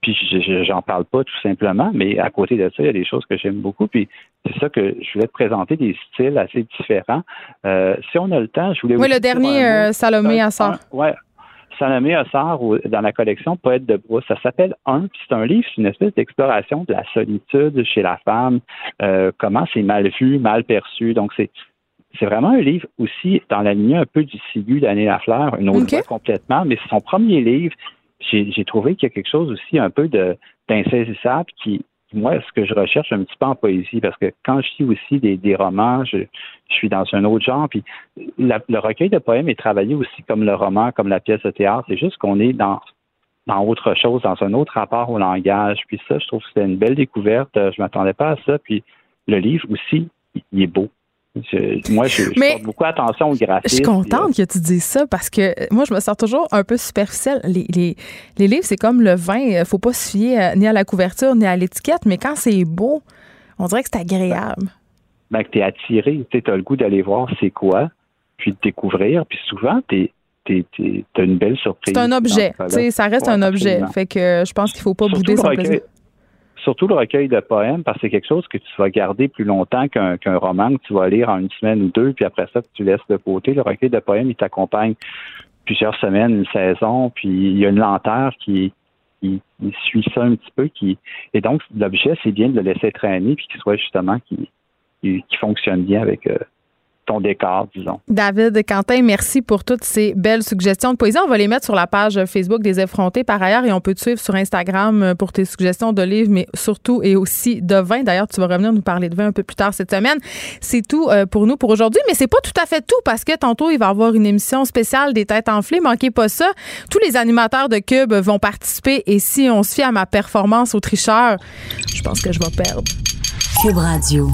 Puis j'en parle pas tout simplement, mais à côté de ça, il y a des choses que j'aime beaucoup. Puis c'est ça que je voulais te présenter des styles assez différents. Euh, si on a le temps, je voulais. Oui, le dernier euh, Salomé à ça. Ouais, Salomé Ossard dans la collection Poète de brousse. Ça s'appelle Un, puis c'est un livre, c'est une espèce d'exploration de la solitude chez la femme, euh, comment c'est mal vu, mal perçu. Donc, c'est c'est vraiment un livre aussi dans la lignée un peu du Sigu d'Annie Lafleur, une autre voix complètement, mais c'est son premier livre. J'ai trouvé qu'il y a quelque chose aussi un peu d'insaisissable qui, moi, ce que je recherche un petit peu en poésie, parce que quand je lis aussi des, des romans, je, je, suis dans un autre genre, puis le recueil de poèmes est travaillé aussi comme le roman, comme la pièce de théâtre. C'est juste qu'on est dans, dans autre chose, dans un autre rapport au langage. Puis ça, je trouve que c'était une belle découverte. Je m'attendais pas à ça. Puis le livre aussi, il est beau moi, je, porte beaucoup attention au graphisme. Je suis contente que tu dises ça parce que euh, moi, je me sens toujours un peu superficielle. Les, les, les livres, c'est comme le vin. Il faut pas se fier euh, ni à la couverture ni à l'étiquette, mais quand c'est beau, on dirait que c'est agréable. Ben, que tu es attiré. Tu as le goût d'aller voir c'est quoi, puis de découvrir. Puis souvent, tu as une belle surprise. C'est un objet. Ça reste un objet. Fait que je pense qu'il faut pas bouder son plaisir surtout le recueil de poèmes, parce que c'est quelque chose que tu vas garder plus longtemps qu'un roman que tu vas lire en une semaine ou deux, puis après ça, tu laisses de côté. Le recueil de poèmes, il t'accompagne plusieurs semaines, une saison, puis il y a une lenteur qui, suit ça un petit peu. Qui, et donc, l'objet, c'est bien de le laisser traîner, puis qu'il soit justement qui, qui, fonctionne bien avec, euh, ton décor, disons. David Quentin, merci pour toutes ces belles suggestions de poésie. On va les mettre sur la page Facebook des effrontés par ailleurs et on peut te suivre sur Instagram euh, pour tes suggestions de livres, mais surtout et aussi de vin. D'ailleurs, tu vas revenir nous parler de vin un peu plus tard cette semaine. C'est tout euh, pour nous pour aujourd'hui, mais c'est pas tout à fait tout parce que tantôt, il va y avoir une émission spéciale des têtes enflées. Manquez pas ça. Tous les animateurs de Cube vont participer et si on se fie à ma performance au tricheur, je pense que je vais perdre. Cube Radio.